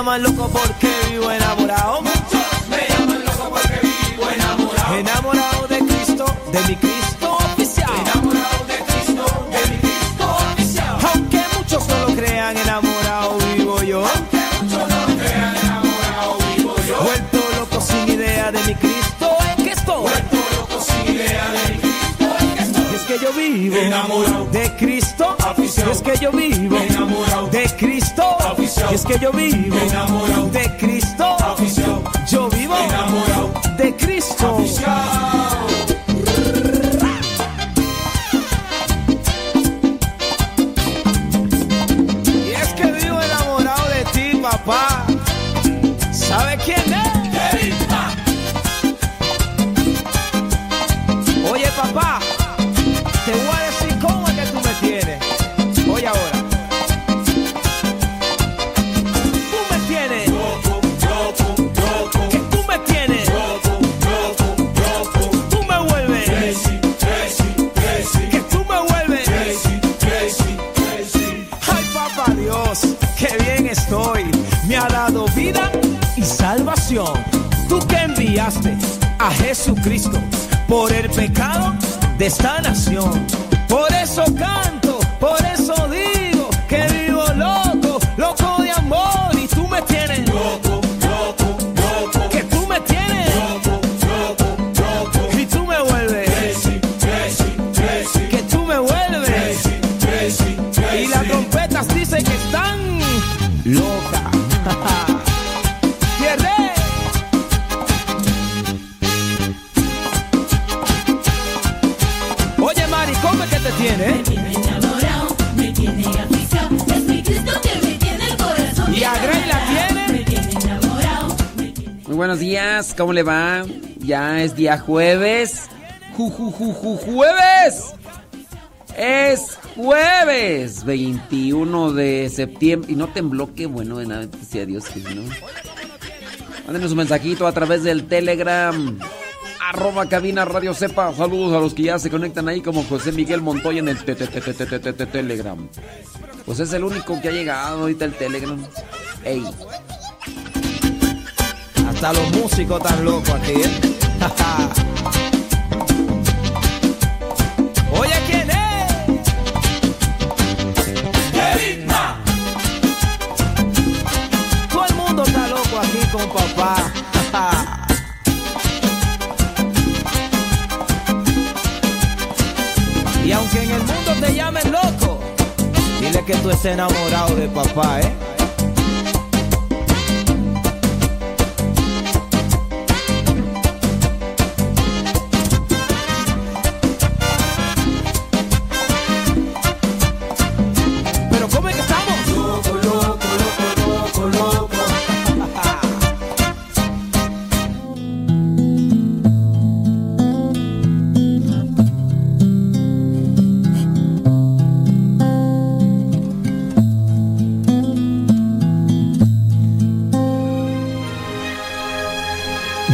me llaman loco porque vivo enamorado. Muchos me llaman loco porque vivo enamorado. Enamorado de Cristo, de mi Cristo oficial. Enamorado de Cristo, de mi Cristo oficial. Aunque muchos no lo crean, enamorado vivo yo. Aunque muchos no lo crean, enamorado vivo yo. Vuelto loco sin idea de mi Cristo en que estoy. Vuelto loco sin idea de mi Cristo en que estoy. Y es que yo vivo Enamorado. de. Y es que yo vivo Enamorado. de Cristo. Y es que yo vivo Enamorado. de Cristo. Jesucristo por el pecado de esta nación. Por eso canto, ¿cómo le va? Ya es día jueves. Ju, ju, ju, ju, jueves. Es jueves 21 de septiembre. Y no tembló, qué bueno de nada, sea Dios que no. Mándenos un mensajito a través del Telegram. Arroba cabina Radio Sepa. Saludos a los que ya se conectan ahí como José Miguel Montoya en el te- te- te- te- te- te- te- Telegram. Pues es el único que ha llegado ahorita el Telegram. Ey. Hasta los músicos tan locos aquí, ¿eh? Oye, ¿quién es? Todo el mundo está loco aquí con papá. y aunque en el mundo te llamen loco, dile que tú estés enamorado de papá, ¿eh?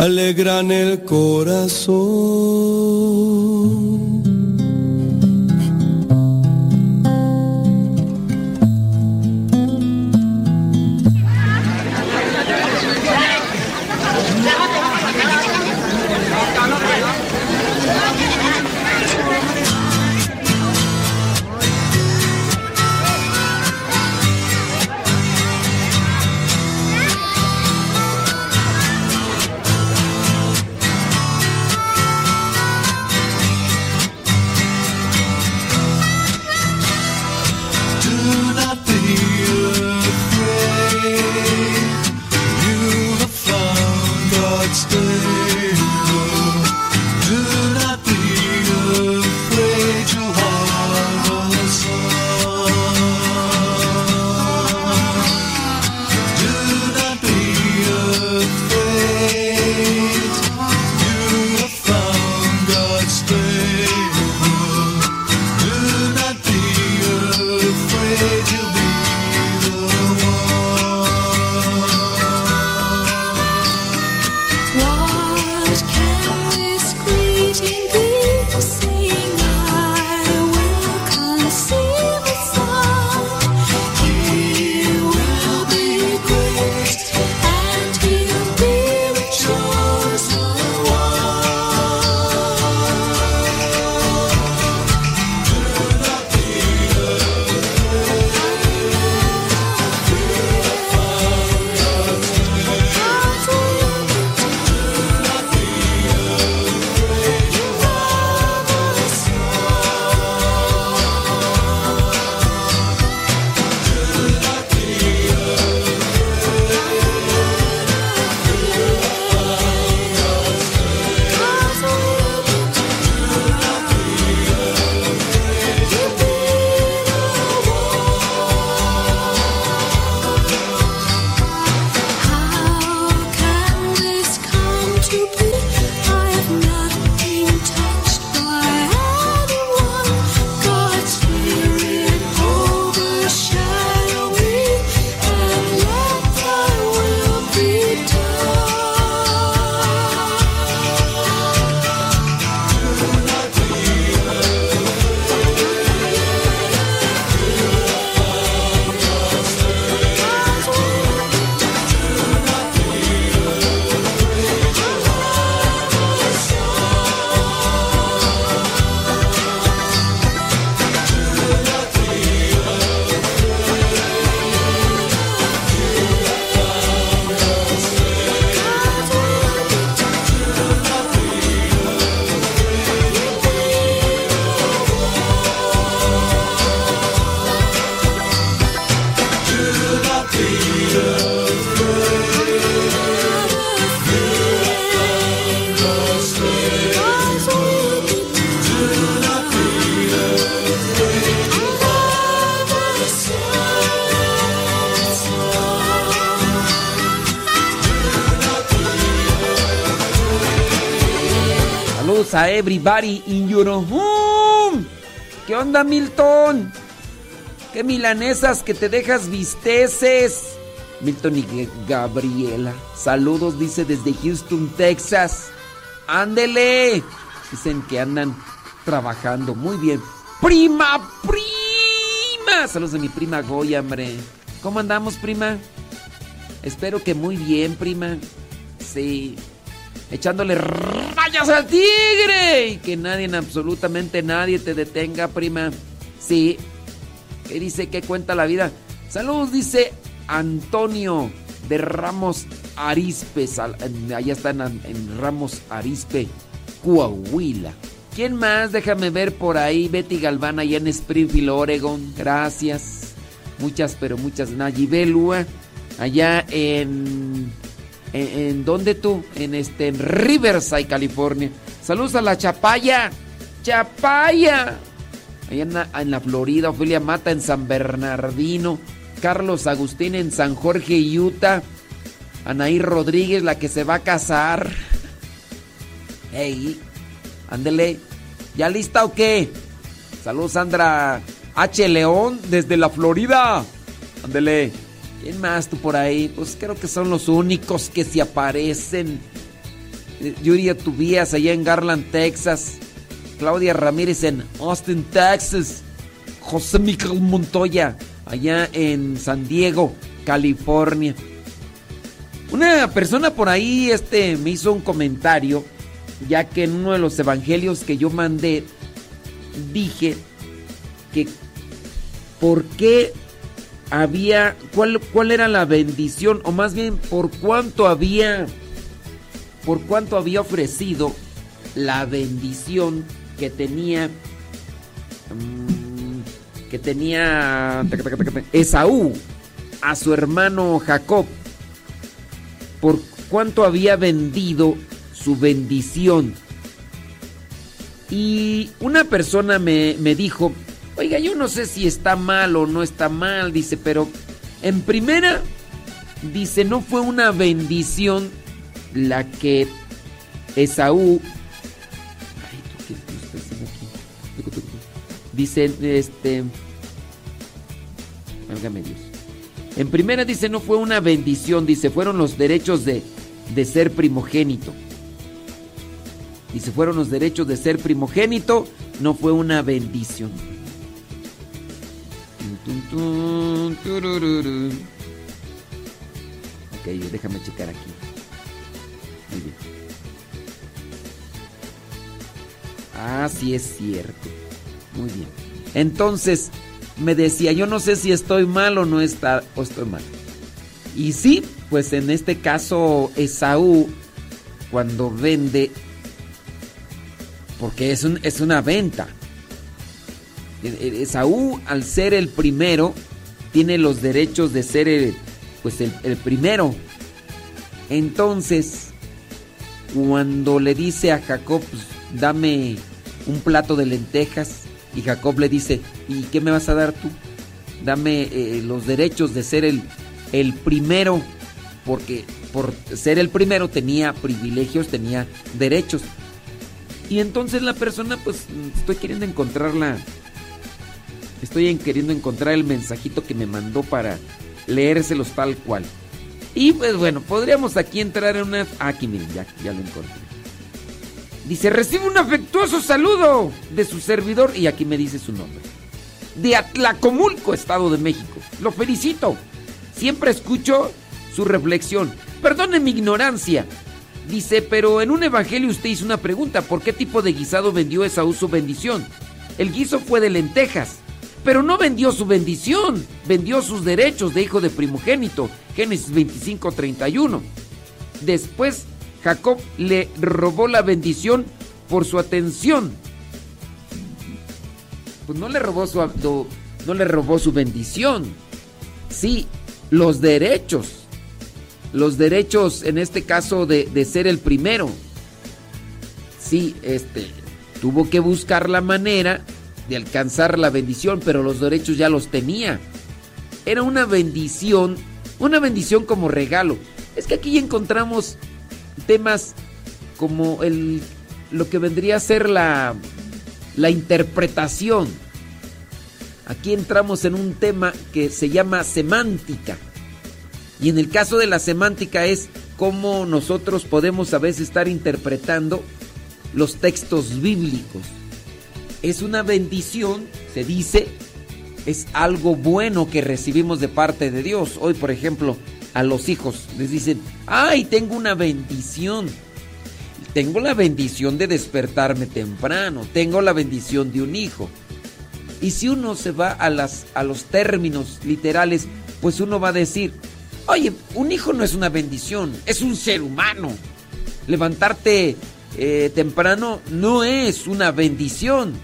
alegran el corazón. Everybody in your home. ¿Qué onda, Milton? ¿Qué milanesas que te dejas visteces? Milton y Gabriela. Saludos, dice desde Houston, Texas. Ándele. Dicen que andan trabajando muy bien. Prima, prima. Saludos de mi prima Goya, hombre. ¿Cómo andamos, prima? Espero que muy bien, prima. Sí. echándole rayas al tigre y que nadie, absolutamente nadie te detenga, prima. Sí. ¿Qué dice? ¿Qué cuenta la vida? Saludos, dice Antonio de Ramos Arispe. Allá están en Ramos Arispe, Coahuila. ¿Quién más? Déjame ver por ahí. Betty Galván allá en Springfield, Oregon. Gracias. Muchas, pero muchas. Nayibelua allá en, en. ¿Dónde tú? En este. En Riverside, California. Saludos a la Chapaya. Chapaya. Allá en la, en la Florida. Ofelia Mata en San Bernardino. Carlos Agustín en San Jorge, Utah. Anaí Rodríguez, la que se va a casar. Hey. Ándele. ¿Ya lista o qué? Saludos, Sandra H. León desde la Florida. Ándele. ¿Quién más tú por ahí? Pues creo que son los únicos que se aparecen. Eh, Yuri Tubías allá en Garland, Texas. Claudia Ramírez en Austin, Texas. José Miguel Montoya allá en San Diego, California. Una persona por ahí este, me hizo un comentario ya que en uno de los evangelios que yo mandé dije que por qué había, cuál, cuál era la bendición, o más bien por cuánto había, por cuánto había ofrecido la bendición que tenía, mm, que tenía Esaú a su hermano Jacob, por cuánto había vendido su bendición. Y una persona me, dijo, oiga, yo no sé si está mal o no está mal, dice, pero en primera, dice, no fue una bendición la que Esaú... Dice, este... Válgame Dios. En primera dice, no fue una bendición, dice, fueron los derechos de, de ser primogénito. Se fueron los derechos de ser primogénito, no fue una bendición. Ok, déjame checar aquí. Muy bien. Ah, sí es cierto. Muy bien. Entonces, me decía, yo no sé si estoy mal o no está, o estoy mal. Y sí, pues en este caso Esaú, cuando vende porque es, es una venta. Esaú, al ser el primero, tiene los derechos de ser el, pues el, primero. Entonces, cuando le dice a Jacob, pues, dame un plato de lentejas, y Jacob le dice, ¿y qué me vas a dar tú? Dame eh, los derechos de ser el, el primero, porque por ser el primero tenía privilegios, tenía derechos. Y entonces la persona, pues, estoy queriendo encontrarla. Estoy queriendo encontrar el mensajito que me mandó para leérselos tal cual. Y pues bueno, podríamos aquí entrar en una... Aquí miren, ya, ya lo encontré. Dice, recibe un afectuoso saludo de su servidor y aquí me dice su nombre. De Atlacomulco, Estado de México. Lo felicito. Siempre escucho su reflexión. Perdone mi ignorancia, Dice, pero en un evangelio usted hizo una pregunta, ¿por qué tipo de guisado vendió Esaú su bendición? El guiso fue de lentejas, pero no vendió su bendición, vendió sus derechos de hijo de primogénito, Génesis 25, 31. Después, Jacob le robó la bendición por su atención. Pues no le robó su, no, no le robó su bendición. Sí, los derechos los derechos, en este caso, de, ser el primero. Sí, este, tuvo que buscar la manera de alcanzar la bendición, pero los derechos ya los tenía. Era una bendición, una bendición como regalo. Es que aquí encontramos temas como el, lo que vendría a ser la, la interpretación. Aquí entramos en un tema que se llama semántica. Y en el caso de la semántica es cómo nosotros podemos a veces estar interpretando los textos bíblicos. Es una bendición, se dice, es algo bueno que recibimos de parte de Dios. Hoy, por ejemplo, a los hijos les dicen, ay, tengo una bendición. tengo la bendición de despertarme temprano, tengo la bendición de un hijo. Y si uno se va a, a los términos literales, pues uno va a decir, oye, un hijo no es una bendición, es un ser humano. Levantarte eh, temprano no es una bendición.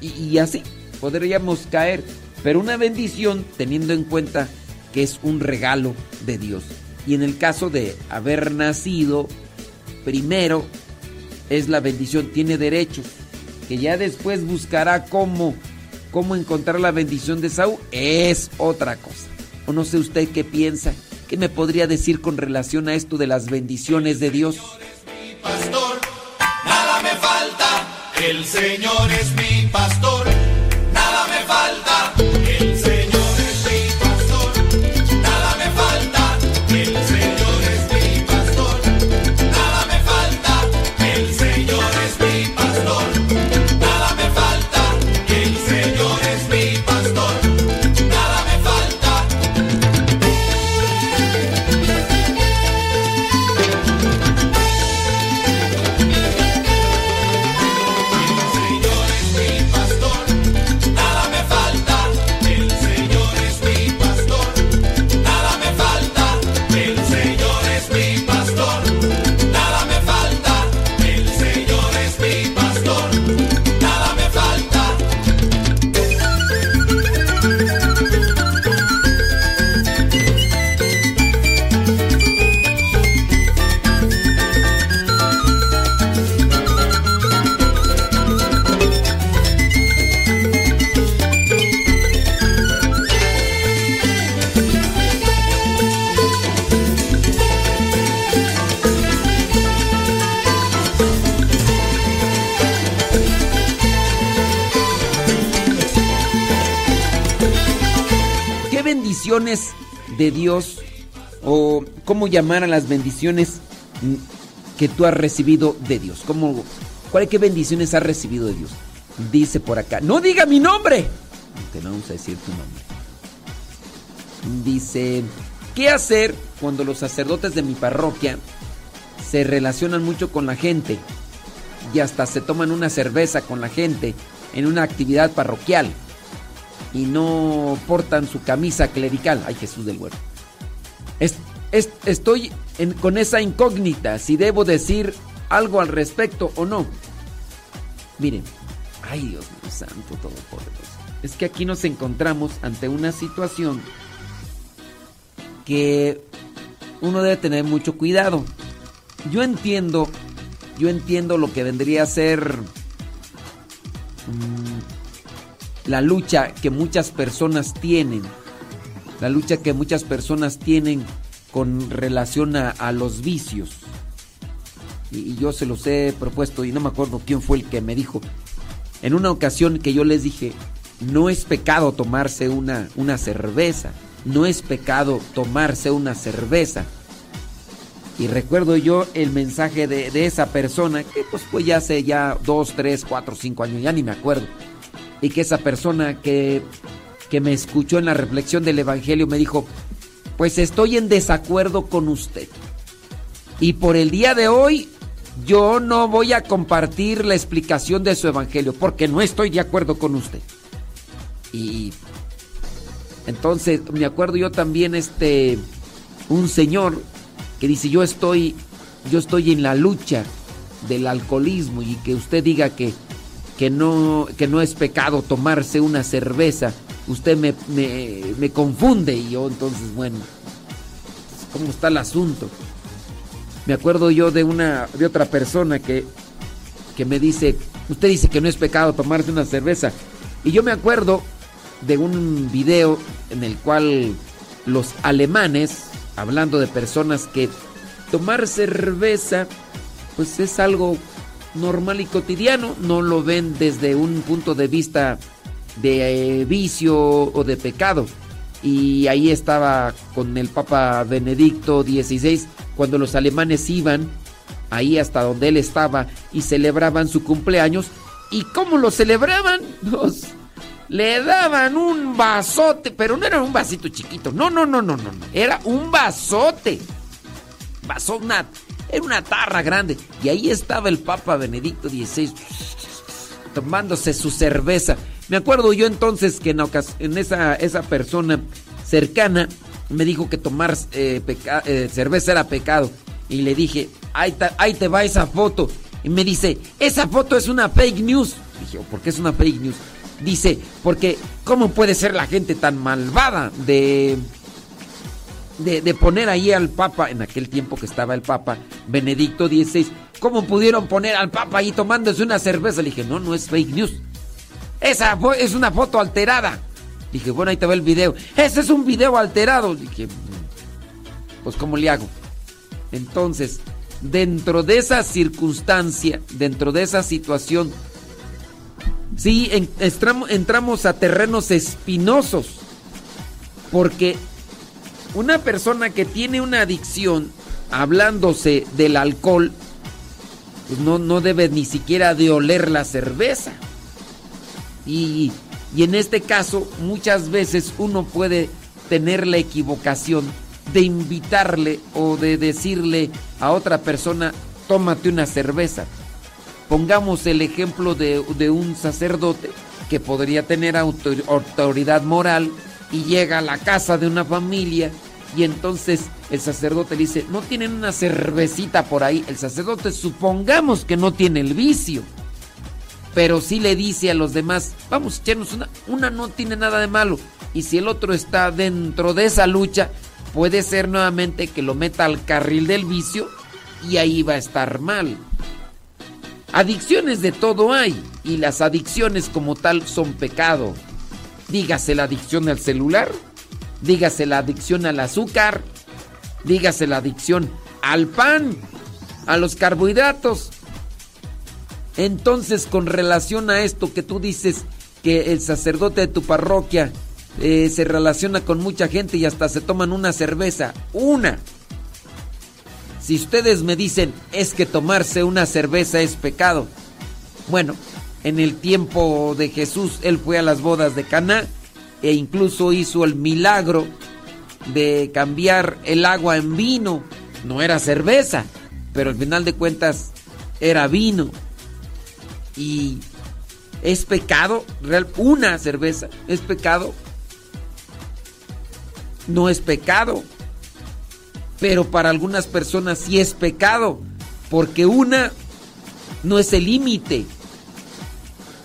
Y, así podríamos caer. Pero una bendición teniendo en cuenta que es un regalo de Dios. Y en el caso de haber nacido primero, es la bendición, tiene derechos. Que ya después buscará cómo, cómo encontrar la bendición de Saúl, es otra cosa. O no sé usted qué piensa, qué me podría decir con relación a esto de las bendiciones de Dios. El Señor es mi pastor, de Dios o cómo llamar a las bendiciones que tú has recibido de Dios? ¿Cómo, ¿Cuál qué bendiciones has recibido de Dios? Dice por acá, no diga mi nombre. Te vamos a decir tu nombre. Dice, ¿qué hacer cuando los sacerdotes de mi parroquia se relacionan mucho con la gente y hasta se toman una cerveza con la gente en una actividad parroquial? Y no portan su camisa clerical. Ay, Jesús del Bueno. Es- es- estoy con esa incógnita, si debo decir algo al respecto o no. Miren, ay Dios mío santo todopoderoso. Es que aquí nos encontramos ante una situación que uno debe tener mucho cuidado. Yo entiendo, yo entiendo lo que vendría a ser mm, la lucha que muchas personas tienen, la lucha que muchas personas tienen con relación a, a los vicios. Y, yo se los he propuesto y no me acuerdo quién fue el que me dijo. En una ocasión que yo les dije, no es pecado tomarse una, una cerveza, no es pecado tomarse una cerveza. Y recuerdo yo el mensaje de, de esa persona, que pues fue ya hace ya dos, tres, cuatro, cinco años, ya ni me acuerdo y que esa persona que, que me escuchó en la reflexión del Evangelio me dijo, pues estoy en desacuerdo con usted. Y por el día de hoy yo no voy a compartir la explicación de su Evangelio porque no estoy de acuerdo con usted. Y entonces me acuerdo yo también este un señor que dice, "Yo estoy yo estoy en la lucha del alcoholismo y que usted diga que que no, que no es pecado tomarse una cerveza, usted me, me, me confunde y yo entonces, bueno, ¿cómo está el asunto? Me acuerdo yo de una, de otra persona que, que me dice, usted dice que no es pecado tomarse una cerveza. Y yo me acuerdo de un video en el cual los alemanes, hablando de personas que tomar cerveza, pues es algo normal y cotidiano, no lo ven desde un punto de vista de eh, vicio o de pecado. Y ahí estaba con el Papa Benedicto XVI, cuando los alemanes iban ahí hasta donde él estaba y celebraban su cumpleaños. ¿Y cómo lo celebraban? Pues, le daban un vasote, pero no era un vasito chiquito, no, no, no, no, no, era un vasote. Vasona. Era una tarra grande. Y ahí estaba el Papa Benedicto XVI tomándose su cerveza. Me acuerdo yo entonces que en, esa, esa persona cercana me dijo que tomar eh, eh, cerveza era pecado. Y le dije, ahí, ahí te va esa foto. Y me dice, esa foto es una fake news. Dije, ¿por qué es una fake news? Dice, porque ¿cómo puede ser la gente tan malvada de, de, poner ahí al Papa, en aquel tiempo que estaba el Papa, Benedicto XVI, ¿cómo pudieron poner al Papa ahí tomándose una cerveza? Le dije, no, no es fake news. Esa es una foto alterada. Dije, bueno, ahí te va el video. Ese es un video alterado. Dije, "Mm, pues ¿cómo le hago? Entonces, dentro de esa circunstancia, dentro de esa situación, sí, en- estramo- entramos a terrenos espinosos. Porque una persona que tiene una adicción, hablándose del alcohol, pues no, no debe ni siquiera de oler la cerveza. Y, y en este caso, muchas veces uno puede tener la equivocación de invitarle o de decirle a otra persona, tómate una cerveza. Pongamos el ejemplo de, de un sacerdote que podría tener autor- autoridad moral y llega a la casa de una familia y entonces el sacerdote dice, no tienen una cervecita por ahí. El sacerdote supongamos que no tiene el vicio pero sí le dice a los demás, vamos echarnos una, una no tiene nada de malo. Y si el otro está dentro de esa lucha, puede ser nuevamente que lo meta al carril del vicio y ahí va a estar mal. Adicciones de todo hay y las adicciones como tal son pecado. Dígase la adicción al celular, dígase la adicción al azúcar, dígase la adicción al pan, a los carbohidratos, entonces, con relación a esto que tú dices que el sacerdote de tu parroquia eh, se relaciona con mucha gente y hasta se toman una cerveza, una. Si ustedes me dicen es que tomarse una cerveza es pecado, bueno, en el tiempo de Jesús él fue a las bodas de Caná e incluso hizo el milagro de cambiar el agua en vino. No era cerveza, pero al final de cuentas era vino y es pecado, una cerveza es pecado. No es pecado, pero para algunas personas sí es pecado, porque una no es el límite.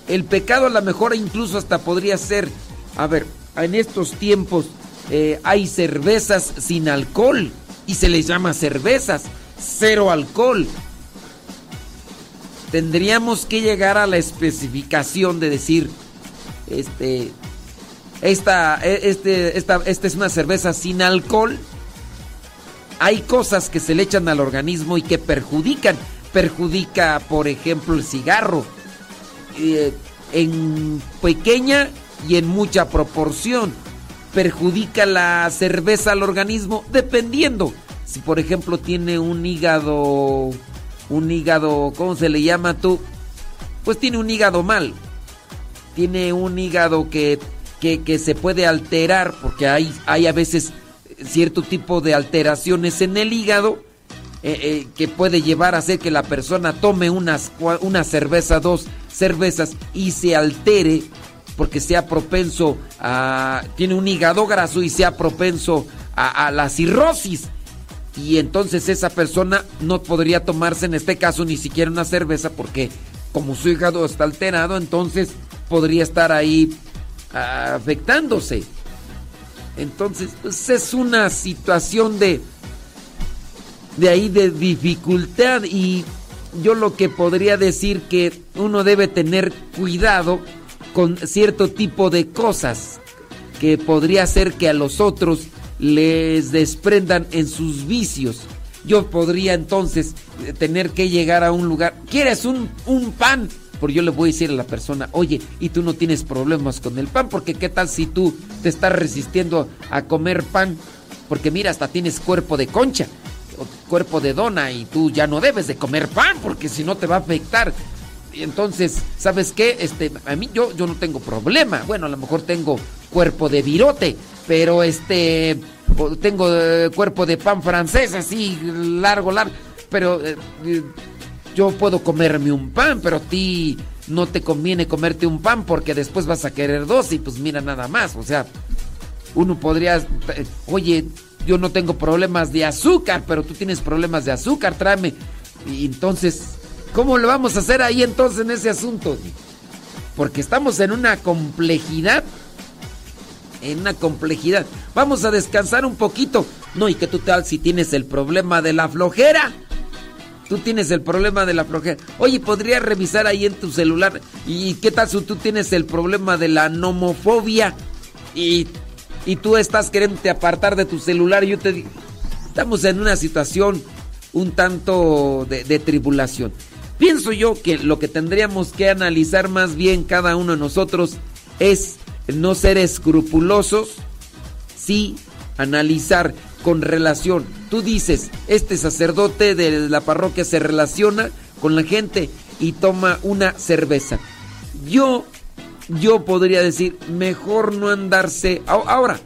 El pecado a lo mejor incluso hasta podría ser, a ver, en estos tiempos eh, hay cervezas sin alcohol y se les llama cervezas, cero alcohol tendríamos que llegar a la especificación de decir, este, esta, e- este, esta, esta es una cerveza sin alcohol. Hay cosas que se le echan al organismo y que perjudican. Perjudica, por ejemplo, el cigarro. Eh, en pequeña y en mucha proporción. Perjudica la cerveza al organismo dependiendo. Si por ejemplo tiene un hígado un hígado, ¿cómo se le llama tú? Pues tiene un hígado mal. Tiene un hígado que, que, que se puede alterar porque hay, hay a veces cierto tipo de alteraciones en el hígado eh, eh, que puede llevar a hacer que la persona tome unas, una cerveza, dos cervezas y se altere porque sea propenso a... tiene un hígado graso y sea propenso a, a la cirrosis. Y entonces esa persona no podría tomarse en este caso ni siquiera una cerveza porque como su hígado está alterado, entonces podría estar ahí ah, afectándose. Entonces, pues, es una situación de de ahí de dificultad y yo lo que podría decir que uno debe tener cuidado con cierto tipo de cosas que podría hacer que a los otros les desprendan en sus vicios. Yo podría entonces eh, tener que llegar a un lugar. ¿Quieres un, un pan? Porque yo le voy a decir a la persona, oye, y tú no tienes problemas con el pan, porque qué tal si tú te estás resistiendo a comer pan, porque mira, hasta tienes cuerpo de concha, cuerpo de dona, y tú ya no debes de comer pan, porque si no te va a afectar. Y entonces, ¿sabes qué? Este, a mí yo, yo no tengo problema. Bueno, a lo mejor tengo cuerpo de virote, pero este, tengo eh, cuerpo de pan francés, así largo, largo. pero eh, eh, yo puedo comerme un pan, pero a ti no te conviene comerte un pan porque después vas a querer dos y pues mira nada más. O sea, uno podría, oye, yo no tengo problemas de azúcar, pero tú tienes problemas de azúcar, tráeme. Y entonces, ¿cómo lo vamos a hacer ahí entonces en ese asunto? Porque estamos en una complejidad. En una complejidad. Vamos a descansar un poquito. No, ¿y qué tú tal si tienes el problema de la flojera? Tú tienes el problema de la flojera. Oye, podrías revisar ahí en tu celular. ¿Y qué tal si tú tienes el problema de la nomofobia? Y, y tú estás queriendo apartar de tu celular. Y yo te digo, estamos en una situación un tanto de, de tribulación. Pienso yo que lo que tendríamos que analizar más bien cada uno de nosotros es no ser escrupulosos, sí analizar con relación. Tú dices, este sacerdote de la parroquia se relaciona con la gente y toma una cerveza. Yo, yo podría decir, mejor no andarse. Ahora,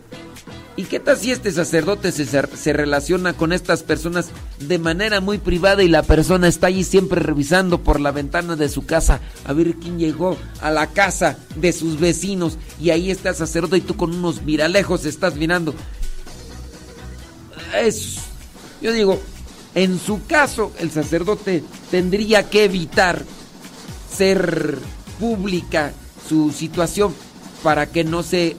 ¿y qué tal si este sacerdote se, se relaciona con estas personas de manera muy privada y la persona está allí siempre revisando por la ventana de su casa a ver quién llegó a la casa de sus vecinos y ahí está el sacerdote y tú con unos miralejos estás mirando? es, yo digo, en su caso el sacerdote tendría que evitar ser pública su situación para que no se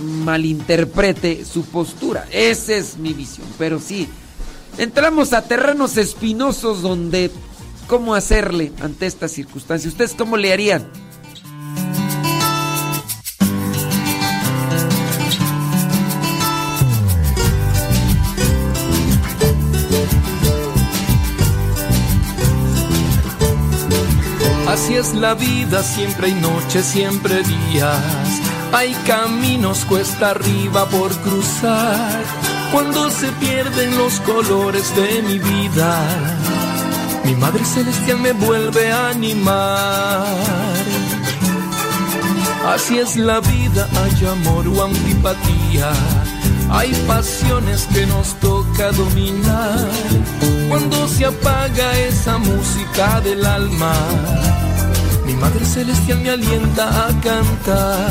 malinterprete su postura. Esa es mi visión. Pero sí, entramos a terrenos espinosos donde, ¿cómo hacerle ante esta circunstancia? ¿Ustedes cómo le harían? Así es la vida, siempre hay noches, siempre días. Hay caminos cuesta arriba por cruzar. Cuando se pierden los colores de mi vida, mi Madre Celestial me vuelve a animar. Así es la vida, hay amor o antipatía. Hay pasiones que nos toca dominar. Cuando se apaga esa música del alma, Madre Celestial me alienta a cantar.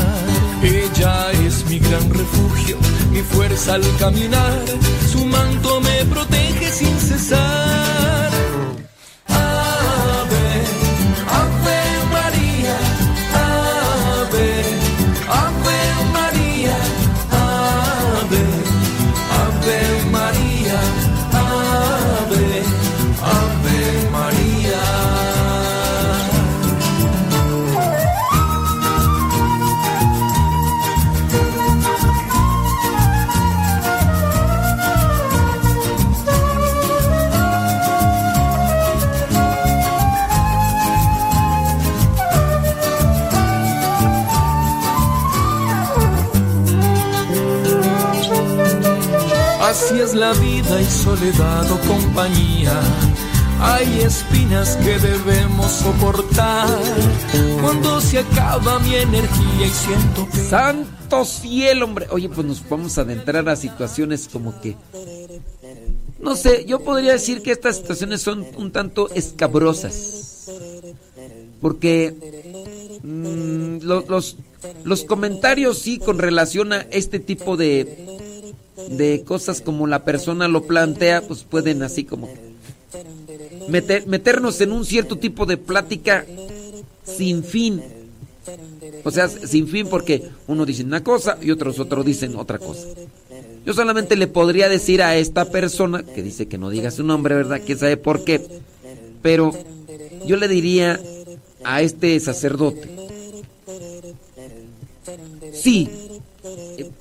Ella es mi gran refugio, mi fuerza al caminar. Su manto me protege sin cesar. Santo cielo, hombre. Oye, pues nos vamos a adentrar a situaciones como que... No sé, yo podría decir que estas situaciones son un tanto escabrosas. Porque mm, lo- los, los comentarios sí con relación a este tipo de, de cosas como la persona lo plantea, pues pueden así como meter- meternos en un cierto tipo de plática sin fin. O sea, sin fin porque uno dice una cosa y otros otros dicen otra cosa. Yo solamente le podría decir a esta persona, que dice que no diga su nombre, ¿verdad? ¿Quién sabe por qué? Pero yo le diría a este sacerdote, sí,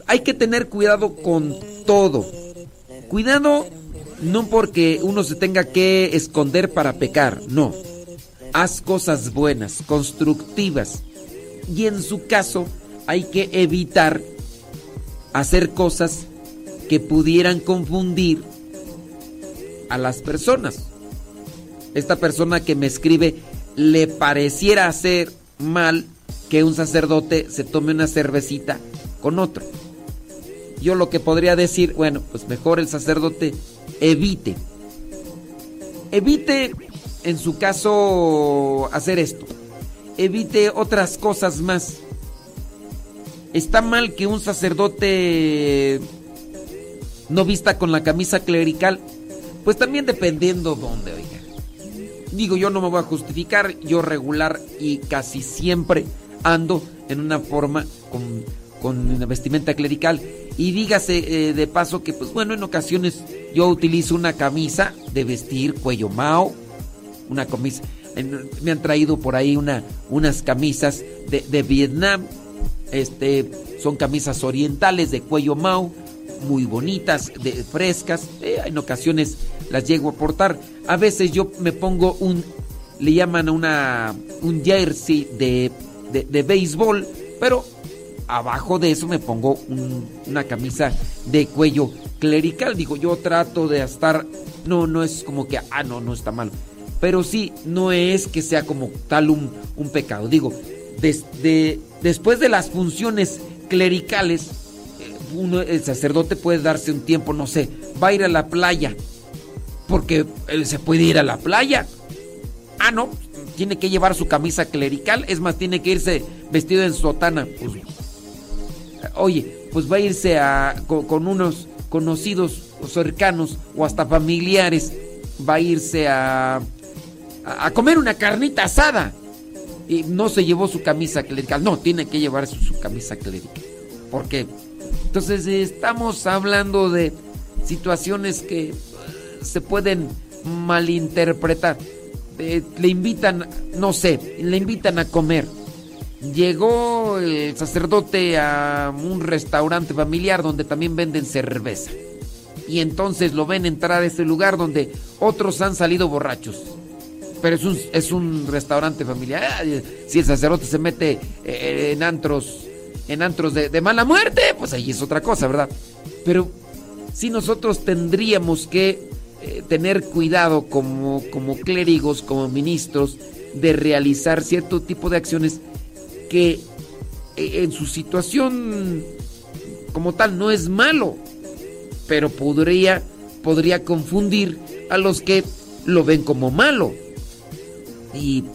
hay que tener cuidado con todo. Cuidado no porque uno se tenga que esconder para pecar, no. Haz cosas buenas, constructivas. Y en su caso hay que evitar hacer cosas que pudieran confundir a las personas. Esta persona que me escribe le pareciera hacer mal que un sacerdote se tome una cervecita con otro. Yo lo que podría decir, bueno, pues mejor el sacerdote evite evite, en su caso, hacer esto. Evite otras cosas más. Está mal que un sacerdote no vista con la camisa clerical. Pues también dependiendo dónde, oiga. Digo, yo no me voy a justificar, yo regular y casi siempre ando en una forma con, con una vestimenta clerical. Y dígase eh, de paso que, pues bueno, en ocasiones yo utilizo una camisa de vestir cuello mao, una camisa. Me han traído por ahí una, unas camisas de, de Vietnam. Este, son camisas orientales de cuello mao, muy bonitas, de, frescas. Eh, en ocasiones las llego a portar. A veces yo me pongo un, le llaman una, un jersey de, de, de béisbol, pero abajo de eso me pongo un- una camisa de cuello clerical. Digo, yo trato de estar, no, no es como que, ah, no, no está mal. Pero sí, no es que sea como tal un, pecado. Digo, desde, después de las funciones clericales, eh, el sacerdote puede darse un tiempo, no sé, va a ir a la playa, porque él se puede ir a la playa. Ah, no, tiene que llevar su camisa clerical, es más, tiene que irse vestido en sotana. Pues, oye, pues va a irse a, con, unos conocidos o cercanos o hasta familiares, va a irse a, a, comer una carnita asada. Y no se llevó su camisa clerical, no, tiene que llevar su, camisa clerical. ¿Por qué? Entonces estamos hablando de situaciones que se pueden malinterpretar. Eh, le invitan, no sé, le invitan a comer. Llegó el sacerdote a un restaurante familiar donde también venden cerveza. Y entonces lo ven entrar a ese lugar donde otros han salido borrachos. Pero es un, es un restaurante familiar. Si el sacerdote se mete eh, en antros, en antros de, de mala muerte, pues ahí es otra cosa, ¿verdad? Pero si nosotros tendríamos que eh, tener cuidado como, como clérigos, como ministros, de realizar cierto tipo de acciones que eh, en su situación como tal no es malo, pero podría, podría confundir a los que lo ven como malo. Y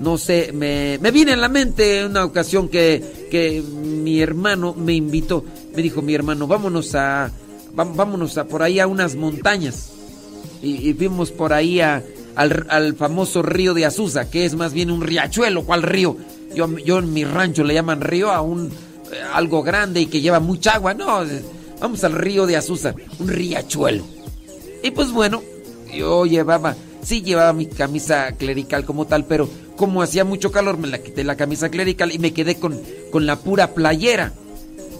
no sé, me, me viene a la mente una ocasión que, que mi hermano me invitó, me dijo mi hermano, vámonos a, vámonos a por ahí a unas montañas. Y, y fuimos por ahí al, al famoso río de Azusa, que es más bien un riachuelo, ¿cuál río? Yo, yo en mi rancho le llaman río a un eh, algo grande y que lleva mucha agua. No, eh, vamos al río de Azusa, un riachuelo. Y pues bueno, yo llevaba, sí llevaba mi camisa clerical como tal, pero como hacía mucho calor me la quité la camisa clerical y me quedé con, con la pura playera.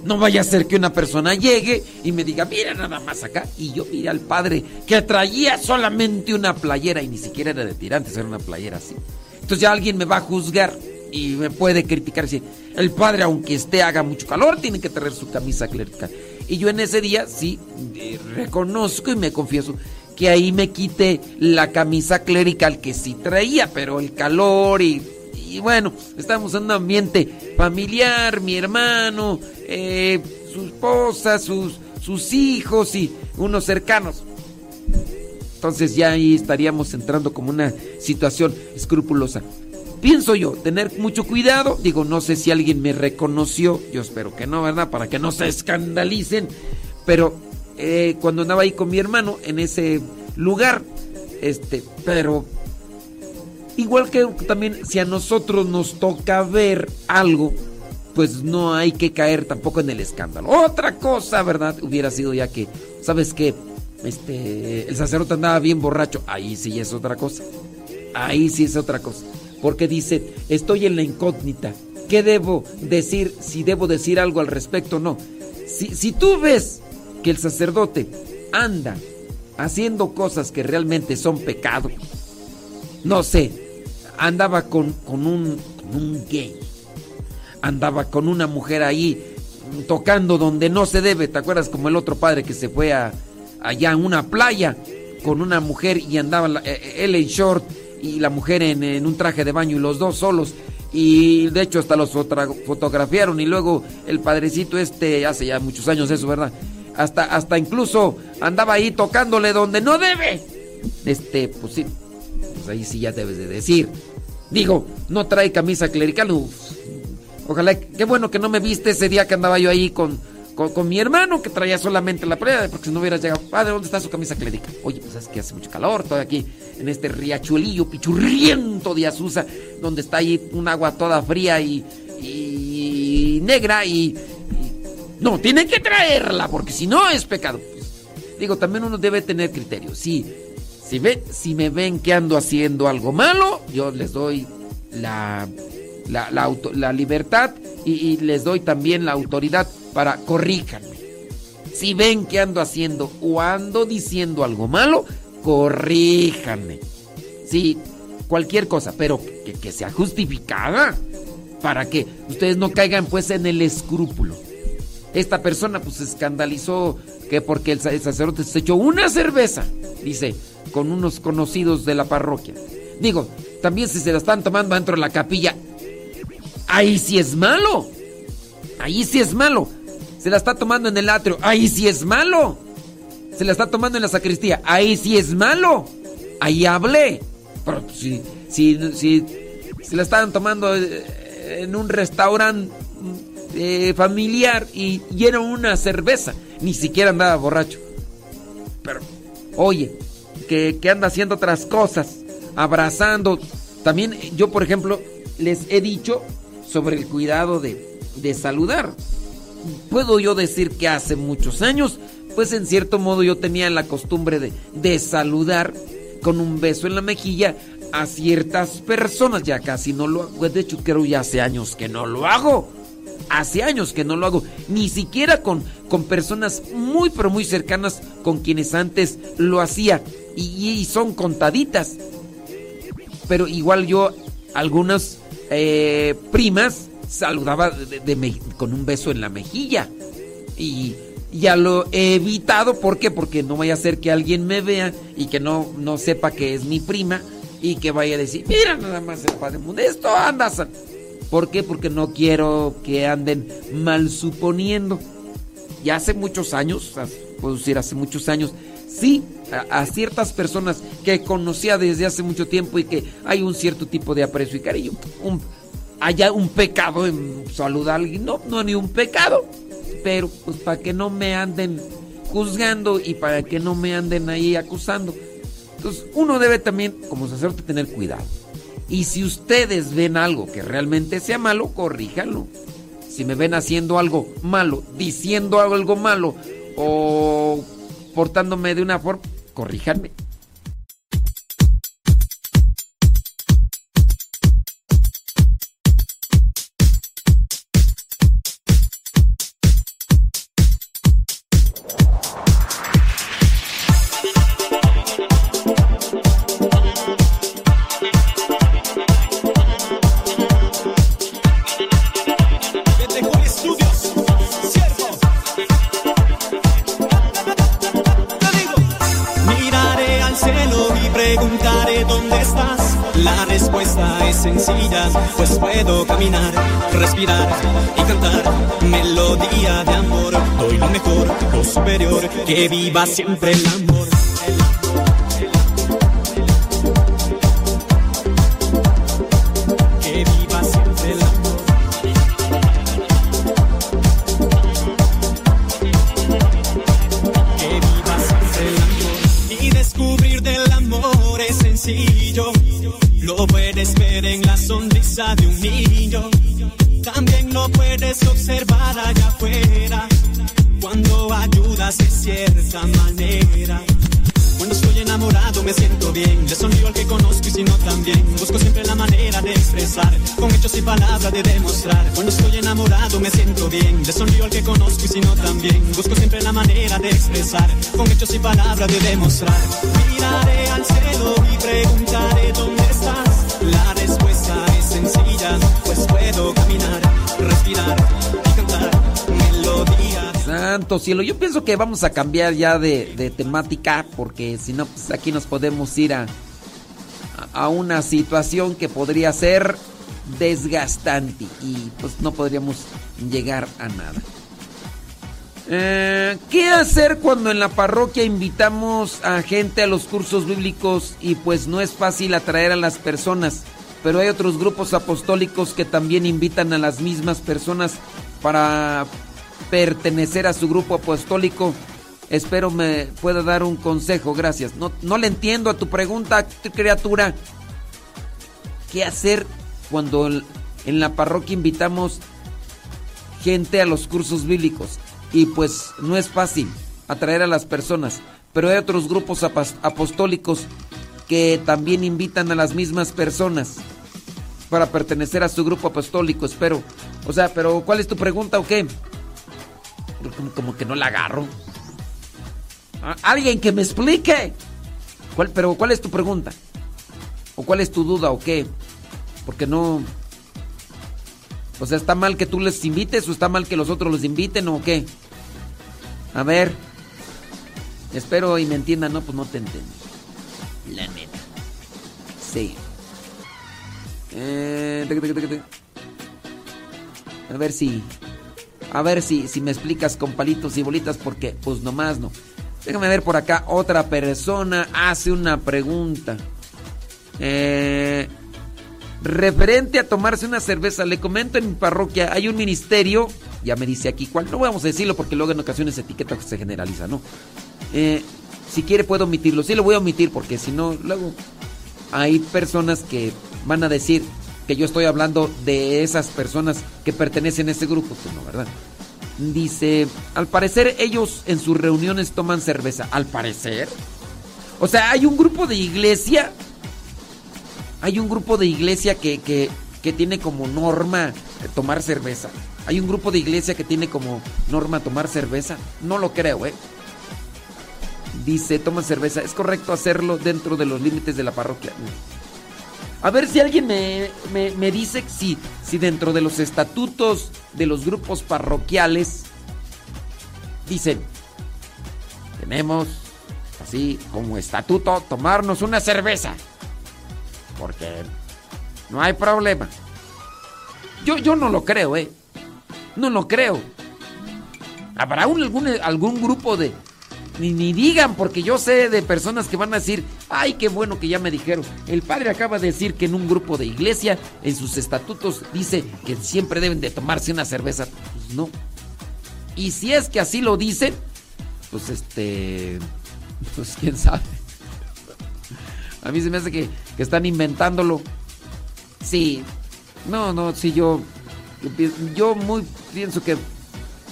No vaya a ser que una persona llegue y me diga, mira nada más acá. Y yo mira al padre que traía solamente una playera y ni siquiera era de tirantes, era una playera así. Entonces ya alguien me va a juzgar y me puede criticar. Si el padre, aunque esté haga mucho calor, tiene que traer su camisa clerical. Y yo en ese día sí eh, reconozco y me confieso que ahí me quité la camisa clerical que sí traía, pero el calor y, y bueno, estamos en un ambiente familiar, mi hermano, eh, su esposa, sus, sus hijos y unos cercanos. Entonces ya ahí estaríamos entrando como una situación escrupulosa. Pienso yo, tener mucho cuidado. Digo, no sé si alguien me reconoció. Yo espero que no, ¿verdad? Para que no se escandalicen. Pero eh, cuando andaba ahí con mi hermano en ese lugar, este, pero igual que también si a nosotros nos toca ver algo, pues no hay que caer tampoco en el escándalo. Otra cosa, ¿verdad? Hubiera sido ya que, ¿sabes qué? Este, el sacerdote andaba bien borracho. Ahí sí es otra cosa. Ahí sí es otra cosa. Porque dice, estoy en la incógnita. ¿Qué debo decir? Si debo decir algo al respecto o no. Si, si tú ves que el sacerdote anda haciendo cosas que realmente son pecado, no sé, andaba con, con, un, un gay, andaba con una mujer ahí tocando donde no se debe, ¿te acuerdas? Como el otro padre que se fue a, allá a una playa con una mujer y andaba eh, él en short y la mujer en, un traje de baño y los dos solos. Y de hecho hasta los fotografiaron y luego el padrecito este, hace ya muchos años eso, ¿verdad? Hasta, hasta incluso andaba ahí tocándole donde no debe. este, pues sí, pues ahí sí ya debes de decir. Digo, no trae camisa clerical. uf. Ojalá, qué bueno que no me viste ese día que andaba yo ahí con, con, mi hermano que traía solamente la playa, porque si no hubieras llegado. Padre, ¿dónde está su camisa clerical? Oye, pues es que hace mucho calor, estoy aquí en este riachuelillo pichurriento de Azusa, donde está ahí un agua toda fría y, y negra y, No, tiene que traerla, porque si no es pecado. Digo, también uno debe tener criterio. Si, si, ve, si me ven que ando haciendo algo malo, yo les doy la, la, la auto- la libertad y les doy también la autoridad para corríjanme. Si ven que ando haciendo o ando diciendo algo malo, corríjanme. Sí, cualquier cosa, pero que, sea justificada para que ustedes no caigan pues en el escrúpulo. Esta persona pues se escandalizó que porque el sacerdote se echó una cerveza, dice, con unos conocidos de la parroquia. Digo, también si se la están tomando dentro de la capilla, ahí sí es malo. Ahí sí es malo. Se la está tomando en el atrio, ahí sí es malo. Se la está tomando en la sacristía, ahí sí es malo. Ahí hablé. Pero si, si, si se la estaban tomando eh, en un restaurante eh, familiar y, y era una cerveza, ni siquiera andaba borracho. Pero, oye, que, que anda haciendo otras cosas, abrazando. También yo, por ejemplo, les he dicho sobre el cuidado de, de saludar. Puedo yo decir que hace muchos años, pues en cierto modo yo tenía la costumbre de, de saludar con un beso en la mejilla a ciertas personas. Ya casi no lo hago. De hecho, creo ya hace años que no lo hago. Hace años que no lo hago. Ni siquiera con, con personas muy, pero muy cercanas con quienes antes lo hacía. Y, y son contaditas. Pero igual yo, algunas eh, primas, saludaba de- con un beso en la mejilla. Y ya lo he evitado. ¿Por qué? Porque no vaya a ser que alguien me vea y que no, no sepa que es mi prima y que vaya a decir, mira nada más el Padre Mundo, esto andas. ¿Por qué? Porque no quiero que anden mal suponiendo. Ya hace muchos años, puedo decir hace muchos años, sí, a, ciertas personas que conocía desde hace mucho tiempo y que hay un cierto tipo de aprecio y cariño. Haya un pecado en saludar a alguien. No, no ni un pecado. Pero pues para que no me anden juzgando y para que no me anden ahí acusando. Entonces uno debe también, como sacerdote, tener cuidado. Y si ustedes ven algo que realmente sea malo, corríjanlo. Si me ven haciendo algo malo, diciendo algo malo o portándome de una forma, corríjanme. Viva siempre el amor. De demostrar. Cuando estoy enamorado me siento bien. Le sonrío al que conozco y si no también. Busco siempre la manera de expresar. Con hechos y palabras de demostrar. Miraré al cielo y preguntaré dónde estás. La respuesta es sencilla. Pues puedo caminar, respirar y cantar. Melodía. Santo cielo, yo pienso que vamos a cambiar ya de, de temática porque si no, pues aquí nos podemos ir a, a una situación que podría ser desgastante y pues no podríamos llegar a nada. Eh, ¿Qué hacer cuando en la parroquia invitamos a gente a los cursos bíblicos y pues no es fácil atraer a las personas? Pero hay otros grupos apostólicos que también invitan a las mismas personas para pertenecer a su grupo apostólico. Espero me pueda dar un consejo, gracias. No, no le entiendo a tu pregunta, criatura. ¿Qué hacer cuando en la parroquia invitamos gente a los cursos bíblicos? Y pues no es fácil atraer a las personas. Pero hay otros grupos apostólicos que también invitan a las mismas personas para pertenecer a su grupo apostólico, espero. O sea, pero ¿cuál es tu pregunta o qué? Como, que no la agarro. Alguien que me explique. ¿Cuál, pero ¿cuál es tu pregunta? ¿O cuál es tu duda o qué? Porque no... O sea, ¿está mal que tú les invites o está mal que los otros los inviten o qué? A ver. Espero y me entiendan, no, pues no te entiendo. La neta. Sí. Eh, a ver si. A ver si, si me explicas con palitos y bolitas, porque pues nomás no. Déjame ver por acá. Otra persona hace una pregunta. Eh, referente a tomarse una cerveza, le comento en mi parroquia, hay un ministerio, ya me dice aquí cuál, no vamos a decirlo porque luego en ocasiones etiqueta se generaliza, ¿no? Eh, si quiere puedo omitirlo, sí lo voy a omitir porque si no, luego hay personas que van a decir que yo estoy hablando de esas personas que pertenecen a ese grupo, pues no, ¿verdad? Dice, al parecer ellos en sus reuniones toman cerveza. ¿Al parecer? O sea, hay un grupo de iglesia. Hay un grupo de iglesia que, que, que tiene como norma tomar cerveza. Hay un grupo de iglesia que tiene como norma tomar cerveza. No lo creo, ¿eh? Dice, toma cerveza. ¿Es correcto hacerlo dentro de los límites de la parroquia? A ver si alguien me, me, dice si, si dentro de los estatutos de los grupos parroquiales dicen, tenemos así como estatuto tomarnos una cerveza. Porque no hay problema. Yo, yo no lo creo, ¿eh? No lo creo. ¿Habrá algún, algún grupo de, ni, ni digan, porque yo sé de personas que van a decir, ay, qué bueno que ya me dijeron. El padre acaba de decir que en un grupo de iglesia, en sus estatutos, dice que siempre deben de tomarse una cerveza. Pues no. Y si es que así lo dicen, pues este, pues quién sabe. A mí se me hace que, que están inventándolo. Sí, no, no, sí, yo, yo muy pienso que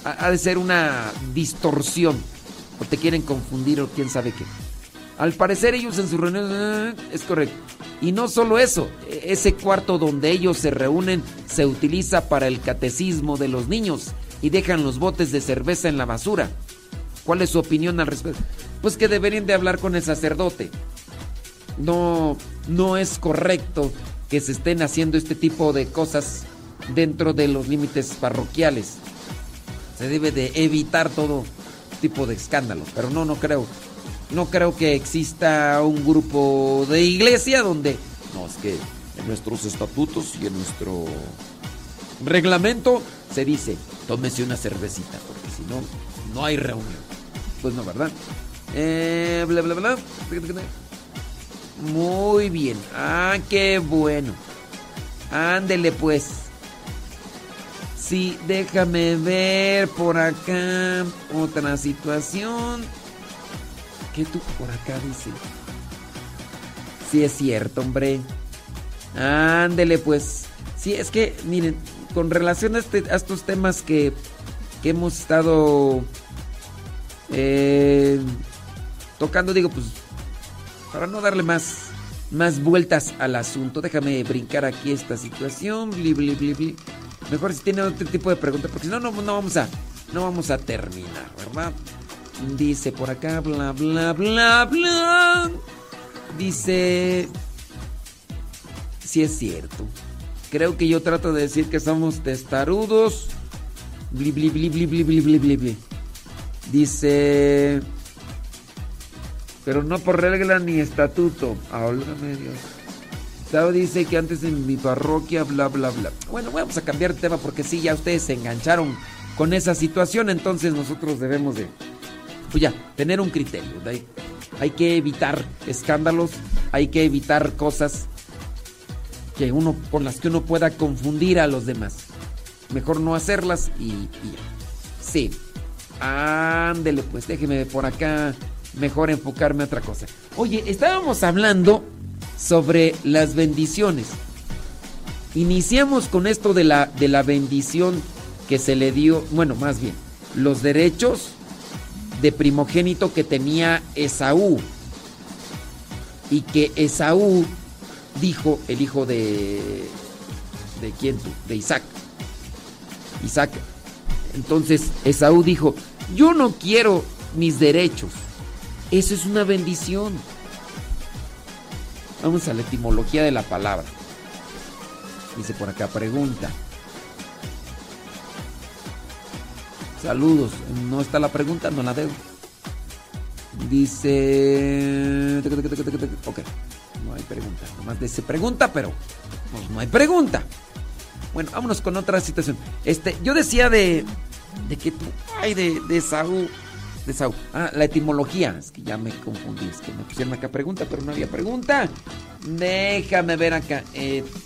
ha de ser una distorsión o te quieren confundir o quién sabe qué. Al parecer ellos en su reunión eh, es correcto. Y no solo eso, e-, ese cuarto donde ellos se reúnen se utiliza para el catecismo de los niños y dejan los botes de cerveza en la basura. ¿Cuál es su opinión al respecto? Pues que deberían de hablar con el sacerdote. No, no es correcto que se estén haciendo este tipo de cosas dentro de los límites parroquiales. Se debe de evitar todo tipo de escándalo. Pero no, no creo. No creo que exista un grupo de iglesia donde... No, es que en nuestros estatutos y en nuestro reglamento se dice, tómese una cervecita, porque si no, no hay reunión. Pues no, ¿verdad? Eh, bla, bla, bla. Muy bien. Ah, qué bueno. Ándele pues. Sí, déjame ver por acá otra situación. ¿Qué tú por acá dice? Sí, es cierto, hombre. Ándele, pues. Sí, es que, miren, con relación a, este, a estos temas que, que hemos estado eh, tocando, digo, pues, para no darle más, más vueltas al asunto, déjame brincar aquí esta situación. Bli, bli, bli, Mejor si tiene otro tipo de pregunta, porque si no, no, no, vamos a, no vamos a terminar, ¿verdad? Dice por acá, bla, bla, bla, bla. Dice... Si sí es cierto. Creo que yo trato de decir que somos testarudos. Bli, bli, bli, bli, bli, bli, bli, bli. Dice pero no por regla ni estatuto. Háblame Dios dice que antes en mi parroquia, bla, bla, bla. Bueno, vamos a cambiar de tema porque sí, ya ustedes se engancharon con esa situación, entonces nosotros debemos de, pues ya, tener un criterio. Hay, que evitar escándalos, hay que evitar cosas que uno, con las que uno pueda confundir a los demás. Mejor no hacerlas y. Sí. Ándele, pues déjeme por acá mejor enfocarme a otra cosa. Oye, estábamos hablando sobre las bendiciones. Iniciamos con esto de la, de la bendición que se le dio, bueno, más bien, los derechos de primogénito que tenía Esaú. Y que Esaú dijo, el hijo de... ¿De quién tú? De Isaac. Isaac. Entonces Esaú dijo, yo no quiero mis derechos. Eso es una bendición. Vamos a la etimología de la palabra. Dice por acá, pregunta. Saludos. No está la pregunta, no la debo. Dice... Ok. No hay pregunta. Nomás dice pregunta, pero pues no hay pregunta. Bueno, vámonos con otra situación. Este, yo decía de... De que tú... Ay, de, de Saúl. Ah, la etimología. Es que ya me confundí. Es que me pusieron acá pregunta, pero no había pregunta. Déjame ver acá. Etimología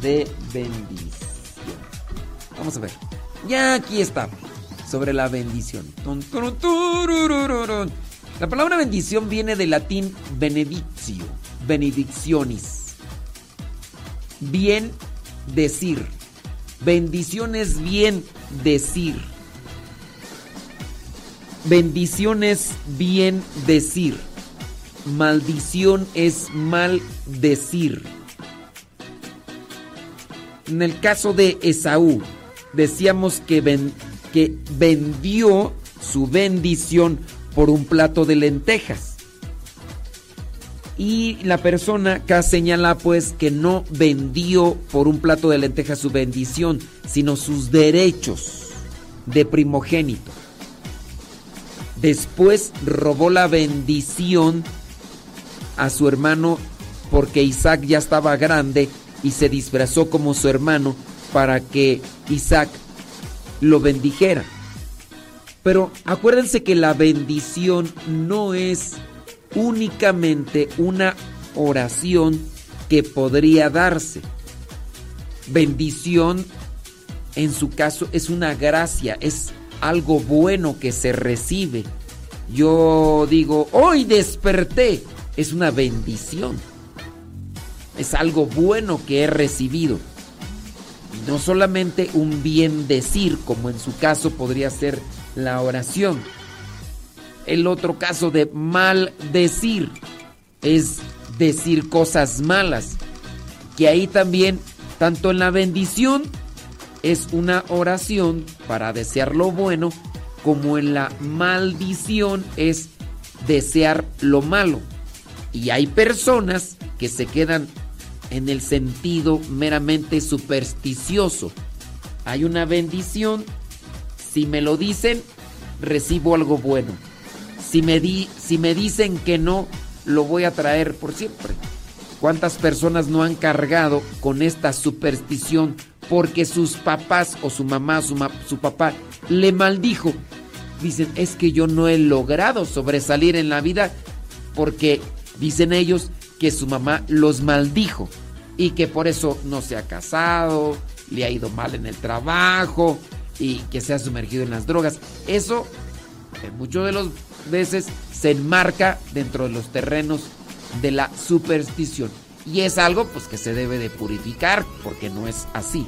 de bendición. Vamos a ver. Ya aquí está. Sobre la bendición. La palabra bendición viene del latín benedictio. Benedictionis. Bien decir. Bendición es bien decir. Bendición es bien decir. Maldición es mal decir. En el caso de Esaú, decíamos que, ven, que vendió su bendición por un plato de lentejas. Y la persona acá señala pues que no vendió por un plato de lentejas su bendición, sino sus derechos de primogénito. Después robó la bendición a su hermano porque Isaac ya estaba grande y se disfrazó como su hermano para que Isaac lo bendijera. Pero acuérdense que la bendición no es únicamente una oración que podría darse. Bendición en su caso es una gracia, es algo bueno que se recibe. Yo digo, hoy desperté, es una bendición. Es algo bueno que he recibido. No solamente un bien decir, como en su caso podría ser la oración. El otro caso de mal decir es decir cosas malas. Que ahí también, tanto en la bendición, es una oración para desear lo bueno, como en la maldición es desear lo malo. Y hay personas que se quedan en el sentido meramente supersticioso. Hay una bendición, si me lo dicen, recibo algo bueno. Si me, di, si me dicen que no, lo voy a traer por siempre. ¿Cuántas personas no han cargado con esta superstición porque sus papás o su mamá, su, su papá le maldijo? Dicen, es que yo no he logrado sobresalir en la vida porque dicen ellos que su mamá los maldijo y que por eso no se ha casado, le ha ido mal en el trabajo y que se ha sumergido en las drogas. Eso en muchas de las veces se enmarca dentro de los terrenos de la superstición y es algo pues que se debe de purificar porque no es así.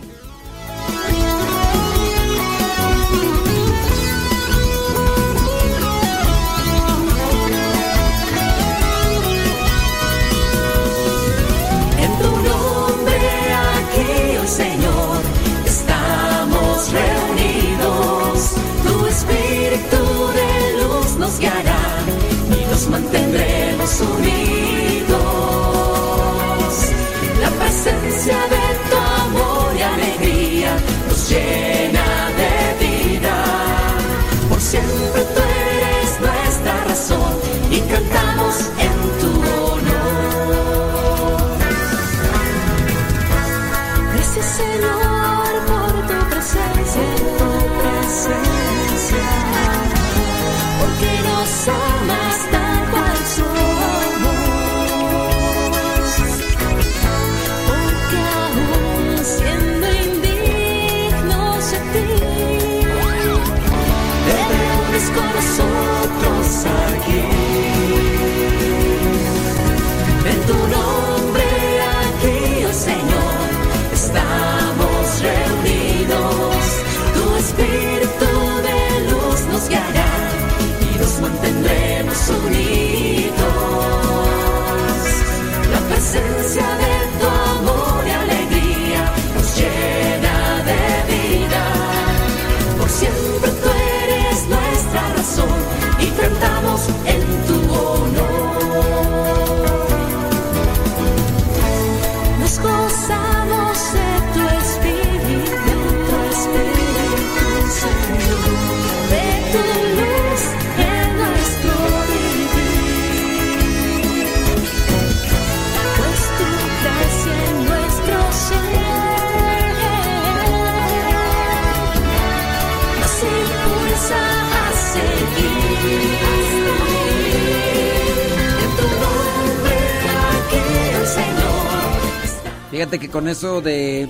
Fíjate que con eso de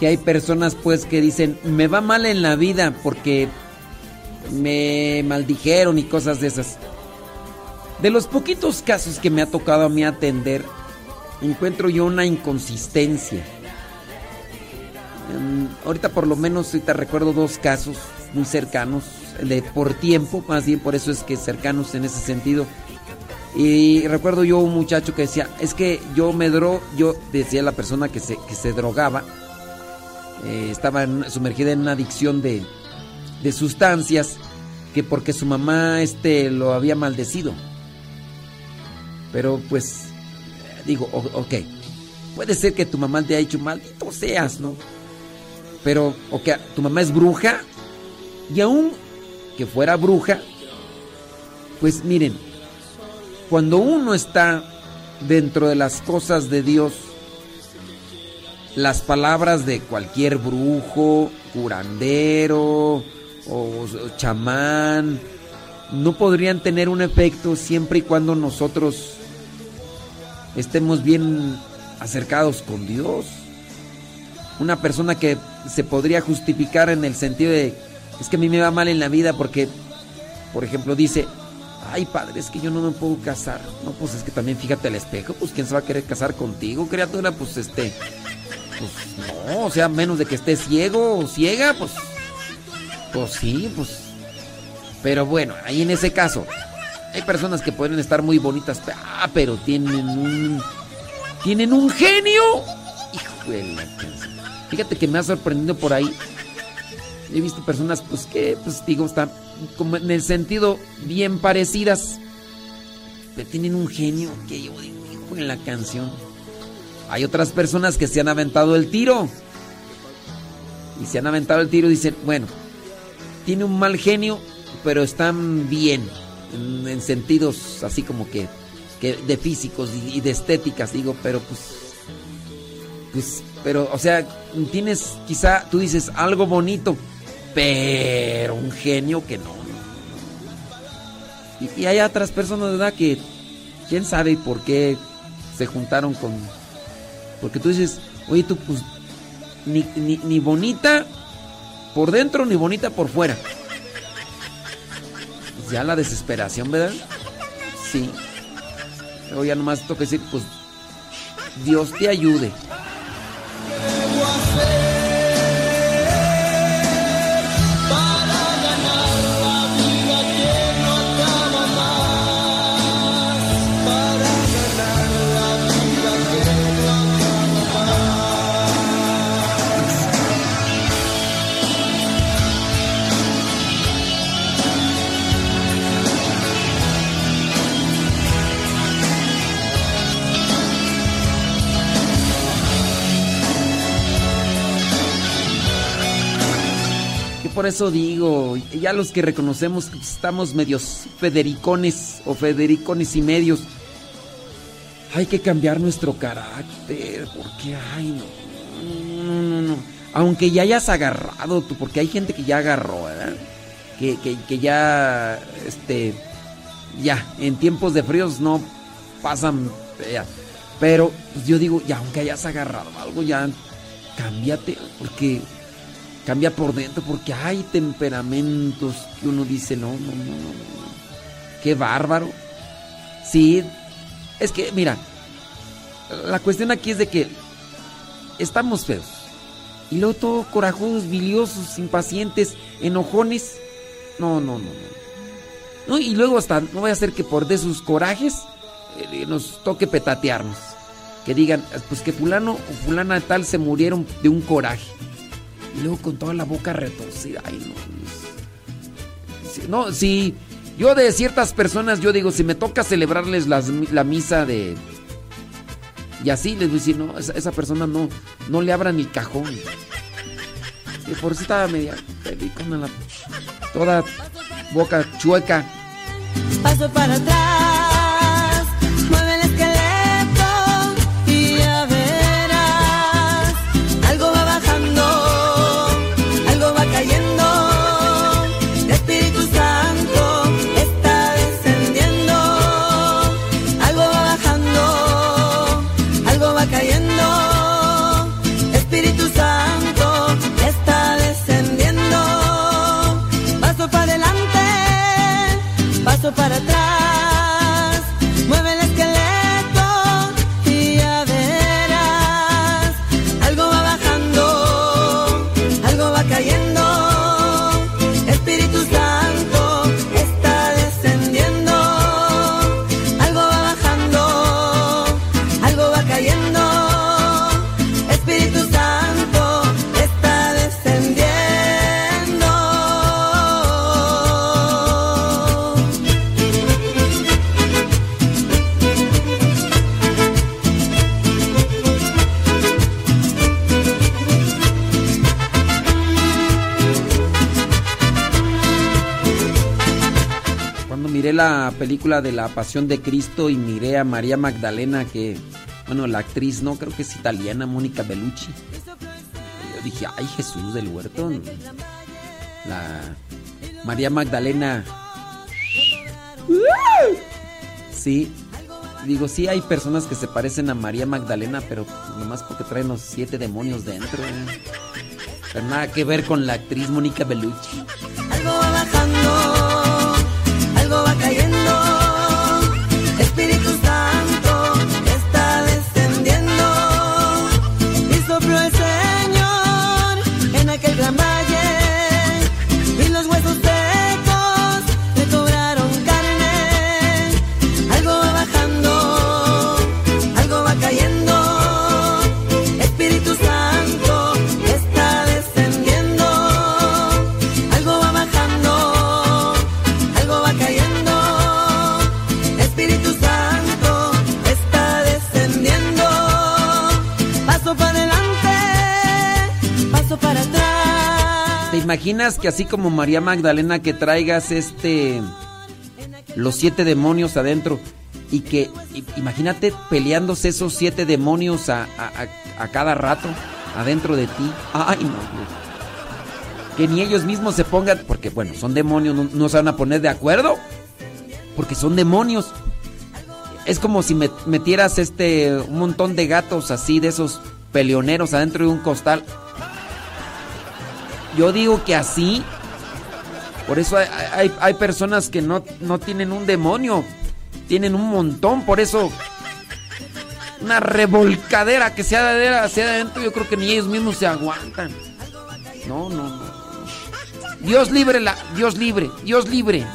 que hay personas pues que dicen, me va mal en la vida porque me maldijeron y cosas de esas. De los poquitos casos que me ha tocado a mí atender, encuentro yo una inconsistencia. Em, ahorita por lo menos ahorita recuerdo dos casos muy cercanos, de por tiempo, más bien por eso es que cercanos en ese sentido. Y recuerdo yo un muchacho que decía, es que yo me dro, yo decía la persona que se, que se drogaba, eh, estaba sumergida en una adicción de, de sustancias, que porque su mamá este, lo había maldecido. Pero pues, digo, o- ok, puede ser que tu mamá te haya dicho, maldito seas, ¿no? Pero, ok, tu mamá es bruja, y aún que fuera bruja, pues miren, cuando uno está dentro de las cosas de Dios, las palabras de cualquier brujo, curandero o chamán no podrían tener un efecto siempre y cuando nosotros estemos bien acercados con Dios. Una persona que se podría justificar en el sentido de, es que a mí me va mal en la vida porque, por ejemplo, dice, ay padre, es que yo no me puedo casar. No, pues es que también fíjate al espejo, pues quién se va a querer casar contigo, criatura, pues este, pues no, o sea, menos de que estés ciego o ciega, pues, pues sí, pues. Pero bueno, ahí en ese caso, hay personas que pueden estar muy bonitas, ah, pero tienen un, tienen un genio. Hijo de la. Fíjate que me ha sorprendido por ahí. He visto personas, pues que, pues digo, están como en el sentido bien parecidas. Pero tienen un genio que yo digo, en la canción. Hay otras personas que se han aventado el tiro. Y se han aventado el tiro y dicen, bueno, tiene un mal genio, pero están bien. En, en sentidos así como que, que de físicos y, y de estéticas, digo, pero pues pues, pero, o sea, tienes quizá, tú dices algo bonito, pero un genio que no. Y, hay otras personas, ¿verdad? Que quién sabe por qué se juntaron con. Porque tú dices, oye, tú, pues, ni, ni, ni bonita por dentro, ni bonita por fuera. Pues ya la desesperación, ¿verdad? Sí. Luego ya nomás toca decir, pues, Dios te ayude. Por eso digo, ya los que reconocemos que estamos medios federicones o federicones y medios, hay que cambiar nuestro carácter, porque ay no, no, no, no. Aunque ya hayas agarrado tú, porque hay gente que ya agarró, ¿verdad? Que, que, que ya, este, ya, en tiempos de fríos no pasan, ya. pero pues yo digo, ya, aunque hayas agarrado algo, ya, cámbiate, porque cambia por dentro porque hay temperamentos que uno dice, no, no, no, no, qué bárbaro. Sí, es que, mira, la cuestión aquí es de que estamos feos. Y luego todo corajudos, biliosos, impacientes, enojones. No, no, no, no. no y luego hasta, no voy a hacer que por de sus corajes eh, nos toque petatearnos. Que digan, pues que fulano o fulana tal se murieron de un coraje. Y luego con toda la boca retorcida. Ay, no. no, si yo de ciertas personas, yo digo, si me toca celebrarles la misa de... Y así les voy a decir, no, esa, persona no, no le abran el cajón. Y por eso estaba media con la, toda boca chueca. Paso para atrás. Película de la Pasión de Cristo y miré a María Magdalena, que, bueno, la actriz, no, creo que es italiana, Mónica Bellucci. Yo dije, ay, Jesús del huerto. La María Magdalena. Sí, digo, sí hay personas que se parecen a María Magdalena, pero nomás porque traen los siete demonios dentro. ¿eh? Pero nada que ver con la actriz Mónica Bellucci. Imaginas que así como María Magdalena que traigas este los siete demonios adentro y que imagínate peleándose esos siete demonios a, a- a- cada rato adentro de ti? Ay, no. Dios. Que ni ellos mismos se pongan, porque bueno, son demonios, no, no se van a poner de acuerdo, porque son demonios. Es como si me- metieras este un montón de gatos así de esos peleoneros adentro de un costal. Yo digo que así. Por eso hay, hay- personas que no, no tienen un demonio. Tienen un montón. Por eso. Una revolcadera que sea de hacia adentro. Yo creo que ni ellos mismos se aguantan. No, no, no. Dios libre la. Dios libre. Dios libre.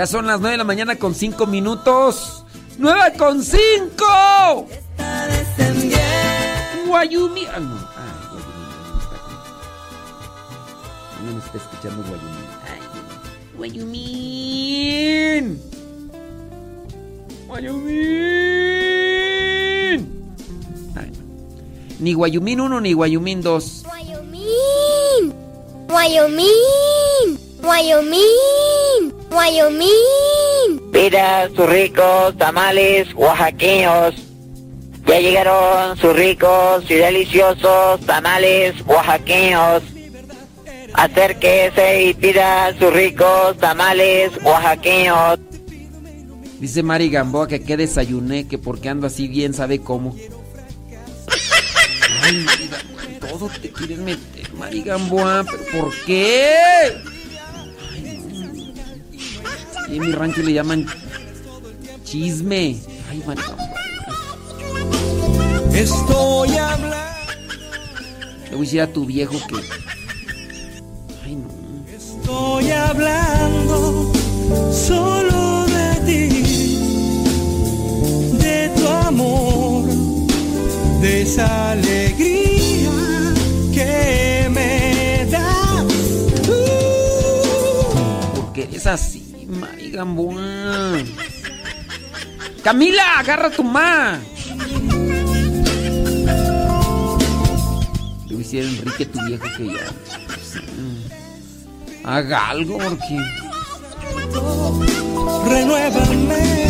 Ya son las 9 de la mañana con 5 minutos. ¡9 con 5! Está descendiendo. Guayumi. Ah, no. Ay, Guayumín. No me está escuchando Guayumín. Ay, Guayumín. Guayumín. Ay, no. Ni Guayumín 1 ni Guayumín 2. Wyoming. Wyoming. Wyoming. Wyoming. Pida sus ricos tamales oaxaqueños. Ya llegaron sus ricos y deliciosos tamales oaxaqueños. Acérquese y pida sus ricos tamales oaxaqueños. Dice Mari Gamboa que qué desayuné, que porque ando así bien sabe cómo. Ay, todo te quieres meter, Mari Gamboa, pero ¿por qué? Y en mi rancho le llaman chisme. Ay. Estoy hablando. Le voy a decir a tu viejo que. Ay, no. Estoy hablando solo de ti, de tu amor, de esa alegría que me das. Uh. Porque eres así, Camila, agarra tu ma. Decir a Enrique, tu viejo, que ya. pues, mm, haga algo, porque. Renuévame.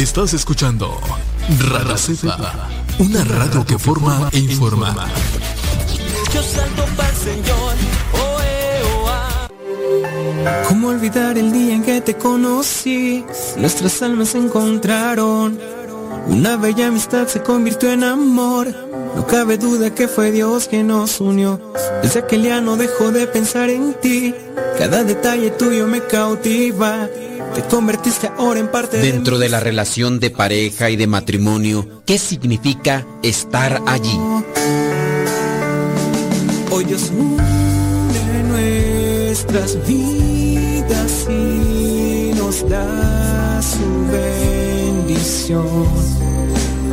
Estás escuchando Radio Cepa, una radio que forma e informa. Yo. ¿Cómo olvidar el día en que te conocí? Nuestras almas se encontraron. Una bella amistad se convirtió en amor. No cabe duda que fue Dios quien nos unió. Desde aquel día no dejo de pensar en ti. Cada detalle tuyo me cautiva. Te convertiste ahora en parte de Dentro de la relación de pareja y de matrimonio, ¿qué significa estar allí? Hoy Dios une nuestras vidas y nos da su bendición.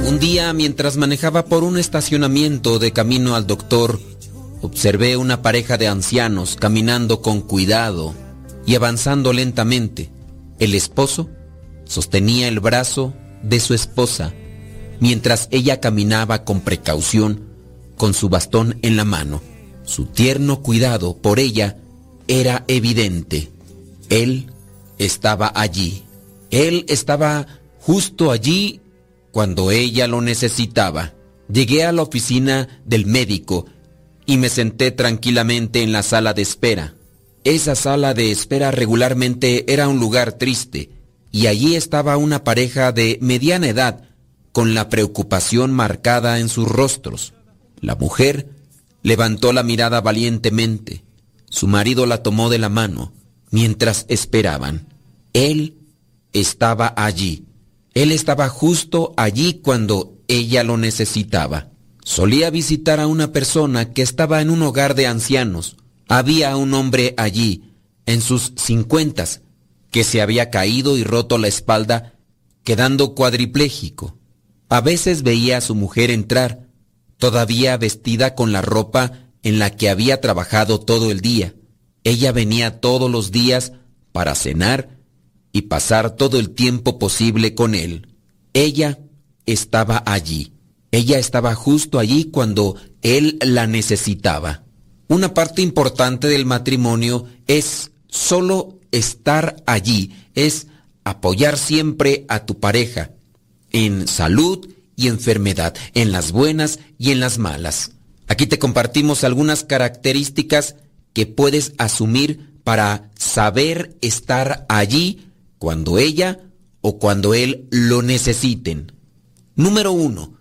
Un día, mientras manejaba por un estacionamiento de camino al doctor, observé una pareja de ancianos caminando con cuidado y avanzando lentamente. El esposo sostenía el brazo de su esposa, mientras ella caminaba con precaución con su bastón en la mano. Su tierno cuidado por ella era evidente. Él estaba allí. Él estaba justo allí cuando ella lo necesitaba. Llegué a la oficina del médico y me senté tranquilamente en la sala de espera. Esa sala de espera regularmente era un lugar triste y allí estaba una pareja de mediana edad con la preocupación marcada en sus rostros. La mujer levantó la mirada valientemente. Su marido la tomó de la mano mientras esperaban. Él estaba allí. Él estaba justo allí cuando ella lo necesitaba. Solía visitar a una persona que estaba en un hogar de ancianos. Había un hombre allí, en sus cincuentas, que se había caído y roto la espalda, quedando cuadripléjico. A veces veía a su mujer entrar, todavía vestida con la ropa en la que había trabajado todo el día. Ella venía todos los días para cenar y pasar todo el tiempo posible con él. Ella estaba allí. Ella estaba justo allí cuando él la necesitaba. Una parte importante del matrimonio es solo estar allí, es apoyar siempre a tu pareja en salud y enfermedad, en las buenas y en las malas. Aquí te compartimos algunas características que puedes asumir para saber estar allí cuando ella o cuando él lo necesiten. Número uno,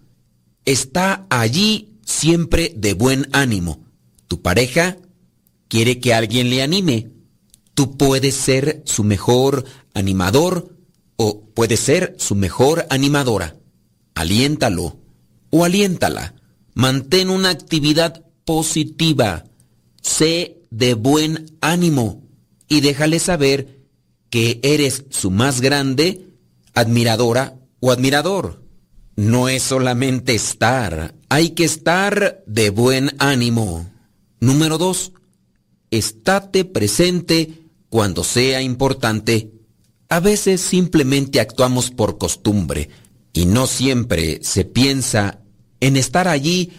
está allí siempre de buen ánimo. Tu pareja quiere que alguien le anime. Tú puedes ser su mejor animador o puedes ser su mejor animadora. Aliéntalo o aliéntala. Mantén una actividad positiva. Sé de buen ánimo y déjale saber que eres su más grande admiradora o admirador. No es solamente estar, hay que estar de buen ánimo. Número dos, estate presente cuando sea importante. A veces simplemente actuamos por costumbre y no siempre se piensa en estar allí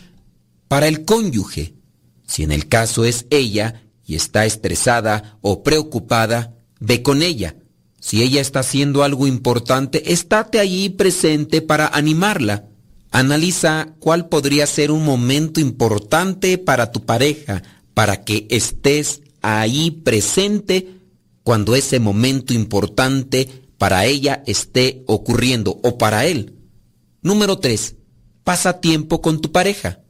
para el cónyuge. Si en el caso es ella y está estresada o preocupada, ve con ella. Si ella está haciendo algo importante, estate allí presente para animarla. Analiza cuál podría ser un momento importante para tu pareja, para que estés ahí presente cuando ese momento importante para ella esté ocurriendo o para él. Número 3. Pasa tiempo con tu pareja.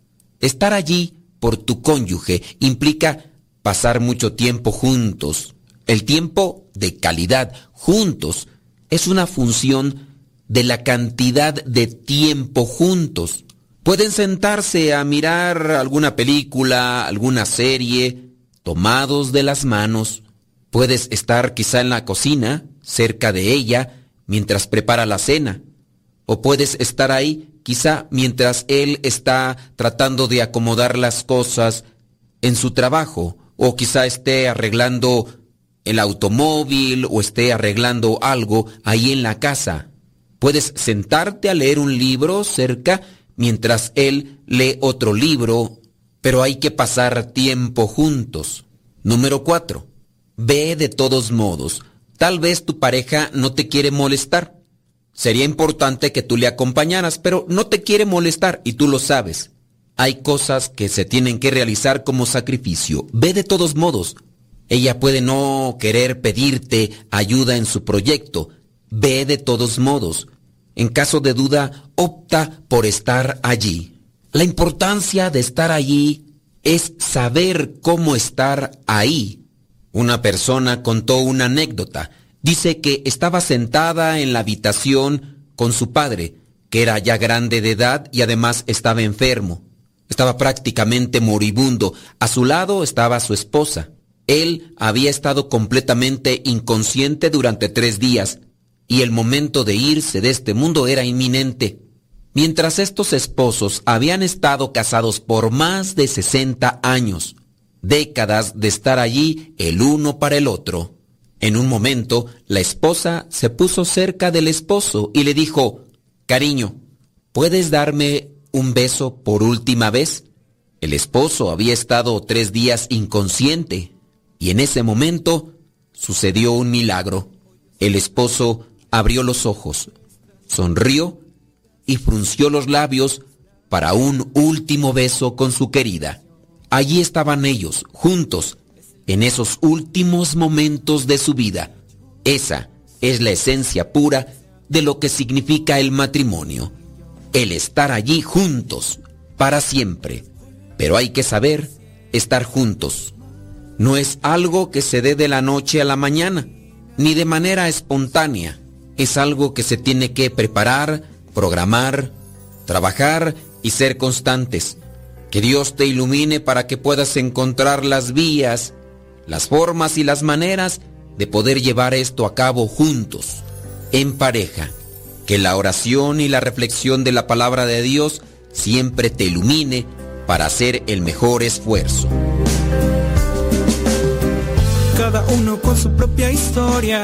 Estar allí por tu cónyuge implica pasar mucho tiempo juntos. El tiempo de calidad juntos es una función de la cantidad de tiempo juntos. Pueden sentarse a mirar alguna película, alguna serie, tomados de las manos. Puedes estar quizá en la cocina, cerca de ella, mientras prepara la cena. O puedes estar ahí quizá mientras él está tratando de acomodar las cosas en su trabajo, o quizá esté arreglando el automóvil o esté arreglando algo ahí en la casa. Puedes sentarte a leer un libro cerca mientras él lee otro libro, pero hay que pasar tiempo juntos. Número 4. Ve de todos modos. Tal vez tu pareja no te quiere molestar. Sería importante que tú le acompañaras, pero no te quiere molestar y tú lo sabes. Hay cosas que se tienen que realizar como sacrificio. Ve de todos modos. Ella puede no querer pedirte ayuda en su proyecto. Ve de todos modos. En caso de duda, opta por estar allí. La importancia de estar allí es saber cómo estar ahí. Una persona contó una anécdota. Dice que estaba sentada en la habitación con su padre, que era ya grande de edad y además estaba enfermo. Estaba prácticamente moribundo. A su lado estaba su esposa. Él había estado completamente inconsciente durante tres días y el momento de irse de este mundo era inminente. Mientras estos esposos habían estado casados por más de 60 años, décadas de estar allí el uno para el otro. En un momento, la esposa se puso cerca del esposo y le dijo, Cariño, ¿puedes darme un beso por última vez? El esposo había estado tres días inconsciente y en ese momento sucedió un milagro. El esposo abrió los ojos, sonrió y frunció los labios para un último beso con su querida. Allí estaban ellos, juntos, en esos últimos momentos de su vida. Esa es la esencia pura de lo que significa el matrimonio. El estar allí juntos, para siempre. Pero hay que saber estar juntos. No es algo que se dé de la noche a la mañana, ni de manera espontánea. Es algo que se tiene que preparar, programar, trabajar y ser constantes. Que Dios te ilumine para que puedas encontrar las vías, las formas y las maneras de poder llevar esto a cabo juntos, en pareja. Que la oración y la reflexión de la palabra de Dios siempre te ilumine para hacer el mejor esfuerzo. Cada uno con su propia historia,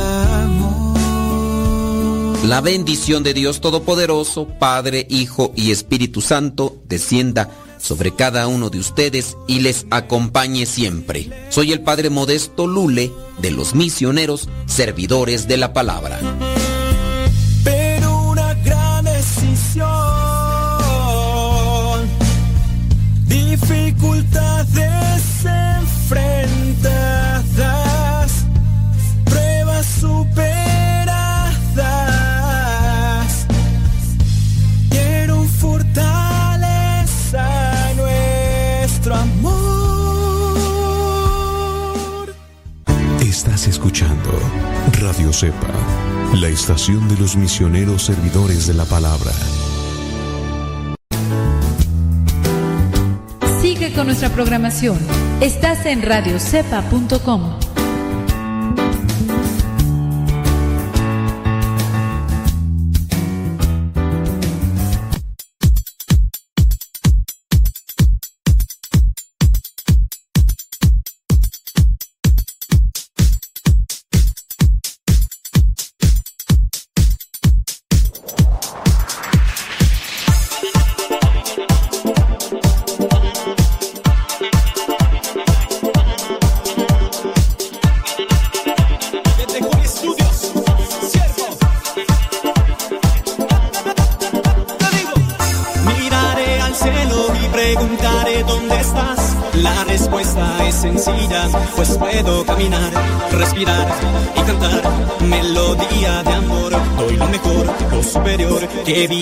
La bendición de Dios Todopoderoso, Padre, Hijo y Espíritu Santo, descienda sobre cada uno de ustedes y les acompañe siempre. Soy el Padre Modesto Lule de los misioneros servidores de la palabra. Radio Cepa, la estación de los misioneros servidores de la palabra. Sigue con nuestra programación. Estás en radiocepa.com.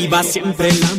viva siempre el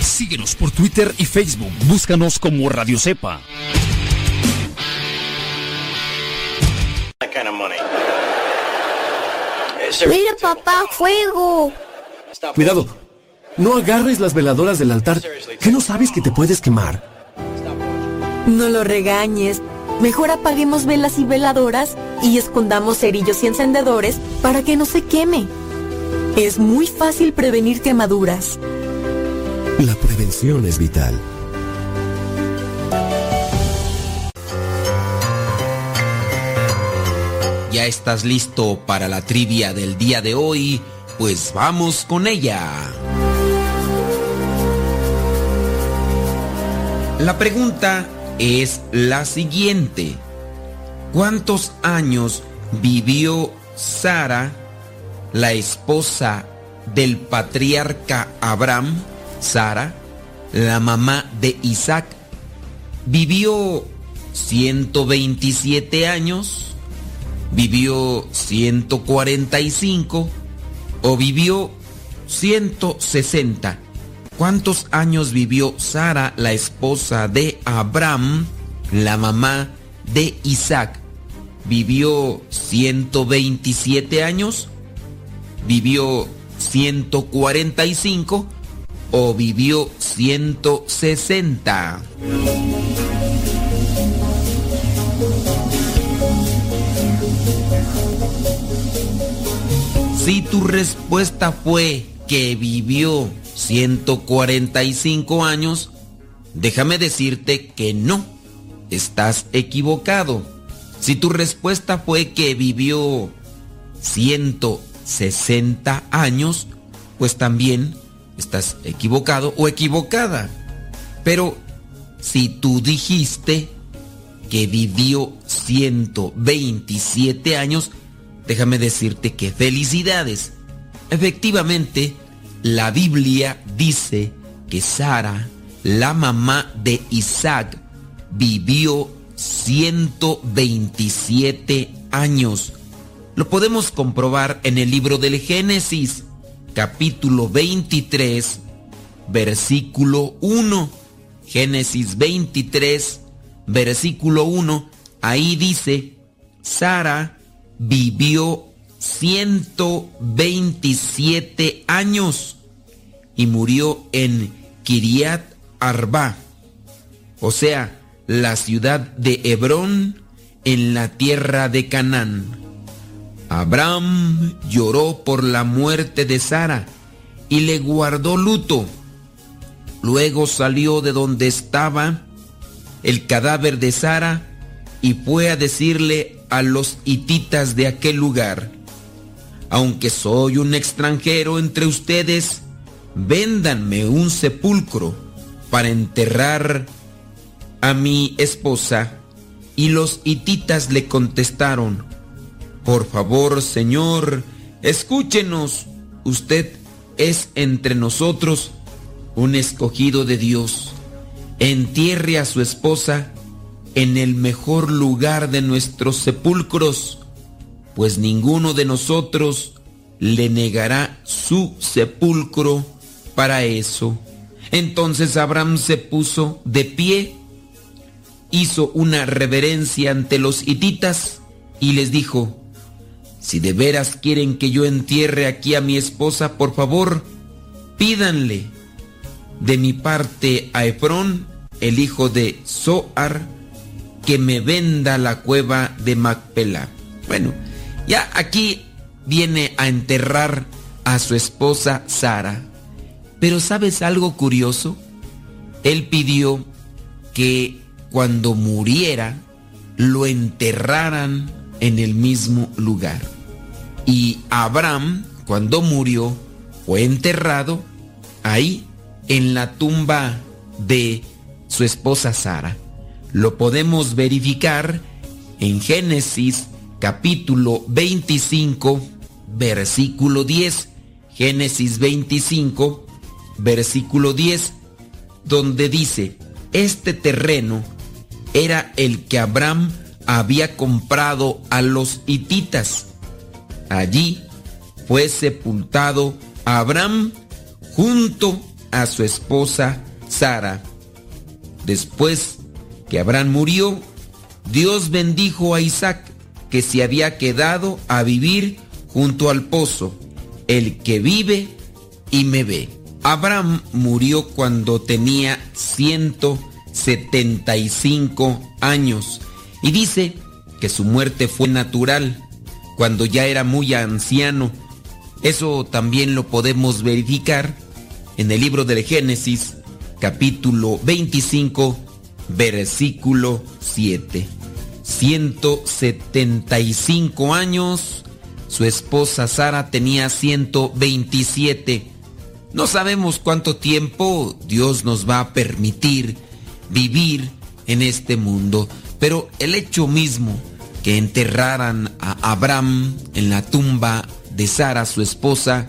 Síguenos por Twitter y Facebook. Búscanos como Radio Cepa. Mira, papá, fuego. Cuidado, no agarres las veladoras del altar, que no sabes que te puedes quemar. No lo regañes. Mejor apaguemos velas y veladoras y escondamos cerillos y encendedores para que no se queme. Es muy fácil prevenir quemaduras. La prevención es vital. ¿Ya estás listo para la trivia del día de hoy? Pues vamos con ella. La pregunta es la siguiente. ¿Cuántos años vivió Sara, la esposa del patriarca Abraham, Sara, la mamá de Isaac? ¿Vivió 127 años? ¿Vivió 145? ¿O vivió 160? ¿Cuántos años vivió Sara, la esposa de Abraham, la mamá de Isaac? ¿Vivió 127 años? ¿Vivió 145? ¿O vivió 160? Si tu respuesta fue que vivió 145 años, déjame decirte que no, estás equivocado. Si tu respuesta fue que vivió 160 años, pues también estás equivocado o equivocada. Pero si tú dijiste que vivió 127 años, déjame decirte que felicidades. Efectivamente, la Biblia dice que Sara, la mamá de Isaac, vivió 127 años. Lo podemos comprobar en el libro del Génesis, capítulo 23, versículo 1. Génesis 23, versículo 1. Ahí dice, Sara vivió 127 años y murió en Kiriat Arba, o sea, la ciudad de Hebrón en la tierra de Canaán. Abraham lloró por la muerte de Sara y le guardó luto. Luego salió de donde estaba el cadáver de Sara y fue a decirle a los hititas de aquel lugar, aunque soy un extranjero entre ustedes, véndanme un sepulcro para enterrar a mi esposa. Y los hititas le contestaron, por favor, Señor, escúchenos, usted es entre nosotros un escogido de Dios. Entierre a su esposa en el mejor lugar de nuestros sepulcros, pues ninguno de nosotros le negará su sepulcro para eso. Entonces Abraham se puso de pie, hizo una reverencia ante los hititas y les dijo, si de veras quieren que yo entierre aquí a mi esposa, por favor, pídanle de mi parte a Efrón, el hijo de Zoar, que me venda la cueva de Macpela. Bueno, ya aquí viene a enterrar a su esposa Sara. Pero ¿sabes algo curioso? Él pidió que cuando muriera lo enterraran en el mismo lugar. Y Abraham, cuando murió, fue enterrado ahí en la tumba de su esposa Sara. Lo podemos verificar en Génesis capítulo 25, versículo 10. Génesis 25, versículo 10, donde dice, este terreno era el que Abraham había comprado a los hititas. Allí fue sepultado Abraham junto a su esposa Sara. Después que Abraham murió, Dios bendijo a Isaac, que se había quedado a vivir junto al pozo, el que vive y me ve. Abraham murió cuando tenía 175 años y dice que su muerte fue natural cuando ya era muy anciano. Eso también lo podemos verificar en el libro del Génesis, capítulo 25, versículo 7. 175 años, su esposa Sara tenía 127. No sabemos cuánto tiempo Dios nos va a permitir vivir en este mundo, pero el hecho mismo que enterraran a Abraham en la tumba de Sara, su esposa,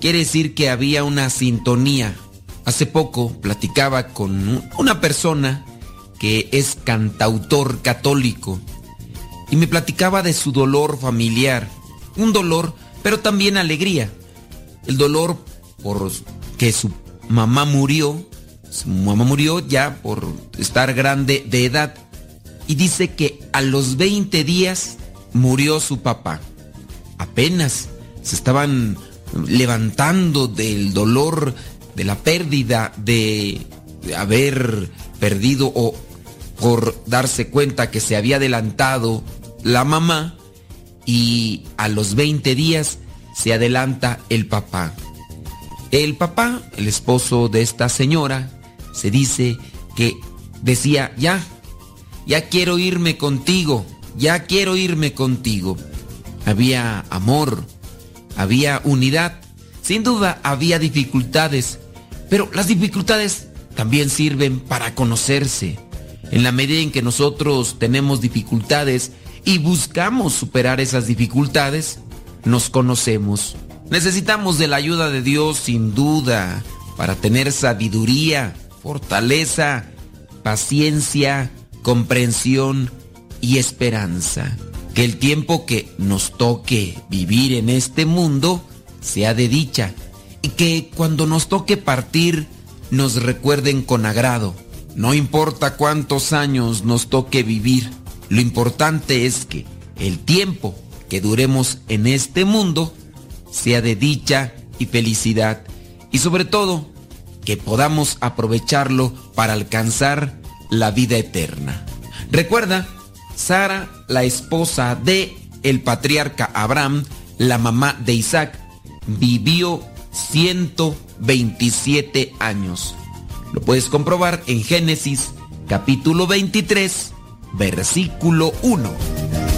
quiere decir que había una sintonía. Hace poco platicaba con una persona que es cantautor católico y me platicaba de su dolor familiar, un dolor, pero también alegría. El dolor por que su mamá murió, su mamá murió ya por estar grande de edad y dice que a los 20 días murió su papá. Apenas se estaban levantando del dolor, de la pérdida, de haber perdido o por darse cuenta que se había adelantado la mamá y a los 20 días se adelanta el papá. El papá, el esposo de esta señora, se dice que decía, ya, ya quiero irme contigo, ya quiero irme contigo. había amor, había unidad. Sin duda había dificultades, pero las dificultades también sirven para conocerse. En la medida en que nosotros tenemos dificultades y buscamos superar esas dificultades, nos conocemos. Necesitamos de la ayuda de Dios sin duda para tener sabiduría, fortaleza, paciencia, comprensión y esperanza. Que el tiempo que nos toque vivir en este mundo sea de dicha y que cuando nos toque partir nos recuerden con agrado. No importa cuántos años nos toque vivir, lo importante es que el tiempo que duremos en este mundo sea de dicha y felicidad y sobre todo que podamos aprovecharlo para alcanzar la vida eterna. Recuerda, Sara, la esposa de el patriarca Abraham, la mamá de Isaac, vivió 127 años. Lo puedes comprobar en Génesis capítulo 23, versículo 1.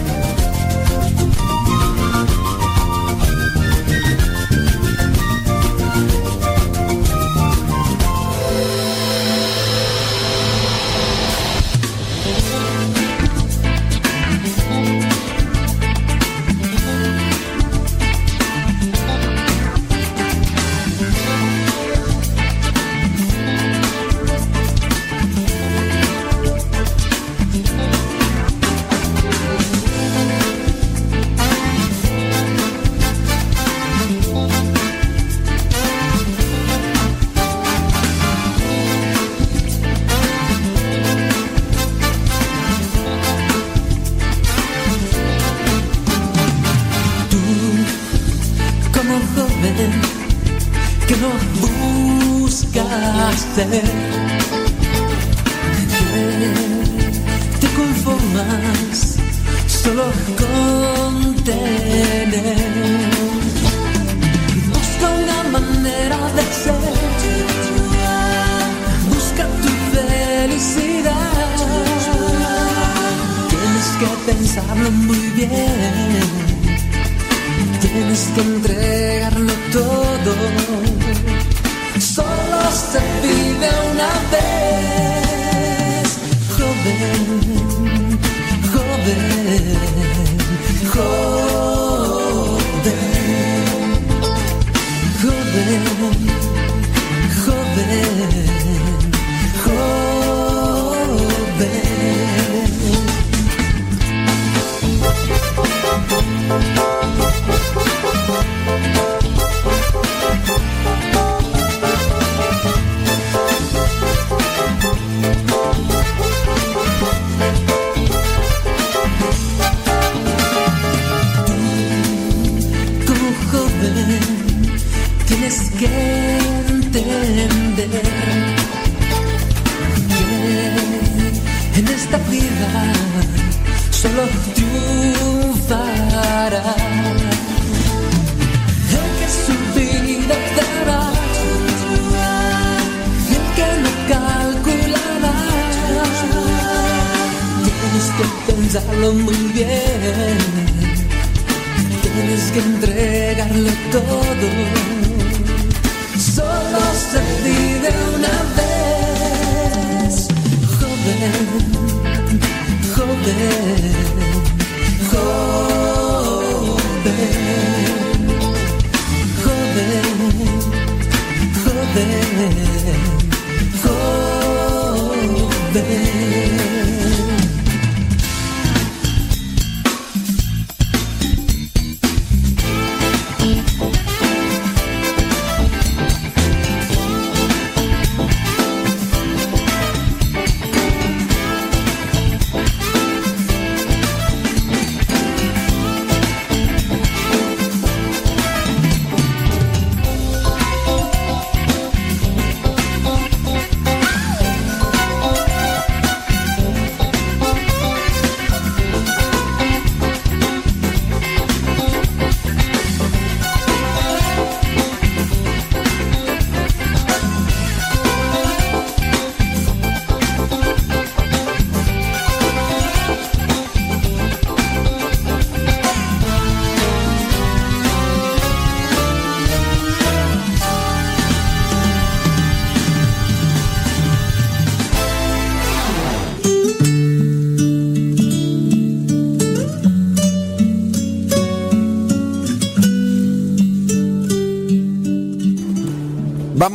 Que pensarlo muy bien. Tienes que entregarlo todo. Solo se vive una vez, joven, joven,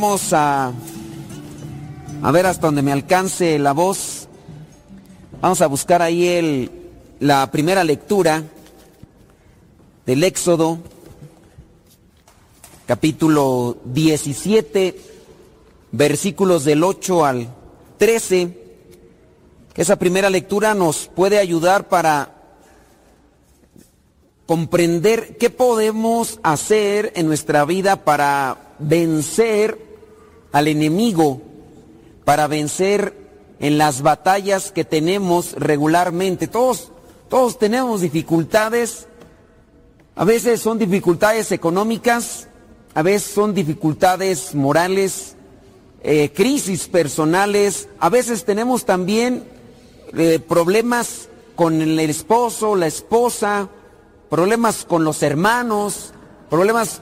Vamos a, a ver hasta donde me alcance la voz. Vamos a buscar ahí el, la primera lectura del Éxodo, capítulo 17, versículos del 8 al 13. Esa primera lectura nos puede ayudar para comprender qué podemos hacer en nuestra vida para vencer al enemigo, para vencer en las batallas que tenemos regularmente. Todos, todos tenemos dificultades. A veces son dificultades económicas, a veces son dificultades morales, eh, crisis personales, a veces tenemos también eh, problemas con el esposo, la esposa, problemas con los hermanos, problemas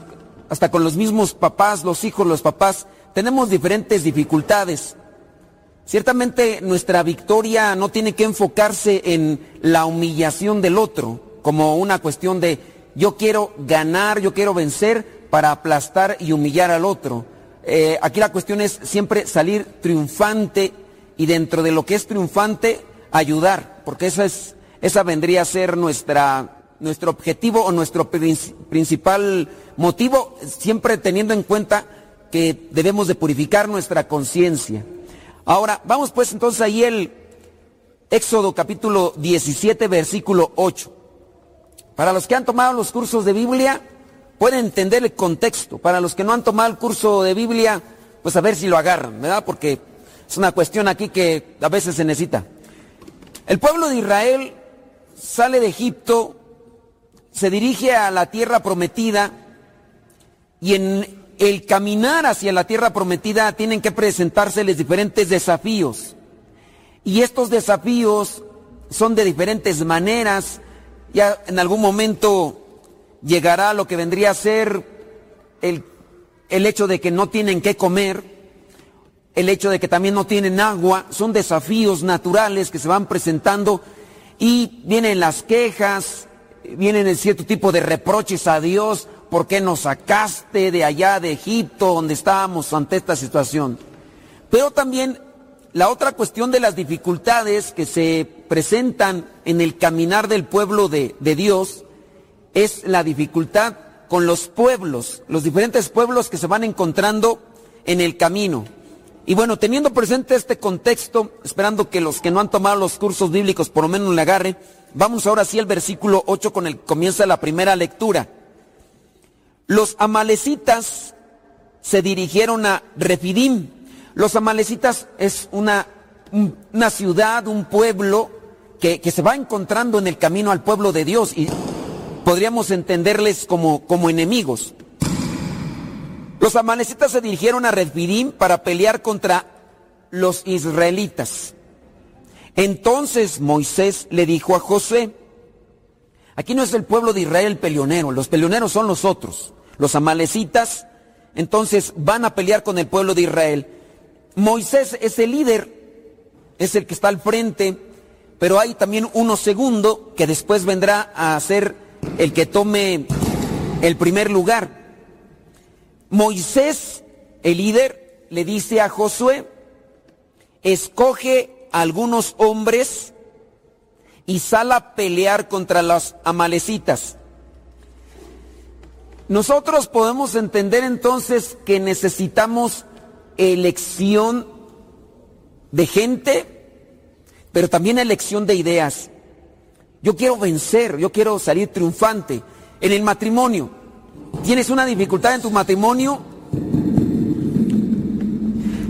hasta con los mismos papás, los hijos, los papás. Tenemos diferentes dificultades. Ciertamente nuestra victoria no tiene que enfocarse en la humillación del otro, como una cuestión de yo quiero ganar, yo quiero vencer para aplastar y humillar al otro. Eh, aquí la cuestión es siempre salir triunfante y dentro de lo que es triunfante, ayudar, porque esa, es, esa vendría a ser nuestra, nuestro objetivo o nuestro principal motivo, siempre teniendo en cuenta que debemos de purificar nuestra conciencia. Ahora, vamos pues entonces ahí el Éxodo capítulo 17, versículo 8. Para los que han tomado los cursos de Biblia, pueden entender el contexto. Para los que no han tomado el curso de Biblia, pues a ver si lo agarran, ¿verdad? Porque es una cuestión aquí que a veces se necesita. El pueblo de Israel sale de Egipto, se dirige a la tierra prometida y en el caminar hacia la tierra prometida tienen que presentárseles diferentes desafíos. Y estos desafíos son de diferentes maneras. Ya en algún momento llegará lo que vendría a ser el, el hecho de que no tienen que comer, el hecho de que también no tienen agua, son desafíos naturales que se van presentando y vienen las quejas, vienen el cierto tipo de reproches a Dios, ¿por qué nos sacaste de allá de Egipto donde estábamos ante esta situación? Pero también la otra cuestión de las dificultades que se presentan en el caminar del pueblo de, Dios es la dificultad con los pueblos, los diferentes pueblos que se van encontrando en el camino. Y bueno, teniendo presente este contexto, esperando que los que no han tomado los cursos bíblicos por lo menos le agarren, vamos ahora sí al versículo 8 con el comienza la primera lectura. Los amalecitas se dirigieron a Refidim. Los amalecitas es una, una ciudad, un pueblo que, que, se va encontrando en el camino al pueblo de Dios y podríamos entenderles como, como enemigos. Los amalecitas se dirigieron a Refidim para pelear contra los israelitas. Entonces Moisés le dijo a José, aquí no es el pueblo de Israel el peleonero, los peleoneros son los otros, los amalecitas, entonces van a pelear con el pueblo de Israel. Moisés es el líder, es el que está al frente, pero hay también uno segundo que después vendrá a ser el que tome el primer lugar. Moisés, el líder, le dice a Josué, escoge algunos hombres y sal a pelear contra los amalecitas. Nosotros podemos entender entonces que necesitamos elección de gente, pero también elección de ideas. Yo quiero vencer, yo quiero salir triunfante. En el matrimonio, ¿Tienes una dificultad en tu matrimonio?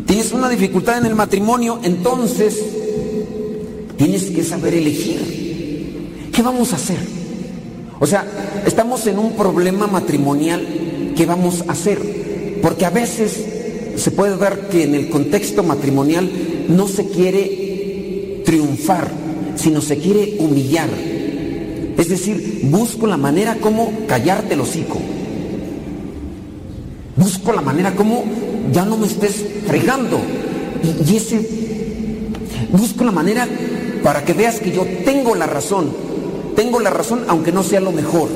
¿Tienes una dificultad en el matrimonio? Entonces, tienes que saber elegir. ¿Qué vamos a hacer? O sea, estamos en un problema matrimonial. ¿Qué vamos a hacer? Porque a veces se puede ver que en el contexto matrimonial no se quiere triunfar, sino se quiere humillar. Es decir, busco la manera como callarte el hocico. Busco la manera como ya no me estés fregando. Y, ese, busco la manera para que veas que yo tengo la razón. Tengo la razón aunque no sea lo mejor.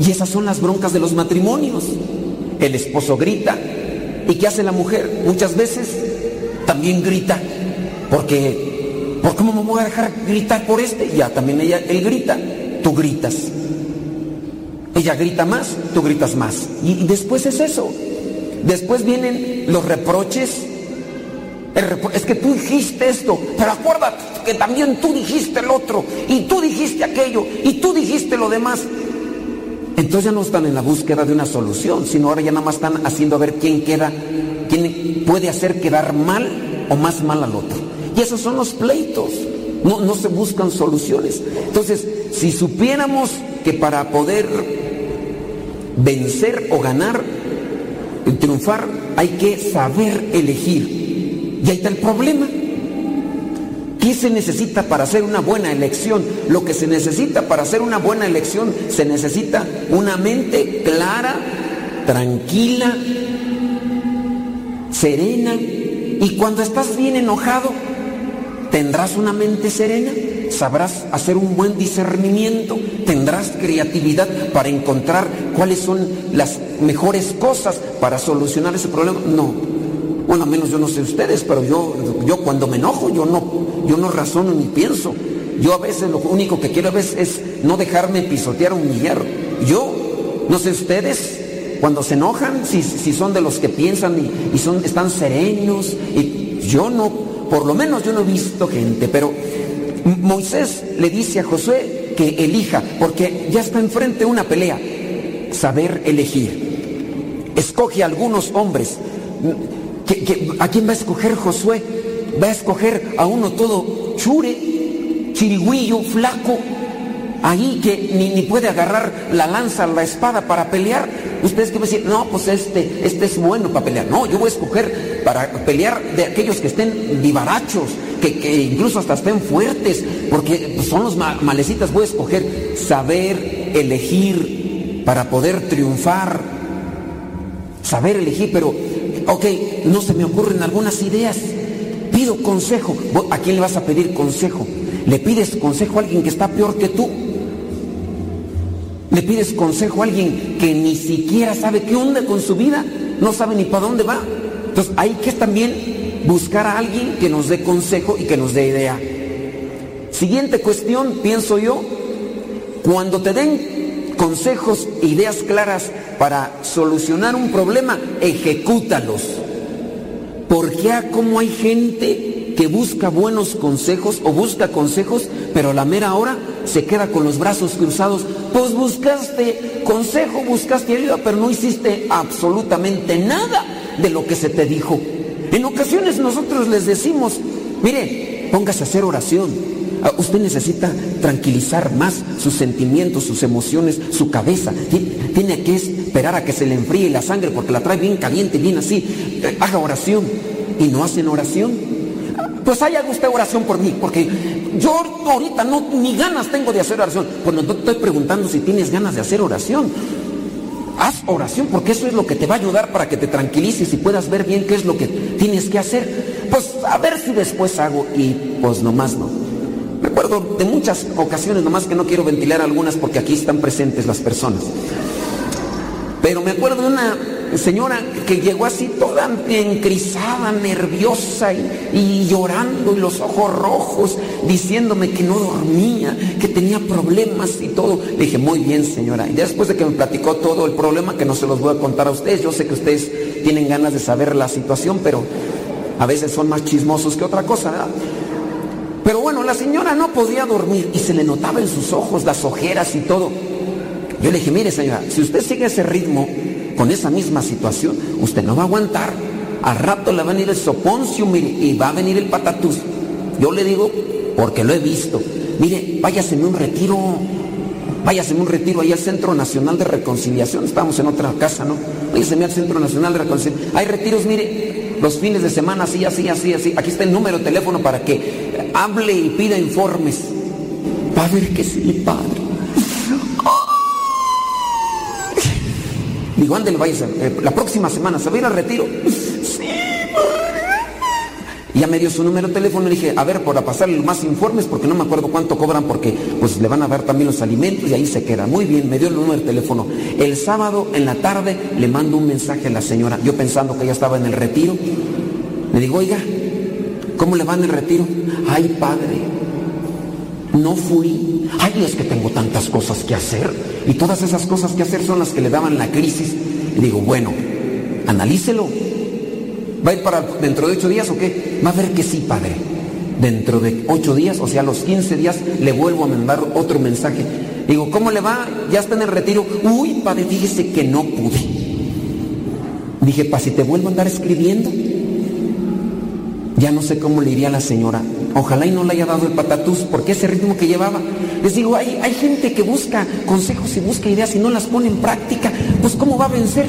Y esas son las broncas de los matrimonios. El esposo grita, ¿Y qué hace la mujer? Muchas veces también grita, porque, ¿por cómo me voy a dejar gritar por este? Ya, también ella, él grita, tú gritas. Ella grita más, tú gritas más. Y, y después es eso. Después vienen los reproches. Es que tú dijiste esto, pero acuérdate que también tú dijiste el otro, y tú dijiste aquello, y tú dijiste lo demás. Entonces ya no están en la búsqueda de una solución, sino ahora ya nada más están haciendo a ver quién queda, quién puede hacer quedar mal o más mal al otro. Y esos son los pleitos. No, no se buscan soluciones. Entonces, si supiéramos que para poder vencer o ganar, triunfar, hay que saber elegir. Y ahí está el problema. ¿Qué se necesita para hacer una buena elección? Lo que se necesita para hacer una buena elección, se necesita una mente clara, tranquila, serena. Y cuando estás bien enojado, tendrás una mente serena, sabrás hacer un buen discernimiento, tendrás creatividad para encontrar cuáles son las mejores cosas para solucionar ese problema. No, bueno, al menos yo no sé ustedes, pero yo, yo cuando me enojo, yo no, yo no razono ni pienso. Yo a veces lo único que quiero a veces es no dejarme pisotear o humillar. Yo, no sé ustedes, cuando se enojan, si, si son de los que piensan y, son, están serenos, y yo no, por lo menos yo no he visto gente, pero Moisés le dice a Josué que elija, porque ya está enfrente una pelea, saber elegir. Escoge a algunos hombres. ¿Qué- qué- a quién va a escoger Josué? Va a escoger a uno todo chure, chirigüillo, flaco, ahí que ni, ni puede agarrar la lanza, la espada para pelear. Ustedes que van a decir, no, pues este, este es bueno para pelear. No, yo voy a escoger para pelear de aquellos que estén vivarachos, que, que incluso hasta estén fuertes, porque son los ma- malecitas. Voy a escoger saber elegir para poder triunfar. Saber elegir, pero, ok, no se me ocurren algunas ideas. Pido consejo. ¿A quién le vas a pedir consejo? ¿Le pides consejo a alguien que está peor que tú? ¿Le pides consejo a alguien que ni siquiera sabe qué onda con su vida? No sabe ni para dónde va. Entonces hay que también buscar a alguien que nos dé consejo y que nos dé idea. Siguiente cuestión, pienso yo, cuando te den consejos, ideas claras para solucionar un problema, ejecútalos. Porque a como hay gente que busca buenos consejos o busca consejos, pero a la mera hora se queda con los brazos cruzados. Pues buscaste consejo, buscaste ayuda, pero no hiciste absolutamente nada de lo que se te dijo. En ocasiones nosotros les decimos, mire, póngase a hacer oración. Ah, Usted necesita tranquilizar más sus sentimientos, sus emociones, su cabeza. Ti- Tiene que esperar a que se le enfríe la sangre porque la trae bien caliente, bien así. Eh, Haga oración. Y no hacen oración. Pues haga usted oración por mí, porque yo ahorita no ni ganas tengo de hacer oración. Pues no te estoy preguntando si tienes ganas de hacer oración. Haz oración porque eso es lo que te va a ayudar para que te tranquilices y puedas ver bien qué es lo que tienes que hacer. Pues a ver si después hago y pues nomás no. Me acuerdo de muchas ocasiones, nomás que no quiero ventilar algunas porque aquí están presentes las personas. Pero me acuerdo de una señora que llegó así toda encrisada, nerviosa y, llorando y los ojos rojos, diciéndome que no dormía, que tenía problemas y todo. Le dije, muy bien señora. Y después de que me platicó todo el problema, que no se los voy a contar a ustedes, yo sé que ustedes tienen ganas de saber la situación, pero a veces son más chismosos que otra cosa. Pero bueno, la señora no podía dormir y se le notaba en sus ojos las ojeras y todo. Yo le dije, mire señora, si usted sigue ese ritmo con esa misma situación, usted no va a aguantar. Al rato le va a venir el soponcio, y va a venir el patatús. Yo le digo, porque lo he visto. Mire, váyaseme un retiro, váyaseme un retiro ahí al Centro Nacional de Reconciliación. Estamos en otra casa, ¿no? Váyaseme al Centro Nacional de Reconciliación. Hay retiros, mire, los fines de semana, así, así, así, así. Aquí está el número de teléfono para que hable y pida informes. Va a ver que sí, padre. Digo, ándale, váyase. eh, la próxima semana se va a ir al retiro. Sí. Y ya me dio su número de teléfono y dije, a ver, para pasarle más informes, porque no me acuerdo cuánto cobran, porque pues le van a dar también los alimentos y ahí se queda. Muy bien, me dio el número de teléfono. El sábado en la tarde le mando un mensaje a la señora, yo pensando que ella estaba en el retiro. Le digo, oiga, ¿cómo le va en el retiro? Ay, padre, no fui. Ay, es que tengo tantas cosas que hacer. Y todas esas cosas que hacer son las que le daban la crisis. Y digo, bueno, analícelo. ¿Va a ir para dentro de ocho días o qué? Va a ver que sí, padre. Dentro de ocho días, o sea, los 15 días, le vuelvo a mandar otro mensaje. Digo, ¿cómo le va? Ya está en el retiro. Uy, padre, fíjese que no pude. Dije, pa, si te vuelvo a andar escribiendo. Ya no sé cómo le iría a la señora. Ojalá y no le haya dado el patatús, porque ese ritmo que llevaba. Les digo, hay, hay gente que busca consejos y busca ideas y no las pone en práctica. Pues ¿cómo va a vencer?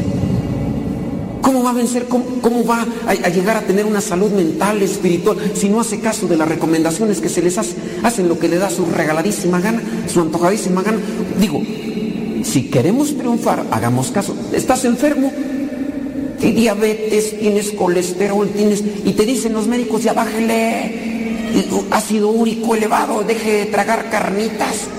¿Cómo va a vencer? ¿Cómo, va a, a, llegar a tener una salud mental, espiritual, si no hace caso de las recomendaciones que se les hace? Hacen lo que le da su regaladísima gana, su antojadísima gana. Digo, si queremos triunfar, hagamos caso. ¿Estás enfermo? Tienes diabetes, tienes colesterol, tienes... Y te dicen los médicos, ya bájele ácido úrico elevado, deje de tragar carnitas.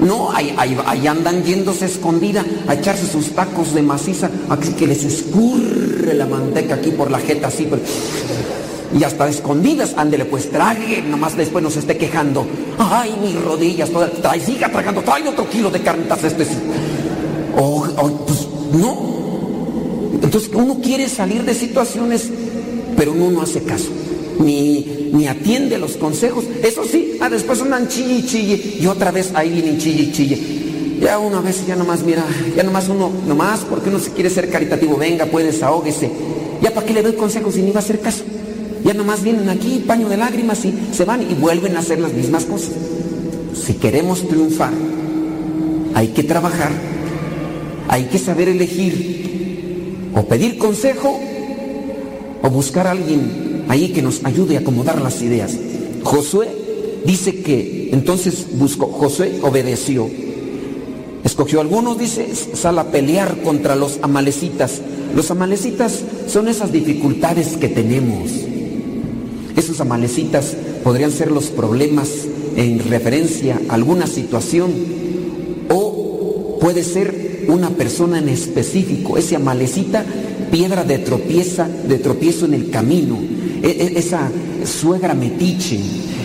No, ahí, andan yéndose escondida a echarse sus tacos de maciza, así que les escurre la manteca aquí por la jeta así. Y hasta escondidas, ándele pues, trague, nomás después nos esté quejando. Ay, mis rodillas, toda, trae, siga tragando, trae otro kilo de carnitas este. Oh, oh, pues no. Entonces uno quiere salir de situaciones, pero uno no hace caso ni, ni atiende los consejos. Eso sí, ah, después andan chille chille, y otra vez ahí vienen chille chille. Ya una vez, ya nomás, mira, ya nomás uno, nomás porque uno se quiere ser caritativo, venga, pues desahógese. Ya para qué le doy consejos si ni va a hacer caso. Ya nomás vienen aquí, paño de lágrimas, y se van y vuelven a hacer las mismas cosas. Si queremos triunfar, hay que trabajar, hay que saber elegir, o pedir consejo, o buscar a alguien ahí que nos ayude a acomodar las ideas. Josué dice que entonces buscó, Josué obedeció. Escogió algunos, dice, sal a pelear contra los amalecitas. Los amalecitas son esas dificultades que tenemos. Esos amalecitas podrían ser los problemas en referencia a alguna situación o puede ser una persona en específico. Ese amalecita, piedra de tropieza, de tropiezo en el camino esa suegra metiche,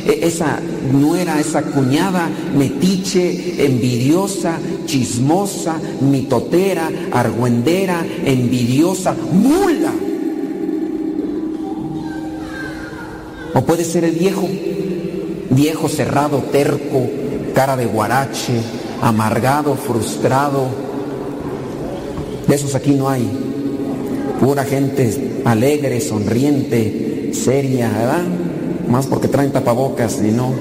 esa nuera, esa cuñada metiche, envidiosa, chismosa, mitotera, argüendera, envidiosa, mula. O puede ser el viejo, viejo cerrado, terco, cara de guarache, amargado, frustrado. De esos aquí no hay. Pura gente alegre, sonriente, seria, ¿verdad? Más porque traen tapabocas y no.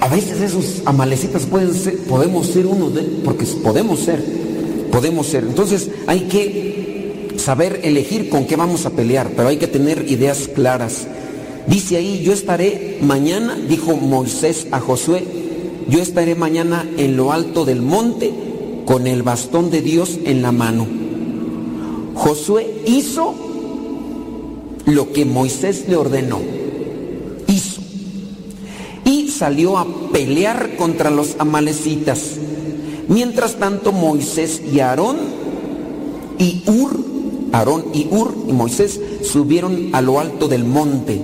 A veces esos amalecitas pueden ser, podemos ser uno de, porque podemos ser, podemos ser. Entonces hay que saber elegir con qué vamos a pelear, pero hay que tener ideas claras. Dice ahí, yo estaré mañana, dijo Moisés a Josué, yo estaré mañana en lo alto del monte con el bastón de Dios en la mano. Josué hizo lo que Moisés le ordenó. Hizo. Y salió a pelear contra los amalecitas. Mientras tanto Moisés y Aarón y Ur, Aarón y Ur y Moisés subieron a lo alto del monte.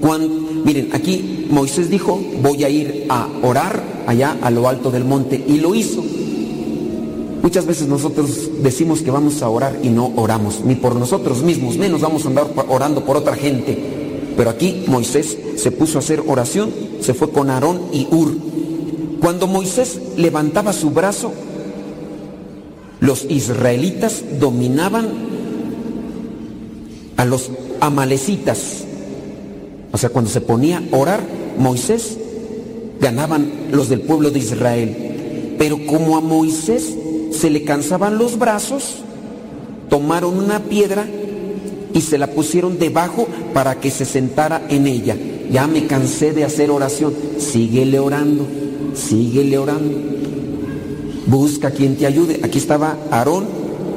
Cuando, miren, aquí Moisés dijo, voy a ir a orar allá a lo alto del monte. Y lo hizo. Muchas veces nosotros decimos que vamos a orar y no oramos, ni por nosotros mismos, menos vamos a andar orando por otra gente. Pero aquí Moisés se puso a hacer oración, se fue con Aarón y Ur. Cuando Moisés levantaba su brazo, los israelitas dominaban a los amalecitas. O sea, cuando se ponía a orar, Moisés ganaban los del pueblo de Israel. Pero como a Moisés se le cansaban los brazos, tomaron una piedra y se la pusieron debajo para que se sentara en ella. Ya me cansé de hacer oración. Síguele orando, síguele orando. Busca quien te ayude. Aquí estaba Aarón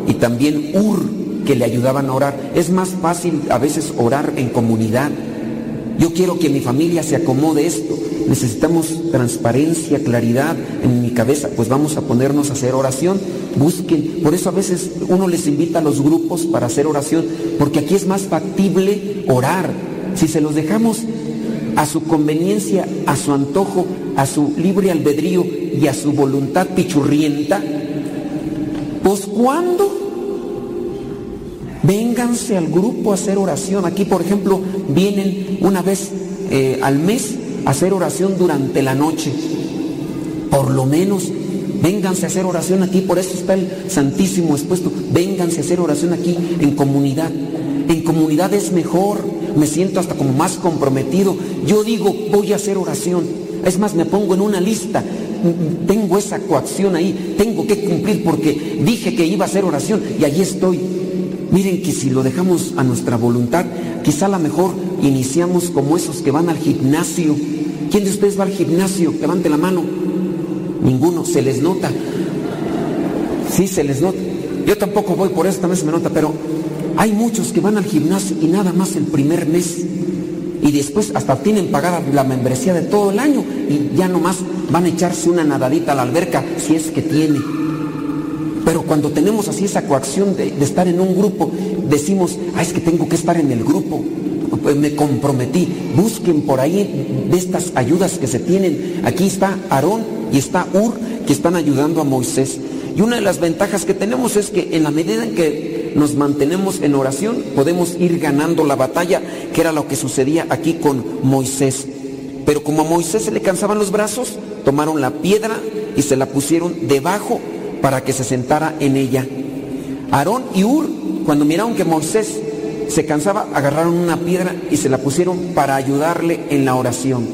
y también Ur. que le ayudaban a orar. Es más fácil a veces orar en comunidad. Yo quiero que mi familia se acomode esto. Necesitamos transparencia, claridad en mi cabeza. Pues vamos a ponernos a hacer oración. Busquen. Por eso a veces uno les invita a los grupos para hacer oración. Porque aquí es más factible orar. Si se los dejamos a su conveniencia, a su antojo, a su libre albedrío y a su voluntad pichurrienta, pues ¿cuándo? Vénganse al grupo a hacer oración. Aquí, por ejemplo, vienen una vez eh, al mes hacer oración durante la noche. Por lo menos, vénganse a hacer oración aquí. Por eso está el Santísimo expuesto. Vénganse a hacer oración aquí en comunidad. En comunidad es mejor. Me siento hasta como más comprometido. Yo digo, voy a hacer oración. Es más, me pongo en una lista tengo esa coacción ahí, tengo que cumplir porque dije que iba a hacer oración y allí estoy. Miren que si lo dejamos a nuestra voluntad, quizá a lo mejor iniciamos como esos que van al gimnasio. ¿Quién de ustedes va al gimnasio? Levante la mano. Ninguno, se les nota. Sí, se les nota. Yo tampoco voy, por eso también se me nota, pero hay muchos que van al gimnasio y nada más el primer mes. Y después hasta tienen pagada la membresía de todo el año y ya nomás van a echarse una nadadita a la alberca si es que tiene. Pero cuando tenemos así esa coacción de, estar en un grupo, decimos, ah, es que tengo que estar en el grupo. Pues me comprometí. Busquen por ahí de estas ayudas que se tienen. Aquí está Aarón y está Ur que están ayudando a Moisés. Y una de las ventajas que tenemos es que en la medida en que nos mantenemos en oración, podemos ir ganando la batalla, que era lo que sucedía aquí con Moisés. Pero como a Moisés se le cansaban los brazos, tomaron la piedra y se la pusieron debajo para que se sentara en ella. Aarón y Ur, cuando miraron que Moisés se cansaba, agarraron una piedra y se la pusieron para ayudarle en la oración.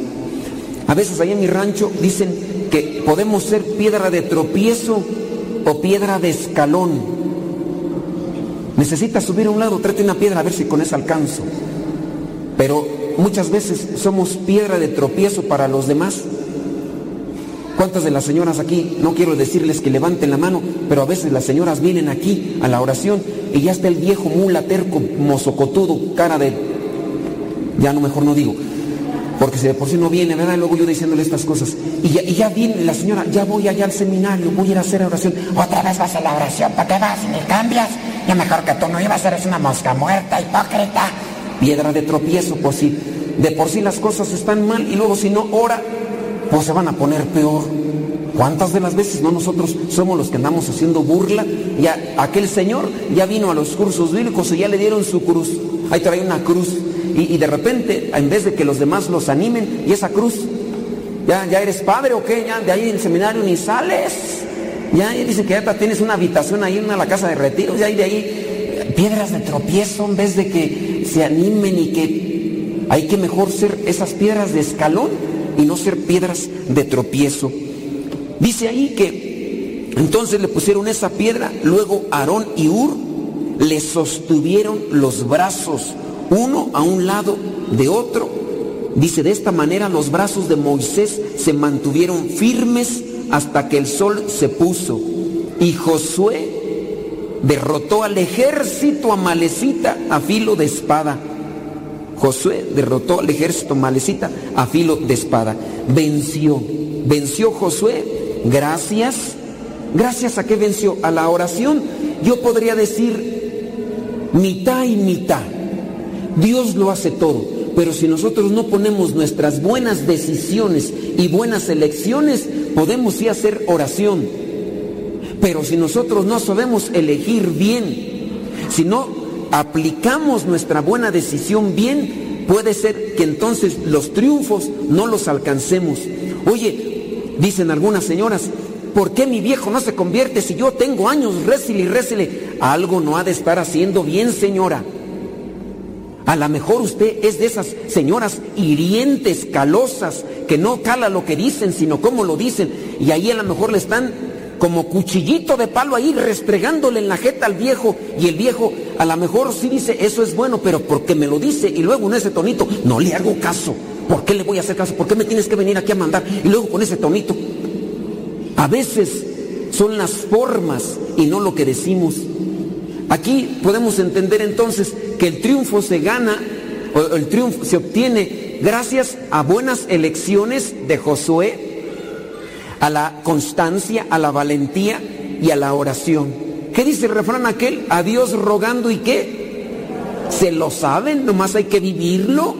A veces ahí en mi rancho dicen que podemos ser piedra de tropiezo o piedra de escalón. Necesitas subir a un lado, trate una piedra a ver si con eso alcanzo. Pero muchas veces somos piedra de tropiezo para los demás. ¿Cuántas de las señoras aquí, no quiero decirles que levanten la mano, pero a veces las señoras vienen aquí a la oración y ya está el viejo mula terco, mozocotudo, cara de... Ya no, mejor no digo, porque si de por sí no viene, ¿verdad? Luego yo diciéndole estas cosas. Y ya, viene la señora, ya voy allá al seminario, voy a ir a hacer oración. Otra vez vas a la oración, ¿para qué vas? Ni cambias. Ya mejor que tú no ibas ser una mosca muerta, hipócrita. Piedra de tropiezo, pues si de por sí las cosas están mal y luego si no ora, pues se van a poner peor. ¿Cuántas de las veces no nosotros somos los que andamos haciendo burla? Ya aquel señor ya vino a los cursos bíblicos y ya le dieron su cruz. Ahí trae una cruz. Y, y de repente, en vez de que los demás los animen, y esa cruz, ya, ya eres padre o qué, ya de ahí en el seminario ni sales. Ya dice que ya tienes una habitación ahí en la casa de retiro, ya de ahí piedras de tropiezo en vez de que se animen y que hay que mejor ser esas piedras de escalón y no ser piedras de tropiezo. Dice ahí que entonces le pusieron esa piedra, luego Aarón y Ur le sostuvieron los brazos, uno a un lado de otro. Dice, de esta manera los brazos de Moisés se mantuvieron firmes hasta que el sol se puso. Y Josué derrotó al ejército amalecita a filo de espada. Josué derrotó al ejército malecita a filo de espada. Venció. Venció Josué gracias. ¿Gracias a qué venció? A la oración. Yo podría decir mitad y mitad. Dios lo hace todo. Pero si nosotros no ponemos nuestras buenas decisiones y buenas elecciones, podemos sí hacer oración. Pero si nosotros no sabemos elegir bien, si no aplicamos nuestra buena decisión bien, puede ser que entonces los triunfos no los alcancemos. Oye, dicen algunas señoras, ¿por qué mi viejo no se convierte si yo tengo años, récile y récile? Algo no ha de estar haciendo bien, señora. A lo mejor usted es de esas señoras hirientes, calosas, que no cala lo que dicen, sino cómo lo dicen. Y ahí a lo mejor le están como cuchillito de palo ahí restregándole en la jeta al viejo. Y el viejo a lo mejor sí dice, eso es bueno, pero porque me lo dice. Y luego en ese tonito, no le hago caso. ¿Por qué le voy a hacer caso? ¿Por qué me tienes que venir aquí a mandar? Y luego con ese tonito. A veces son las formas y no lo que decimos. Aquí podemos entender entonces que el triunfo se gana, o el triunfo se obtiene gracias a buenas elecciones de Josué, a la constancia, a la valentía y a la oración. ¿Qué dice el refrán aquel? A Dios rogando y qué? ¿Se lo saben? Nomás hay que vivirlo.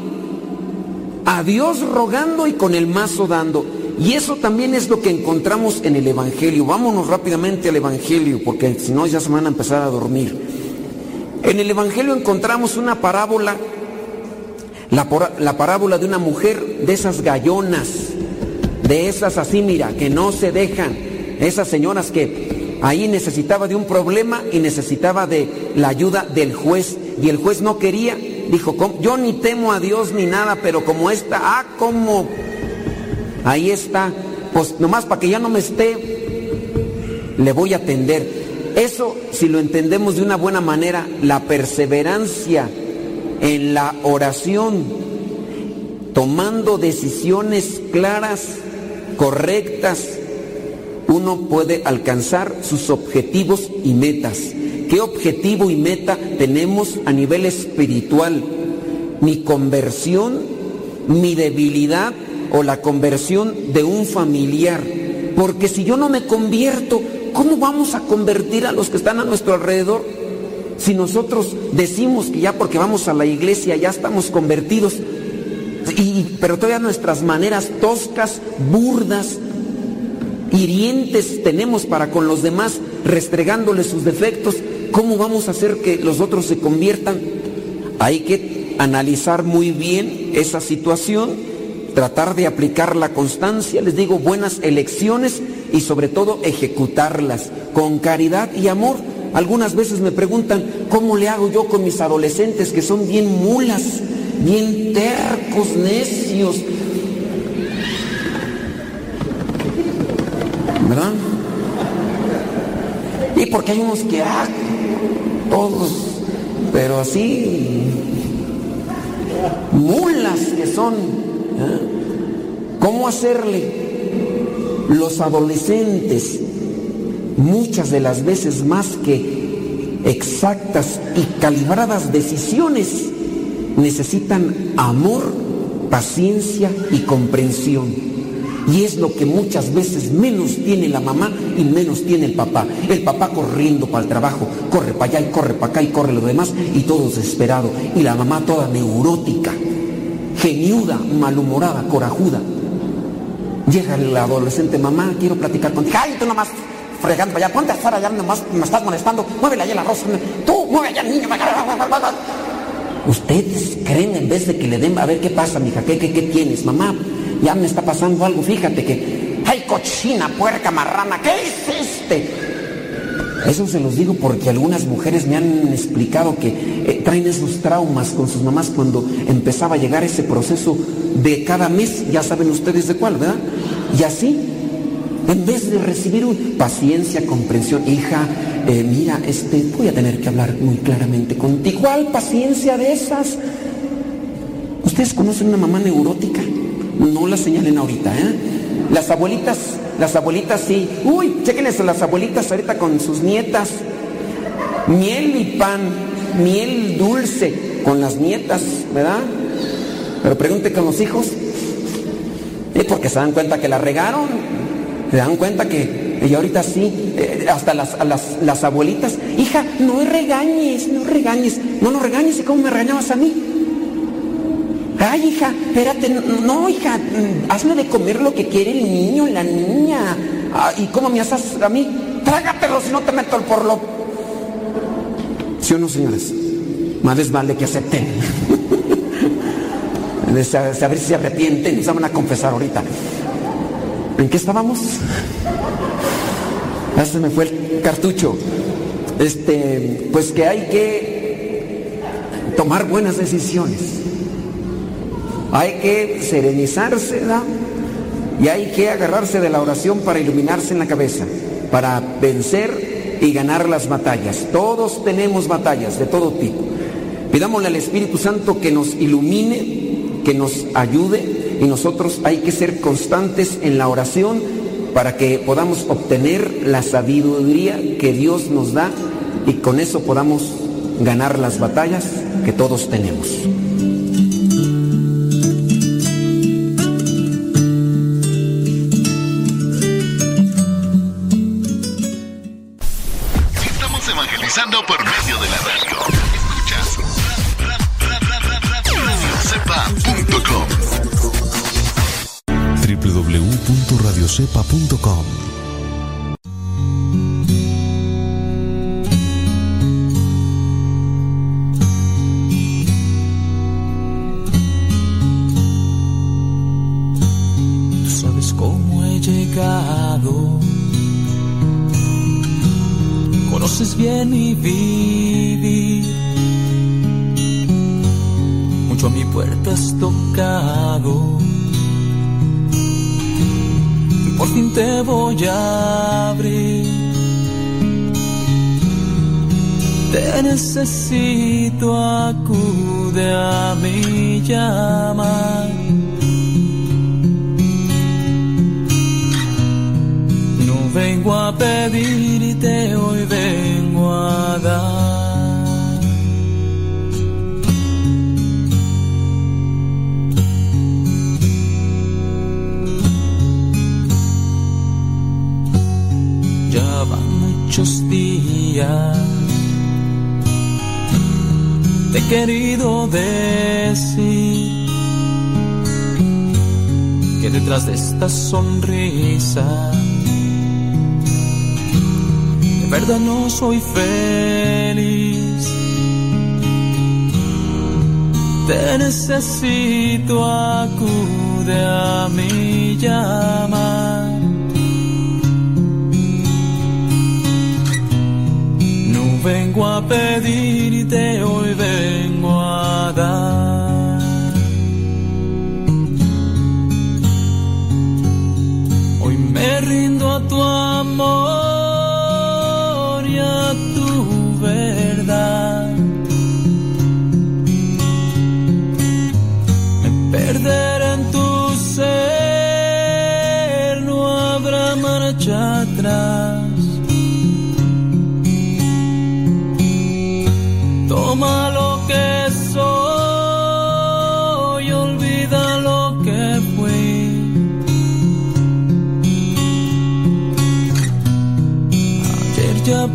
A Dios rogando y con el mazo dando. Y eso también es lo que encontramos en el Evangelio. Vámonos rápidamente al Evangelio, porque si no ya se van a empezar a dormir. En el Evangelio encontramos una parábola, la, la parábola de una mujer de esas gallonas, de esas así, mira, que no se dejan, esas señoras que ahí necesitaba de un problema y necesitaba de la ayuda del juez, y el juez no quería, dijo, yo ni temo a Dios ni nada, pero como esta, ah, como Ahí está. Pues nomás para que ya no me esté, le voy a atender. Eso, si lo entendemos de una buena manera, la perseverancia en la oración, tomando decisiones claras, correctas, uno puede alcanzar sus objetivos y metas. ¿Qué objetivo y meta tenemos a nivel espiritual? Mi conversión, mi debilidad o la conversión de un familiar. Porque si yo no me convierto, ¿cómo vamos a convertir a los que están a nuestro alrededor? Si nosotros decimos que ya porque vamos a la iglesia ya estamos convertidos, y, pero todavía nuestras maneras toscas, burdas, hirientes tenemos para con los demás, restregándoles sus defectos, ¿cómo vamos a hacer que los otros se conviertan? Hay que analizar muy bien esa situación tratar de aplicar la constancia, les digo, buenas elecciones y sobre todo ejecutarlas con caridad y amor. Algunas veces me preguntan, ¿cómo le hago yo con mis adolescentes que son bien mulas, bien tercos, necios? ¿Verdad? Y porque hay unos que, ah, todos, pero así, mulas que son ¿Cómo hacerle? Los adolescentes, muchas de las veces más que exactas y calibradas decisiones, necesitan amor, paciencia y comprensión. Y es lo que muchas veces menos tiene la mamá y menos tiene el papá. El papá corriendo para el trabajo, corre para allá y corre para acá y corre lo demás y todo desesperado. Y la mamá toda neurótica geniuda, malhumorada, corajuda. Llega el adolescente, mamá, quiero platicar contigo. Ay, tú nomás fregando para allá, ponte a estar allá, nomás me estás molestando, muévele allá la rosa. Tú, mueve allá, niño. Ustedes creen en vez de que le den, a ver qué pasa, mija, ¿qué, qué, qué tienes? Mamá, ya me está pasando algo, fíjate que, ay, cochina, puerca, marrana, ¿qué hiciste? Eso se los digo porque algunas mujeres me han explicado que eh, traen esos traumas con sus mamás cuando empezaba a llegar ese proceso de cada mes, ya saben ustedes de cuál, ¿verdad? Y así, en vez de recibir un, paciencia, comprensión, hija, eh, mira, este, voy a tener que hablar muy claramente contigo. ¿Cuál paciencia de esas? ¿Ustedes conocen una mamá neurótica? No la señalen ahorita, ¿eh? Las abuelitas las abuelitas sí. Uy, chéquenles a las abuelitas ahorita con sus nietas. Miel y pan, miel dulce con las nietas, ¿verdad? Pero pregunte con los hijos. Es porque se dan cuenta que la regaron. Se dan cuenta que y ahorita sí, eh, hasta las, las, las, abuelitas, hija, no regañes, no regañes, no nos regañes, ¿y cómo me regañabas a mí? Ay, hija, espérate, no, hija, mm, hazme de comer lo que quiere el niño, la niña. Ah, ¿Y cómo me haces a mí? Trágatelo si no te meto el porlo. ¿Sí o no, señores? Más les vale que acepten. a ver si se arrepienten se van a confesar ahorita. ¿En qué estábamos? Ya se me fue el cartucho. Este, pues que hay que tomar buenas decisiones. Hay que serenizarse, Y hay que agarrarse de la oración para iluminarse en la cabeza, para vencer y ganar las batallas. Todos tenemos batallas de todo tipo. Pidámosle al Espíritu Santo que nos ilumine, que nos ayude y nosotros hay que ser constantes en la oración para que podamos obtener la sabiduría que Dios nos da y con eso podamos ganar las batallas que todos tenemos. Necesito, acude a mi llamar. No vengo a pedirte, hoy vengo a dar. Ya van muchos días. Te he querido decir que detrás de esta sonrisa de verdad no soy feliz. Te necesito, acude a mi llamar. Vengo a pedirte, hoy vengo a dar. Hoy me rindo a tu amor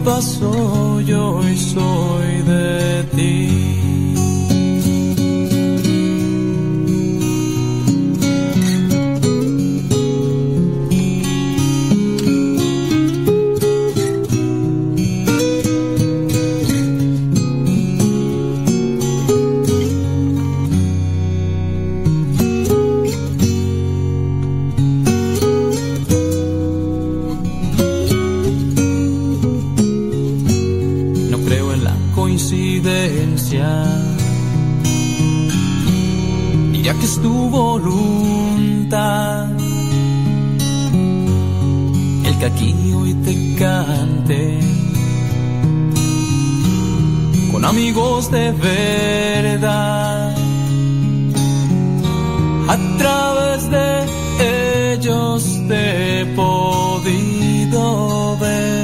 pasó, yo hoy soy de ti. Tu voluntad, el que aquí hoy te cante, con amigos de verdad, a través de ellos te he podido ver.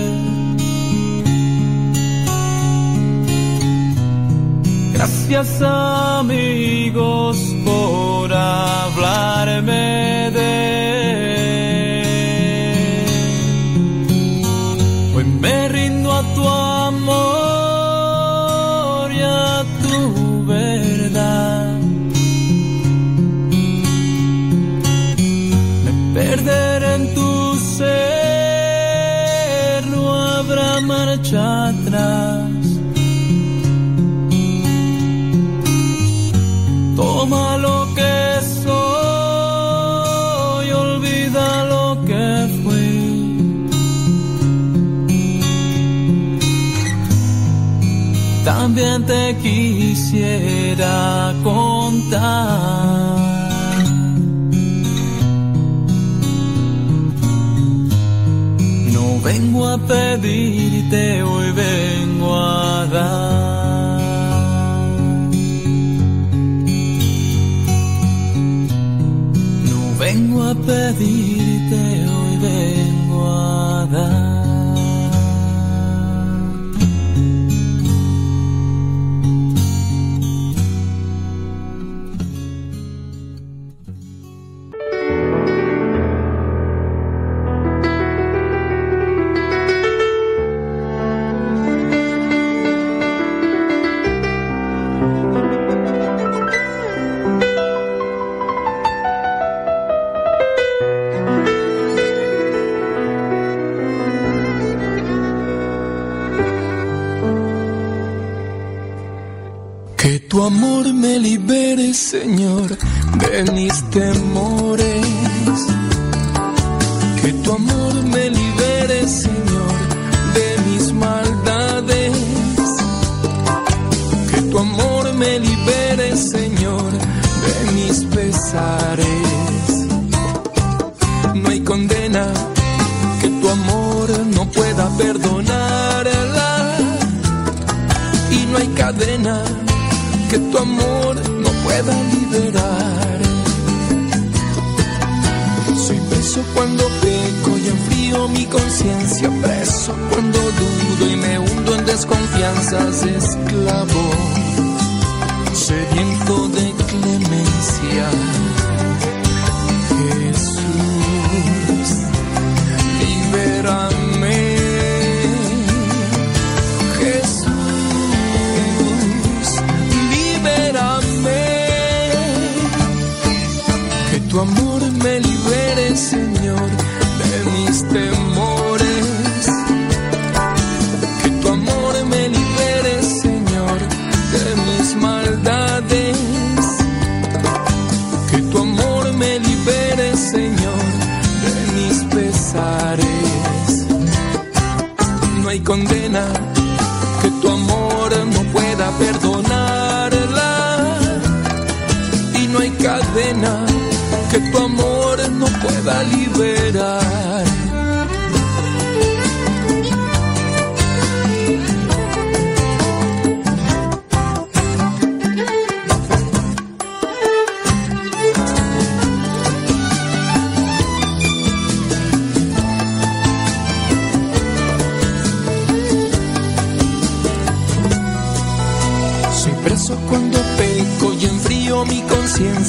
Gracias amigos hablarme de. Hoy me rindo a tu amor y a tu verdad. Me perderé en tu ser, no habrá marcha atrás. Quisiera contar. No vengo a pedirte, hoy vengo a dar. No vengo a pedirte, tu amor no pueda perdonarla. Y no hay cadena que tu amor no pueda liberar.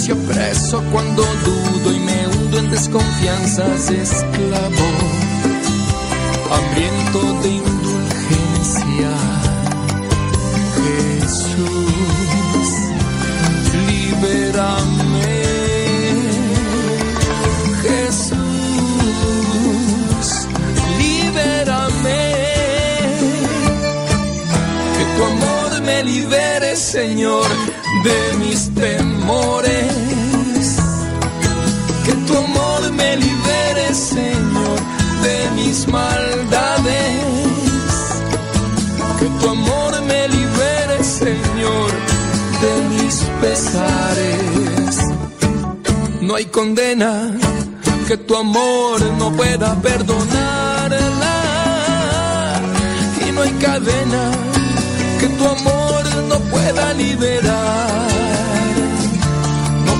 Conciencia, preso cuando dudo y me hundo en desconfianzas, esclavo, hambriento de indulgencia. Jesús, libérame. Jesús, libérame. Que tu amor me libere, Señor, de mis temores. Que tu amor me libere, Señor, de mis maldades. Que tu amor me libere, Señor, de mis pesares. No hay condena que tu amor no pueda perdonarla. Y no hay cadena que tu amor no pueda liberar,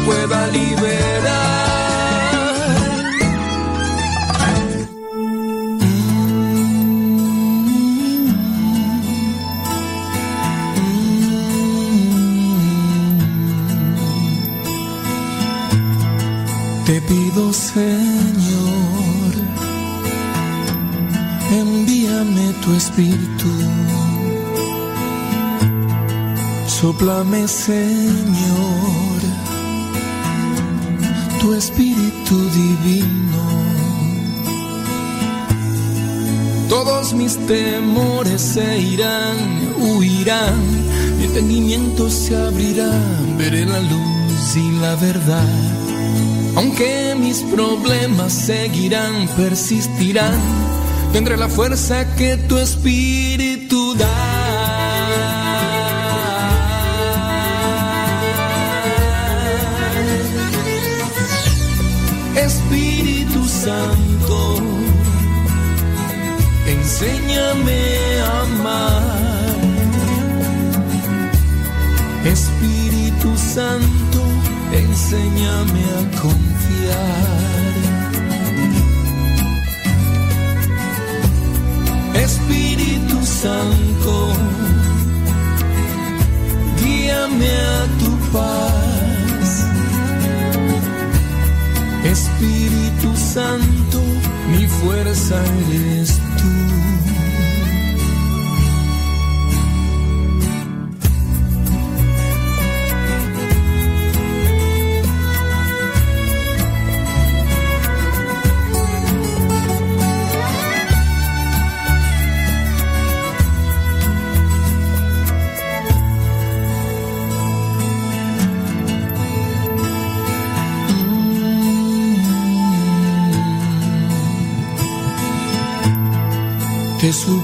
pueda liberar. Te pido, Señor, envíame tu espíritu. Sóplame, Señor, espíritu divino. Todos mis temores se irán, huirán, mi entendimiento se abrirá, veré la luz y la verdad. Aunque mis problemas seguirán, persistirán, tendré la fuerza que tu espíritu da. Espíritu Santo, enséñame a confiar. Espíritu Santo, guíame a tu paz. Espíritu Santo, mi fuerza eres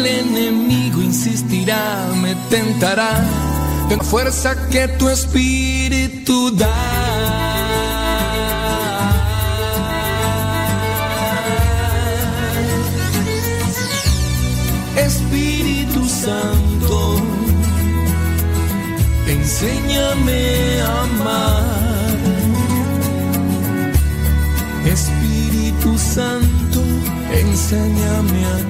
el enemigo insistirá, me tentará, la fuerza que tu espíritu da. Espíritu Santo, enséñame a amar. Espíritu Santo, enséñame a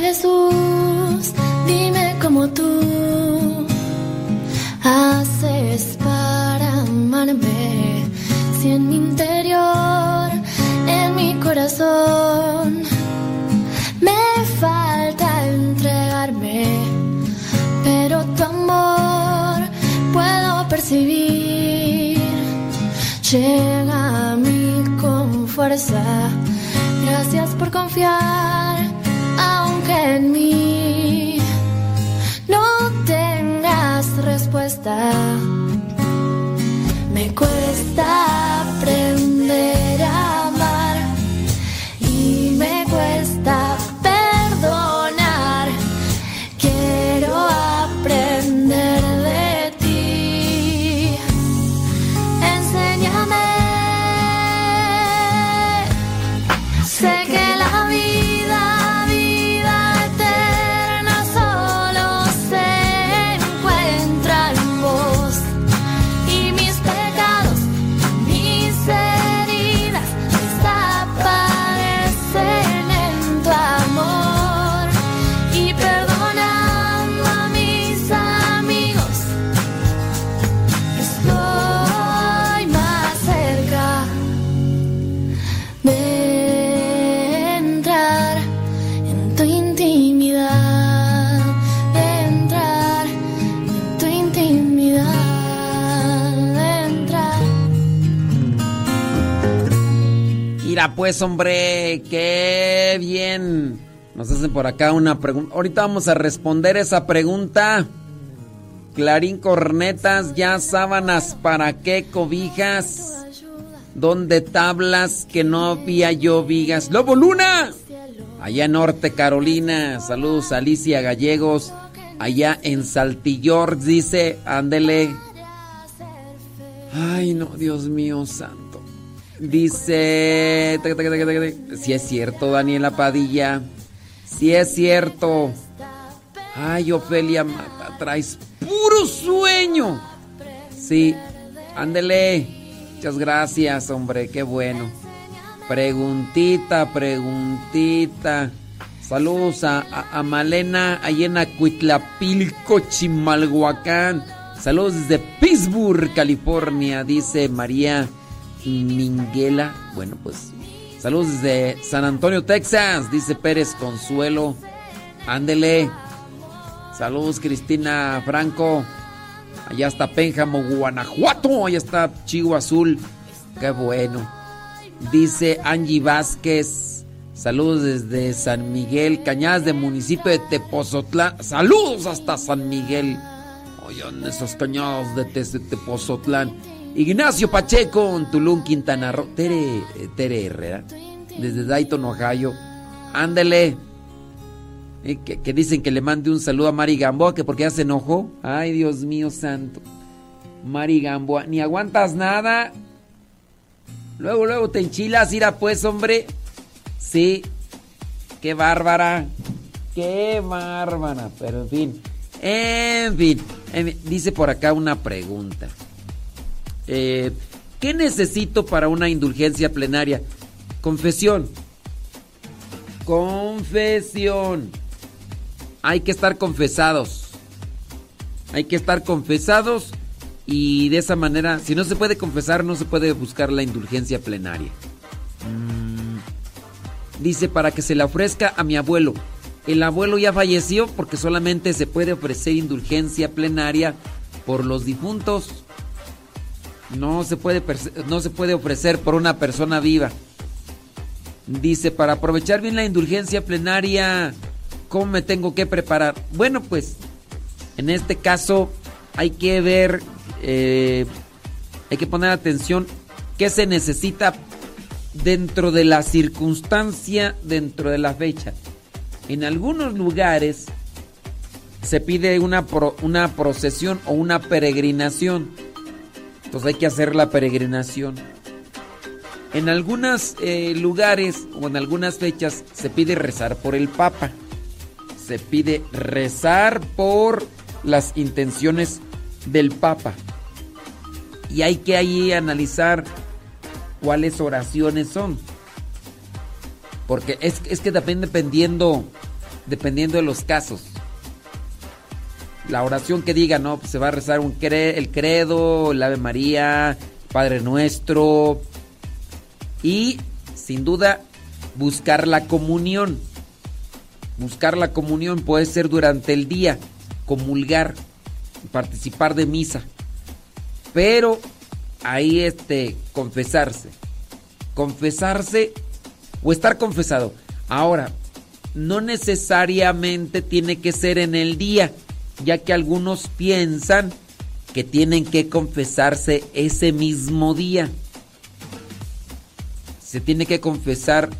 Jesús, dime cómo tú haces para amarme. Si en mi interior, en mi corazón, me falta entregarme, pero tu amor puedo percibir. Llega a mí con fuerza. Gracias por confiar, respuesta. Pues, hombre, qué bien. Nos hacen por acá una pregunta. Ahorita vamos a responder esa pregunta. Clarín cornetas, ya sábanas, ¿para qué cobijas? ¿Dónde tablas que no había yo vigas? ¡Lobo Luna! Allá en Norte Carolina. Saludos Alicia Gallegos. Allá en Saltillor, dice, ándele. Ay, no, Dios mío santo. Dice. Si es cierto, Daniela Padilla. Si es cierto. Ay, Ofelia Mata, traes puro sueño. Sí, ándele. Muchas gracias, hombre, qué bueno. Preguntita, preguntita. Saludos a, a- a Malena, ahí en Acuitlapilco, Chimalhuacán. Saludos desde Pittsburgh, California, dice María Minguela. Bueno, pues saludos desde San Antonio, Texas, dice Pérez Consuelo. Ándele. Saludos, Cristina Franco. Allá está Pénjamo, Guanajuato. Allá está Chivo Azul. Qué bueno. Dice Angie Vázquez. Saludos desde San Miguel, Cañadas de municipio de Tepozotlán. Saludos hasta San Miguel. Oigan, de, Te- de Tepozotlán. Ignacio Pacheco, en Tulum, Quintana Roo. Tere, eh, Tere Herrera. Desde Dayton, Ohio. Ándele. Eh, que, dicen que le mande un saludo a Mari Gamboa, que porque ya se. Ay, Dios mío santo. Mari Gamboa, ni aguantas nada. Luego, luego te enchilas, ira pues, hombre. Sí. Qué bárbara. Qué bárbara. Pero en fin. En fin. en fin. Dice por acá una pregunta. Eh, ¿Qué necesito para una indulgencia plenaria? Confesión. Confesión. Hay que estar confesados. Hay que estar confesados y de esa manera, si no se puede confesar, no se puede buscar la indulgencia plenaria. Mm, Dice para que se la ofrezca a mi abuelo. El abuelo ya falleció porque solamente se puede ofrecer indulgencia plenaria por los difuntos. No se puede, no se puede ofrecer por una persona viva. Dice, para aprovechar bien la indulgencia plenaria, ¿cómo me tengo que preparar? Bueno, pues en este caso hay que ver, eh, hay que poner atención qué se necesita dentro de la circunstancia, dentro de la fecha. En algunos lugares se pide una, pro- una procesión o una peregrinación. Entonces hay que hacer la peregrinación. En algunos lugares o en algunas fechas se pide rezar por el Papa. Se pide rezar por las intenciones del Papa. Y hay que ahí analizar cuáles oraciones son. Porque es, es que depende dependiendo, dependiendo de los casos. La oración que diga, no, se va a rezar un el credo, el Ave María, Padre Nuestro. Y sin duda, buscar la comunión. Buscar la comunión puede ser durante el día, comulgar, participar de misa. Pero ahí este confesarse. Confesarse o estar confesado. Ahora, no necesariamente tiene que ser en el día, ya que algunos piensan que tienen que confesarse ese mismo día. Se tiene que confesar.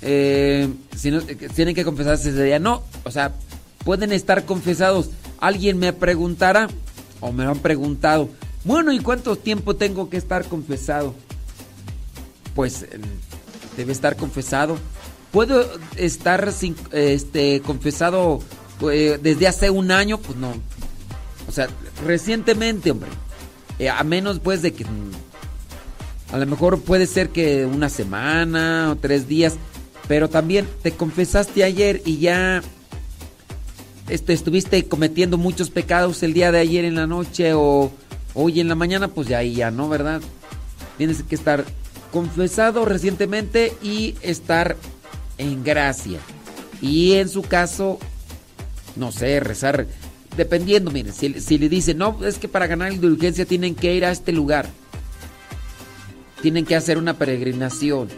eh, si no, eh, tienen que confesarse ese día. No, o sea, pueden estar confesados. Alguien me preguntará, o me han preguntado, bueno, ¿y cuánto tiempo tengo que estar confesado? Pues debe estar confesado. ¿Puedo estar sin, este, confesado eh, desde hace un año? Pues no. O sea, recientemente, hombre. Eh, a menos pues de que... mm, A lo mejor puede ser que una semana o tres días. Pero también te confesaste ayer y ya... Este, estuviste cometiendo muchos pecados el día de ayer en la noche o hoy en la mañana, pues ya ahí ya, ¿no? ¿Verdad? Tienes que estar confesado recientemente y estar en gracia. Y en su caso, no sé, rezar, dependiendo, miren, si, si le dicen, no, es que para ganar indulgencia tienen que ir a este lugar, tienen que hacer una peregrinación,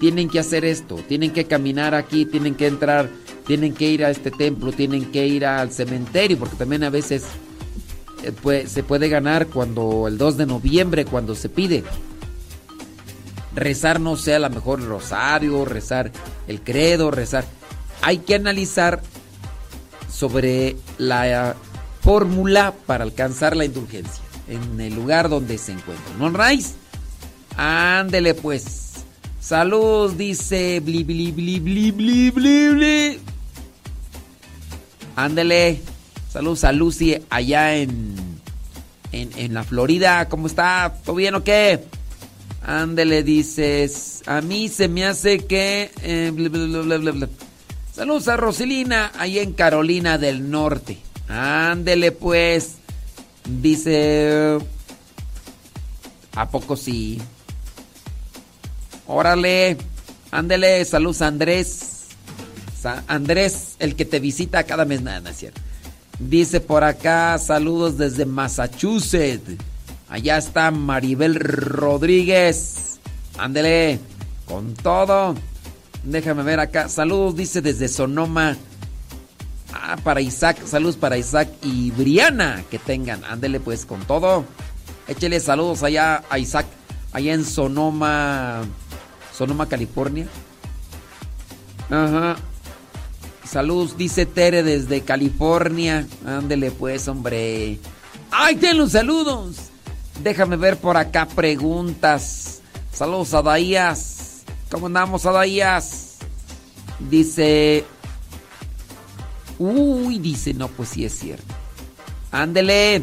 tienen que hacer esto, tienen que caminar aquí, tienen que entrar, tienen que ir a este templo, tienen que ir al cementerio, porque también a veces eh, se puede ganar cuando el 2 de noviembre, cuando se pide rezar no sea la mejor el rosario, rezar el credo, rezar. Hay que analizar sobre la eh, fórmula para alcanzar la indulgencia en el lugar donde se encuentra. ¿No, Rice? Ándele pues. Salud, dice bli bli bli bli bli bli. Ándele. Saludos a Lucy allá en, en, en la Florida. ¿Cómo está? ¿Todo bien o qué? Ándele, dices. A mí se me hace que. eh, bla, bla, bla. Saludos a Roselina, ahí en Carolina del Norte. Ándele, pues. Dice. ¿A poco sí? Órale. Ándele, saludos a Andrés. Andrés, el que te visita cada mes. Nada, no es cierto. Dice por acá, saludos desde Massachusetts. Allá está Maribel Rodríguez. Ándele, con todo. Déjame ver acá. Saludos, dice desde Sonoma. Ah, para Isaac. Saludos para Isaac y Briana. Que tengan. Ándele pues con todo. Échele saludos allá a Isaac. Allá en Sonoma. Sonoma, California. Ajá. Saludos, dice Tere desde California. Ándele pues, hombre. ¡Ay, ten los saludos! Déjame ver por acá preguntas. Saludos a Daías. ¿Cómo andamos, Adaías? Dice. Uy, dice, no, pues sí es cierto. Ándele.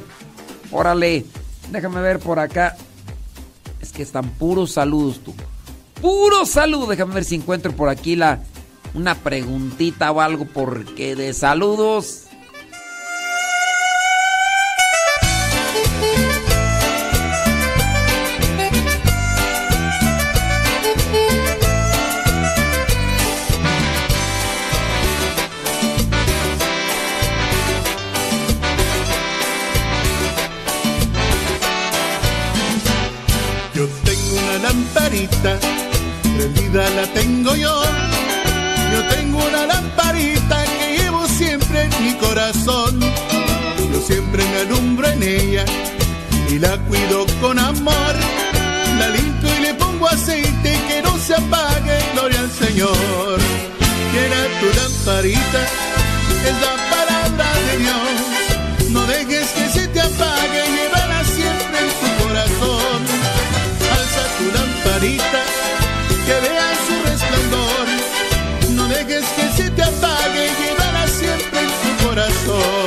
Órale. Déjame ver por acá. Es que están puros saludos, tú. Puro saludos. Déjame ver si encuentro por aquí la una preguntita o algo porque de saludos. La tengo yo. Yo tengo una lamparita que llevo siempre en mi corazón. Yo siempre me alumbro en ella y la cuido con amor. La limpio y le pongo aceite que no se apague, gloria al Señor. Quiera tu lamparita, es la palabra de Dios. No dejes que se te apague, llévala siempre en tu corazón. Alza tu lamparita, corazón.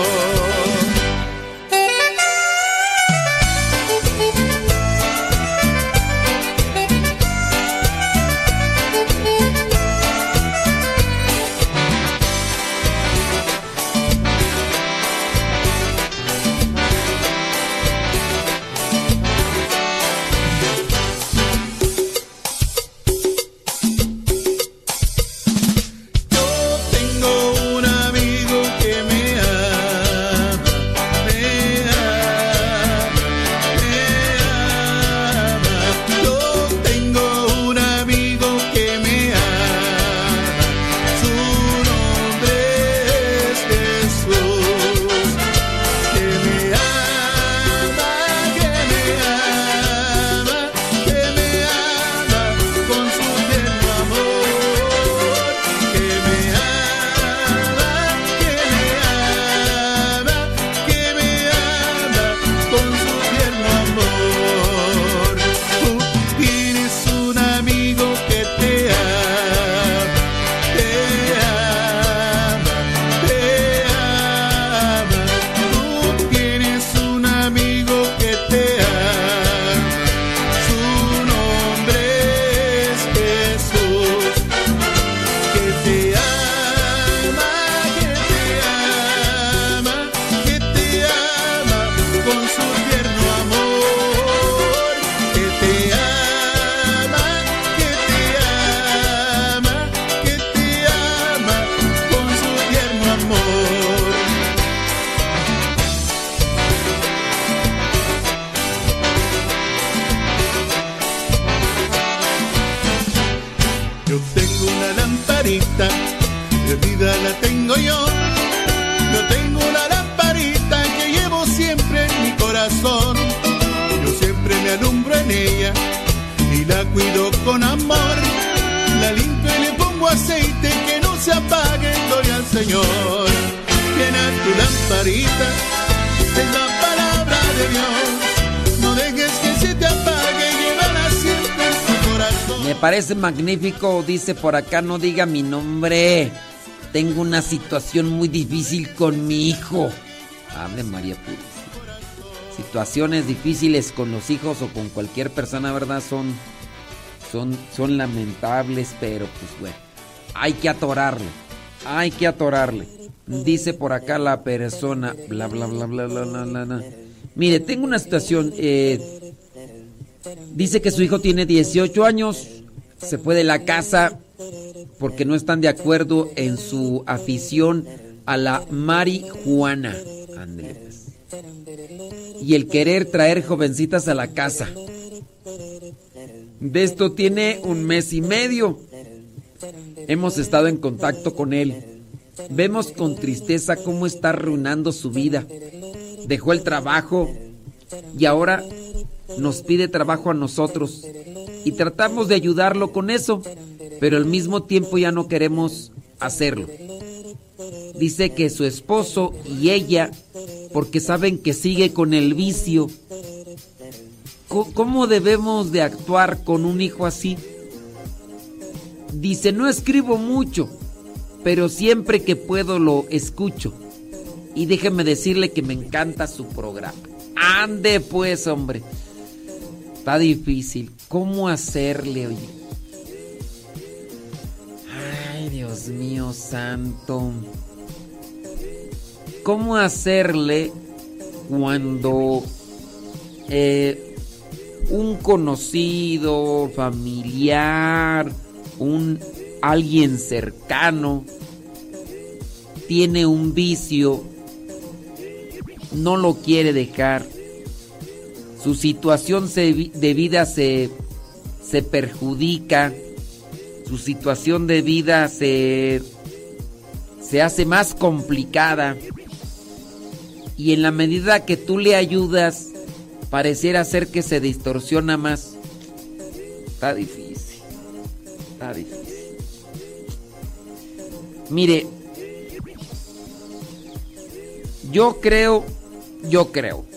Magnífico, dice por acá, no diga mi nombre. Tengo una situación muy difícil con mi hijo. Ave María Purísima. Situaciones difíciles con los hijos o con cualquier persona, ¿verdad? Son, son, son lamentables, pero pues bueno. Hay que atorarle. Hay que atorarle. Dice por acá la persona. Bla, bla, bla, bla, bla, bla, bla, bla. Mire, tengo una situación. eh, Dice que su hijo tiene 18 años, se fue de la casa porque no están de acuerdo en su afición a la marihuana. Ándale, pues. Y el querer traer jovencitas a la casa. De esto tiene un mes y medio. Hemos estado en contacto con él. Vemos con tristeza cómo está arruinando su vida. Dejó el trabajo y ahora nos pide trabajo a nosotros. Y tratamos de ayudarlo con eso, pero al mismo tiempo ya no queremos hacerlo. Dice que su esposo y ella, porque saben que sigue con el vicio, ¿cómo debemos de actuar con un hijo así? Dice, no escribo mucho, pero siempre que puedo lo escucho. Y déjeme decirle que me encanta su programa. Ande pues, hombre. Está difícil. ¿Cómo hacerle, oye? Ay, Dios mío santo. ¿Cómo hacerle cuando eh, un conocido, familiar, un alguien cercano tiene un vicio, no lo quiere dejar, su situación de vida se, se perjudica, su situación de vida se, se hace más complicada y en la medida que tú le ayudas, pareciera ser que se distorsiona más. Está difícil, está difícil. Mire, yo creo, yo creo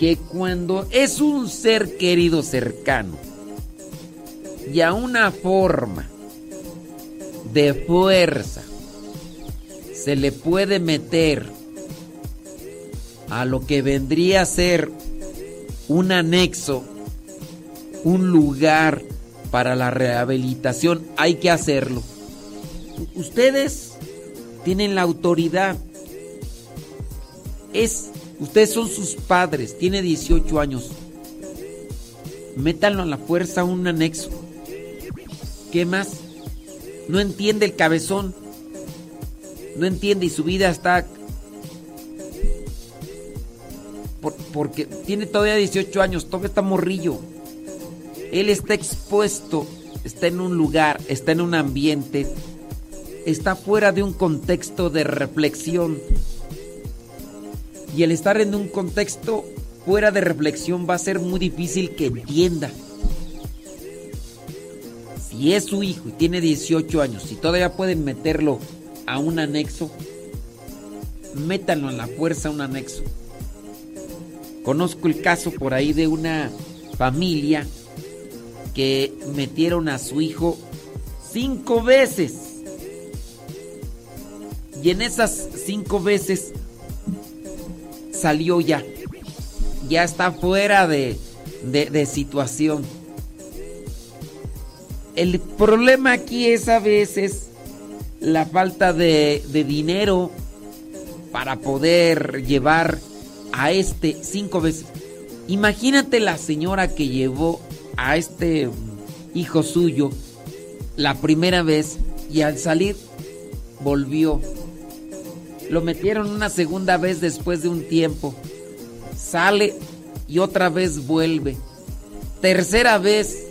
que cuando es un ser querido cercano y a una forma de fuerza se le puede meter a lo que vendría a ser un anexo, un lugar para la rehabilitación, hay que hacerlo. Ustedes tienen la autoridad es, ustedes son sus padres, tiene 18 años. Métanlo a la fuerza un anexo. ¿Qué más? No entiende el cabezón. No entiende y su vida está... porque tiene todavía 18 años, todavía está morrillo. Él está expuesto, está en un lugar, está en un ambiente, está fuera de un contexto de reflexión y el estar en un contexto fuera de reflexión va a ser muy difícil que entienda. Si es su hijo y tiene 18 años y todavía pueden meterlo a un anexo, métanlo a la fuerza a un anexo. Conozco el caso por ahí de una familia que metieron a su hijo cinco veces. Y en esas cinco veces salió ya. Ya está fuera de, de, situación. El problema aquí es a veces la falta de, de dinero para poder llevar a este cinco veces. Imagínate la señora que llevó a este hijo suyo la primera vez y al salir volvió lo metieron una segunda vez después de un tiempo. Sale y otra vez vuelve. Tercera vez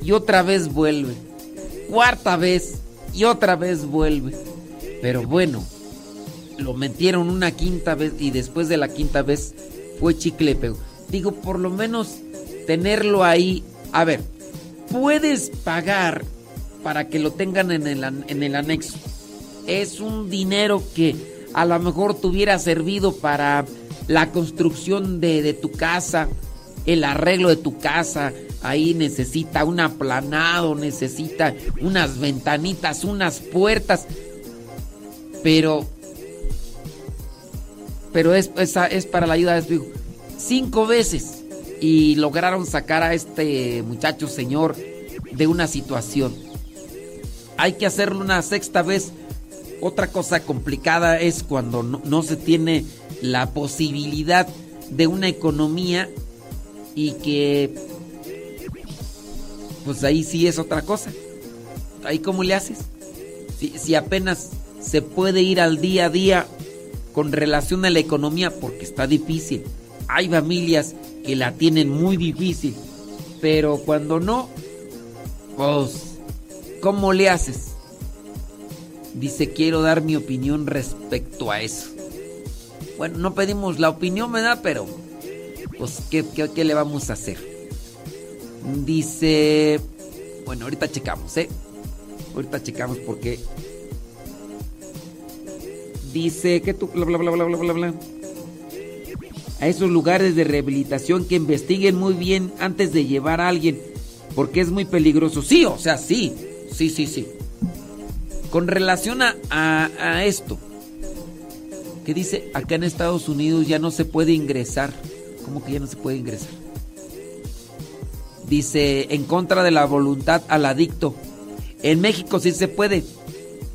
y otra vez vuelve. Cuarta vez y otra vez vuelve. Pero bueno, lo metieron una quinta vez y después de la quinta vez fue chicle Digo, por lo menos tenerlo ahí. A ver, puedes pagar para que lo tengan en el anexo. Es un dinero que a lo mejor te hubiera servido para la construcción de, tu casa, el arreglo de tu casa. Ahí necesita un aplanado, necesita unas ventanitas, unas puertas. Pero, pero es, es para la ayuda de tu hijo. Cinco veces y lograron sacar a este muchacho señor de una situación. Hay que hacerlo una sexta vez otra cosa complicada es cuando no, se tiene la posibilidad de una economía y que pues ahí sí es otra cosa. Ahí cómo le haces. Si, si, apenas se puede ir al día a día con relación a la economía porque está difícil. Hay familias que la tienen muy difícil, pero cuando no, pues, ¿cómo le haces? Dice, quiero dar mi opinión respecto a eso. Bueno, no pedimos la opinión, ¿verdad? Pero, pues, ¿qué, qué, le vamos a hacer? Dice, bueno, ahorita checamos, ¿eh? Ahorita checamos porque dice que tú bla bla bla bla bla bla bla a esos lugares de rehabilitación que investiguen muy bien antes de llevar a alguien porque es muy peligroso. Sí, o sea, sí, sí, sí, sí. Con relación a, a, esto, que dice acá en Estados Unidos ya no se puede ingresar. ¿Cómo que ya no se puede ingresar? Dice en contra de la voluntad al adicto. En México sí se puede.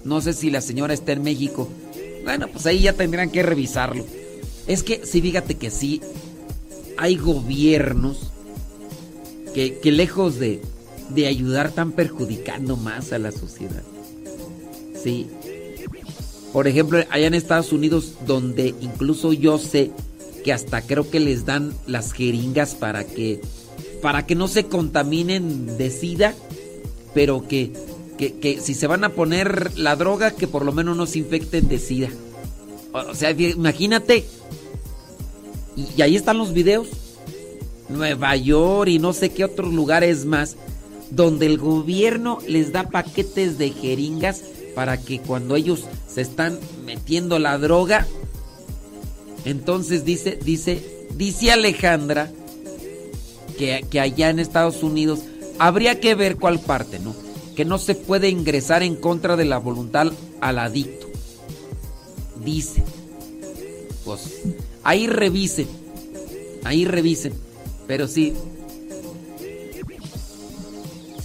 No sé si la señora está en México. Bueno, pues ahí ya tendrán que revisarlo. Es que sí, fíjate que sí, hay gobiernos que, que lejos de, de ayudar están perjudicando más a la sociedad. Sí. Por ejemplo, allá en Estados Unidos, donde incluso yo sé que hasta creo que les dan las jeringas para que para que no se contaminen de sida, pero que, que, que si se van a poner la droga, que por lo menos no se infecten de sida. O sea, imagínate. Y, y ahí están los videos. Nueva York y no sé qué otros lugares más, donde el gobierno les da paquetes de jeringas para que cuando ellos se están metiendo la droga, entonces dice, dice, dice Alejandra que, que allá en Estados Unidos habría que ver cuál parte, ¿no? Que no se puede ingresar en contra de la voluntad al adicto. Dice. Pues ahí revisen. Ahí revisen. Pero sí.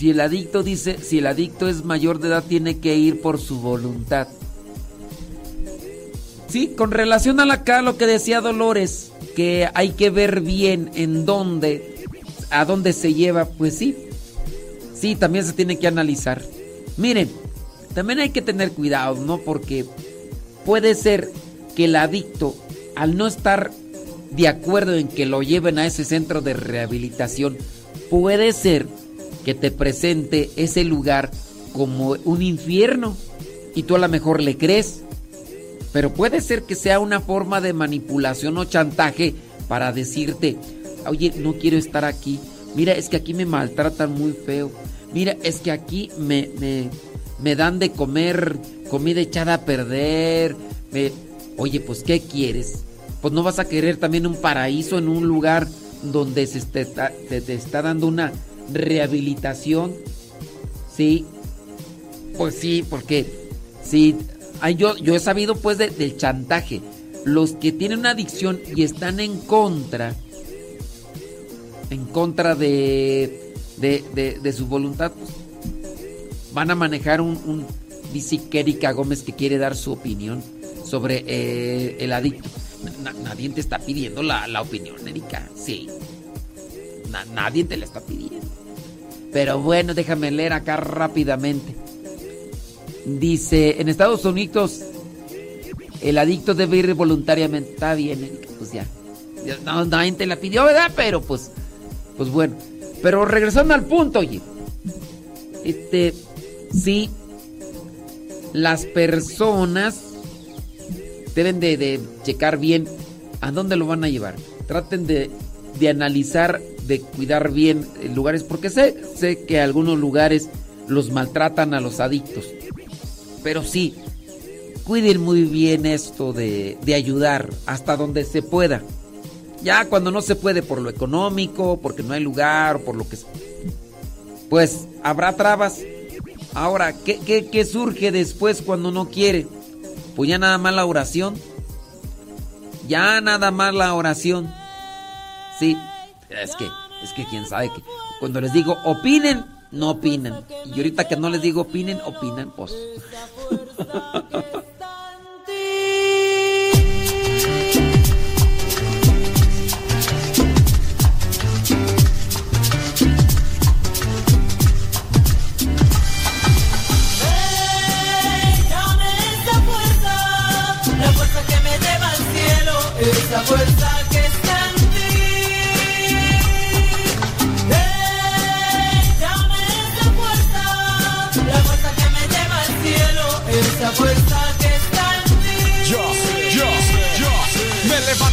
Si el adicto dice, si el adicto es mayor de edad, tiene que ir por su voluntad. Sí, con relación a la lo que decía Dolores, que hay que ver bien en dónde, a dónde se lleva, pues sí. Sí, también se tiene que analizar. Miren, también hay que tener cuidado, ¿no? Porque puede ser que el adicto, al no estar de acuerdo en que lo lleven a ese centro de rehabilitación, puede ser que te presente ese lugar como un infierno y tú a lo mejor le crees. Pero puede ser que sea una forma de manipulación o chantaje para decirte, oye, no quiero estar aquí. Mira, es que aquí me maltratan muy feo. Mira, es que aquí me, me, me dan de comer comida echada a perder. Oye, pues, ¿qué quieres? Pues no vas a querer también un paraíso en un lugar donde se te, te, te está dando una rehabilitación. Sí. Pues sí, porque sí, Ay, yo, yo he sabido pues de, del chantaje. Los que tienen una adicción y están en contra, en contra de, de, de, su voluntad, pues, van a manejar un, un, dice Erika Gómez que quiere dar su opinión sobre eh, el adicto. Na, nadie te está pidiendo la, la opinión, Erika. Sí. Na, nadie te la está pidiendo. Pero bueno, déjame leer acá rápidamente. Dice, en Estados Unidos el adicto debe ir voluntariamente. Está bien, pues ya. No, nadie te la pidió, ¿verdad? Pero pues, pues bueno. Pero regresando al punto, oye. Este, sí, las personas deben de, de, checar bien a dónde lo van a llevar. Traten de, de analizar, de cuidar bien lugares, porque sé, sé que algunos lugares los maltratan a los adictos. Pero sí, cuiden muy bien esto de, de, ayudar hasta donde se pueda. Ya cuando no se puede por lo económico, porque no hay lugar, por lo que... Pues habrá trabas. Ahora, ¿qué, qué, qué surge después cuando no quiere? Pues ya nada más la oración. Ya nada más la oración. Sí, es que, es que quién sabe que cuando les digo opinen, no opinan. Y ahorita que no les digo opinen, opinan, pues. Déjame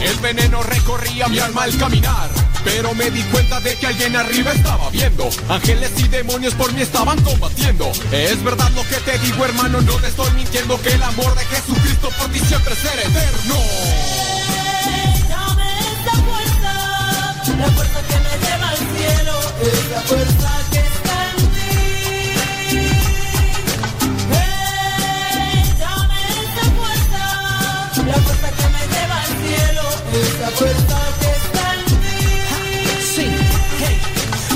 El veneno recorría mi alma al caminar. Pero me di cuenta de que alguien arriba estaba viendo. Ángeles y demonios por mí estaban combatiendo. Es verdad lo que te digo, hermano, no te estoy mintiendo. Que el amor de Jesucristo por ti siempre será eterno. La fuerza que me lleva al cielo, esa fuerza esa fuerza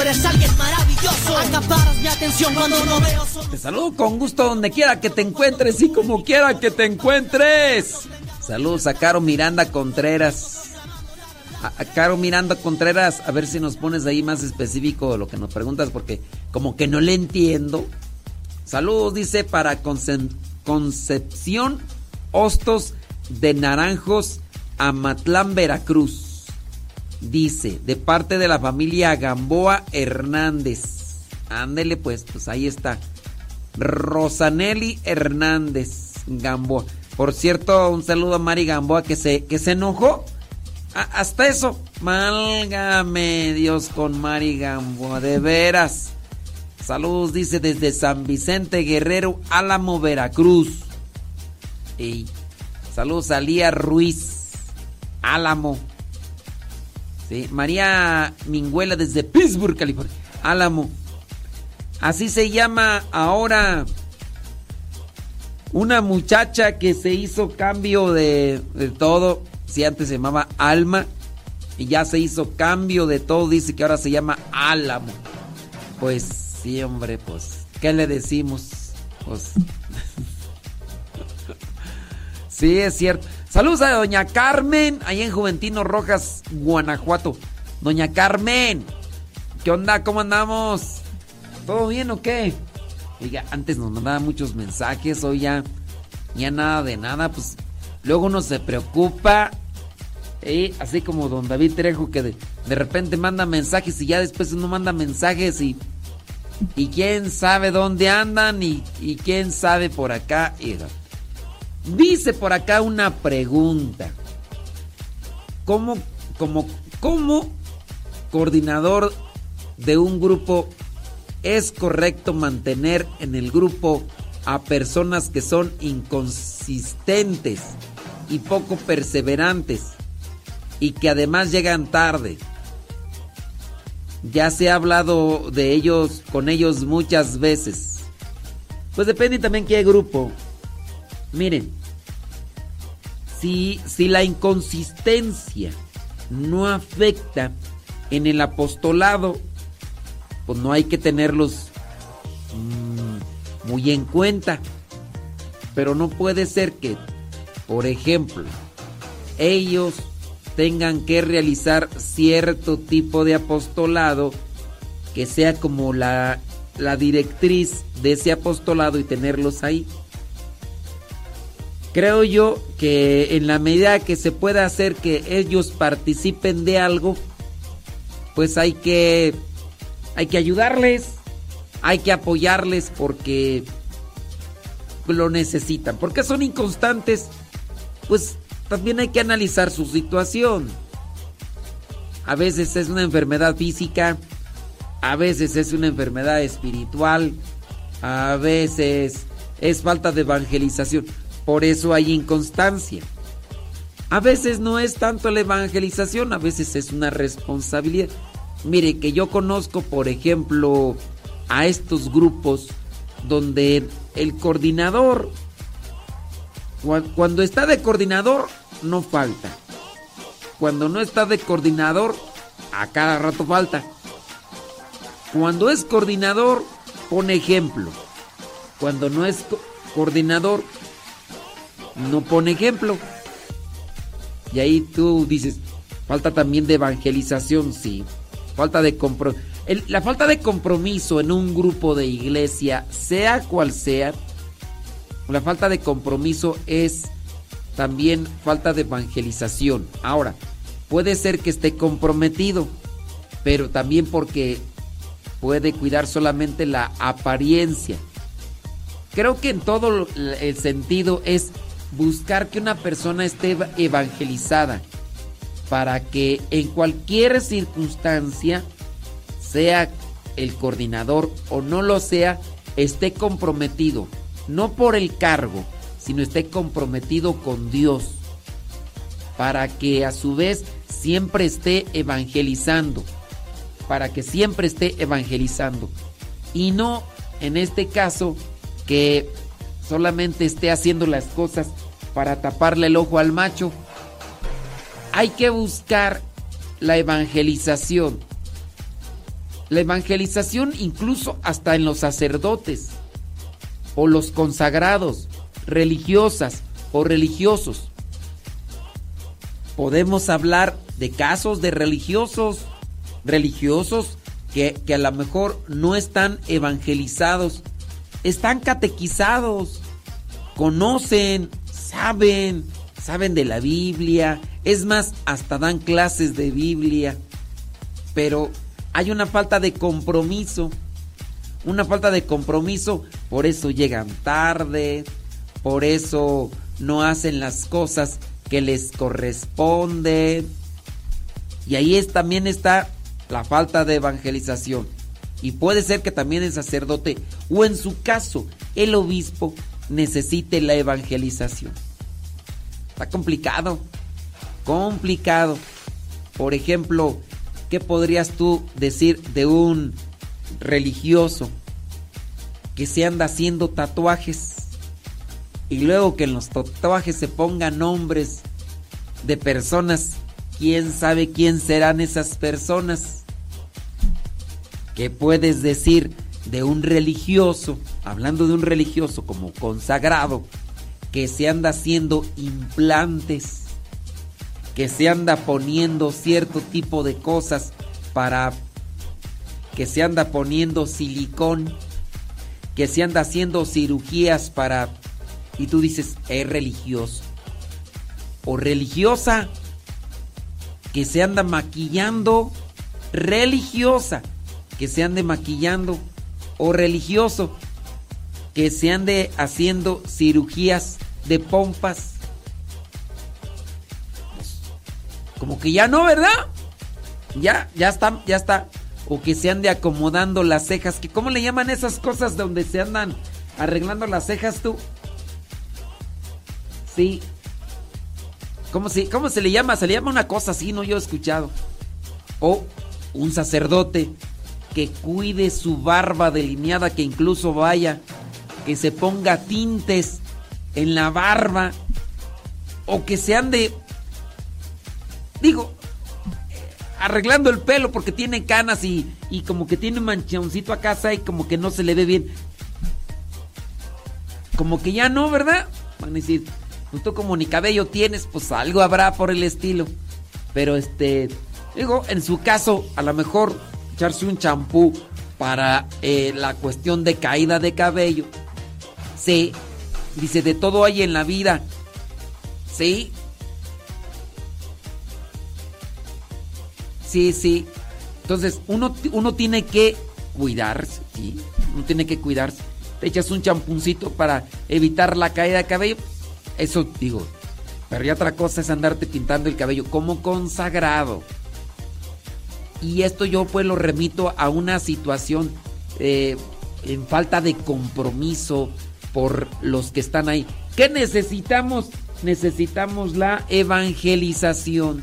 eres alguien maravilloso. Acaparas mi atención cuando no. Te saludo con gusto donde quiera que te encuentres y como quiera que te encuentres. Saludos a Caro Miranda Contreras. A, Caro Miranda Contreras, a ver si nos pones ahí más específico lo que nos preguntas porque como que no le entiendo. Saludos, dice, para Concep- Concepción Hostos de Naranjos, Amatlán, Veracruz. Dice, de parte de la familia Gamboa Hernández. Ándele pues, pues ahí está. Rosanelli Hernández Gamboa. Por cierto, un saludo a Mari Gamboa que se, que se enojó. Hasta eso. Málgame Dios con Mari Gamboa, de veras. Saludos, dice desde San Vicente Guerrero, Álamo, Veracruz. Y saludos a Ruiz, Álamo. Sí, María Minguela desde Pittsburgh, California. Álamo. Así se llama ahora una muchacha que se hizo cambio de, de todo. Si antes se llamaba Alma y ya se hizo cambio de todo, dice que ahora se llama Álamo. Pues sí, hombre, pues, ¿qué le decimos? Pues. sí, es cierto. Saludos a doña Carmen, ahí en Juventino Rojas, Guanajuato. Doña Carmen, ¿qué onda? ¿Cómo andamos? ¿Todo bien o qué? Oiga, antes nos mandaba muchos mensajes, hoy ya, ya nada de nada, pues luego uno se preocupa. ¿eh? Así como don David Trejo que de, de repente manda mensajes y ya después uno manda mensajes y, y quién sabe dónde andan y, y quién sabe por acá. Dice por acá una pregunta. ¿Cómo, como, cómo coordinador de un grupo es correcto mantener en el grupo a personas que son inconsistentes y poco perseverantes y que además llegan tarde? Ya se ha hablado de ellos con ellos muchas veces. Pues depende también qué grupo. Miren, si, si la inconsistencia no afecta en el apostolado, pues no hay que tenerlos mm, muy en cuenta. Pero no puede ser que, por ejemplo, ellos tengan que realizar cierto tipo de apostolado que sea como la, la directriz de ese apostolado y tenerlos ahí. Creo yo que en la medida que se pueda hacer que ellos participen de algo, pues hay que hay que ayudarles, hay que apoyarles porque lo necesitan, porque son inconstantes, pues también hay que analizar su situación. A veces es una enfermedad física, a veces es una enfermedad espiritual, a veces es falta de evangelización. Por eso hay inconstancia. A veces no es tanto la evangelización, a veces es una responsabilidad. Mire, que yo conozco, por ejemplo, a estos grupos donde el coordinador, cuando está de coordinador, no falta. Cuando no está de coordinador, a cada rato falta. Cuando es coordinador, pone ejemplo. Cuando no es coordinador, no pone ejemplo. Y ahí tú dices, falta también de evangelización, sí. Falta de compromiso. La falta de compromiso en un grupo de iglesia, sea cual sea, la falta de compromiso es también falta de evangelización. Ahora, puede ser que esté comprometido, pero también porque puede cuidar solamente la apariencia. Creo que en todo el sentido es buscar que una persona esté evangelizada para que en cualquier circunstancia, sea el coordinador o no lo sea, esté comprometido, no por el cargo, sino esté comprometido con Dios, para que a su vez siempre esté evangelizando, para que siempre esté evangelizando, y no en este caso que solamente esté haciendo las cosas para taparle el ojo al macho. Hay que buscar la evangelización. La evangelización incluso hasta en los sacerdotes o los consagrados, religiosas o religiosos. Podemos hablar de casos de religiosos, religiosos que, que a lo mejor no están evangelizados, están catequizados, conocen, saben, saben de la Biblia, es más, hasta dan clases de Biblia, pero hay una falta de compromiso, una falta de compromiso, por eso llegan tarde, por eso no hacen las cosas que les corresponden. Y ahí es, también está la falta de evangelización. Y puede ser que también el sacerdote, o en su caso, el obispo, necesite la evangelización. Está complicado, complicado. Por ejemplo, ¿qué podrías tú decir de un religioso que se anda haciendo tatuajes y luego que en los tatuajes se pongan nombres de personas? ¿Quién sabe quién serán esas personas? ¿Qué puedes decir de un religioso, hablando de un religioso como consagrado, que se anda haciendo implantes, que se anda poniendo cierto tipo de cosas para que se anda poniendo silicón, que se anda haciendo cirugías para y tú dices, es religioso o religiosa que se anda maquillando religiosa que se ande maquillando o religioso que se ande haciendo cirugías de pompas. Como que ya no, ¿verdad? Ya, ya está, ya está. O que se ande acomodando las cejas. Que ¿Cómo le llaman esas cosas donde se andan arreglando las cejas tú? Sí. ¿Cómo se, ¿Cómo se le llama? Se le llama una cosa así, no yo he escuchado. O un sacerdote que cuide su barba delineada, que incluso vaya, que se ponga tintes en la barba o que se ande, digo, arreglando el pelo porque tiene canas y, y como que tiene un manchoncito a casa y como que no se le ve bien. Como que ya no, ¿verdad? Van a decir, pues tú como ni cabello tienes, pues algo habrá por el estilo. Pero este, digo, en su caso, a lo mejor echarse un champú para eh, la cuestión de caída de cabello. Sí, dice, de todo hay en la vida. Sí. Sí, sí. Entonces, uno, uno tiene que cuidarse, ¿sí? Uno tiene que cuidarse. Te echas un champuncito para evitar la caída de cabello. Eso digo. Pero ya otra cosa es andarte pintando el cabello como consagrado. Y esto yo pues lo remito a una situación eh, en falta de compromiso por los que están ahí. ¿Qué necesitamos? Necesitamos la evangelización.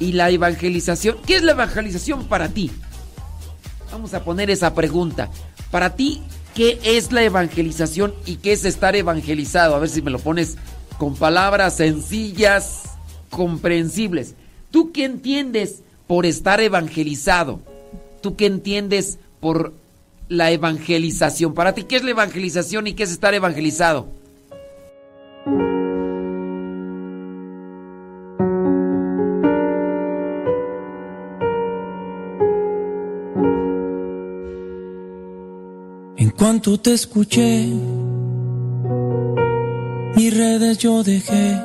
y la evangelización. ¿Qué es la evangelización para ti? Vamos a poner esa pregunta. Para ti, ¿qué es la evangelización y qué es estar evangelizado? A ver si me lo pones con palabras sencillas, comprensibles. ¿Tú qué entiendes por estar evangelizado? ¿Tú qué entiendes por la evangelización? Para ti, ¿qué es la evangelización y qué es estar evangelizado? En cuanto te escuché, mis redes yo dejé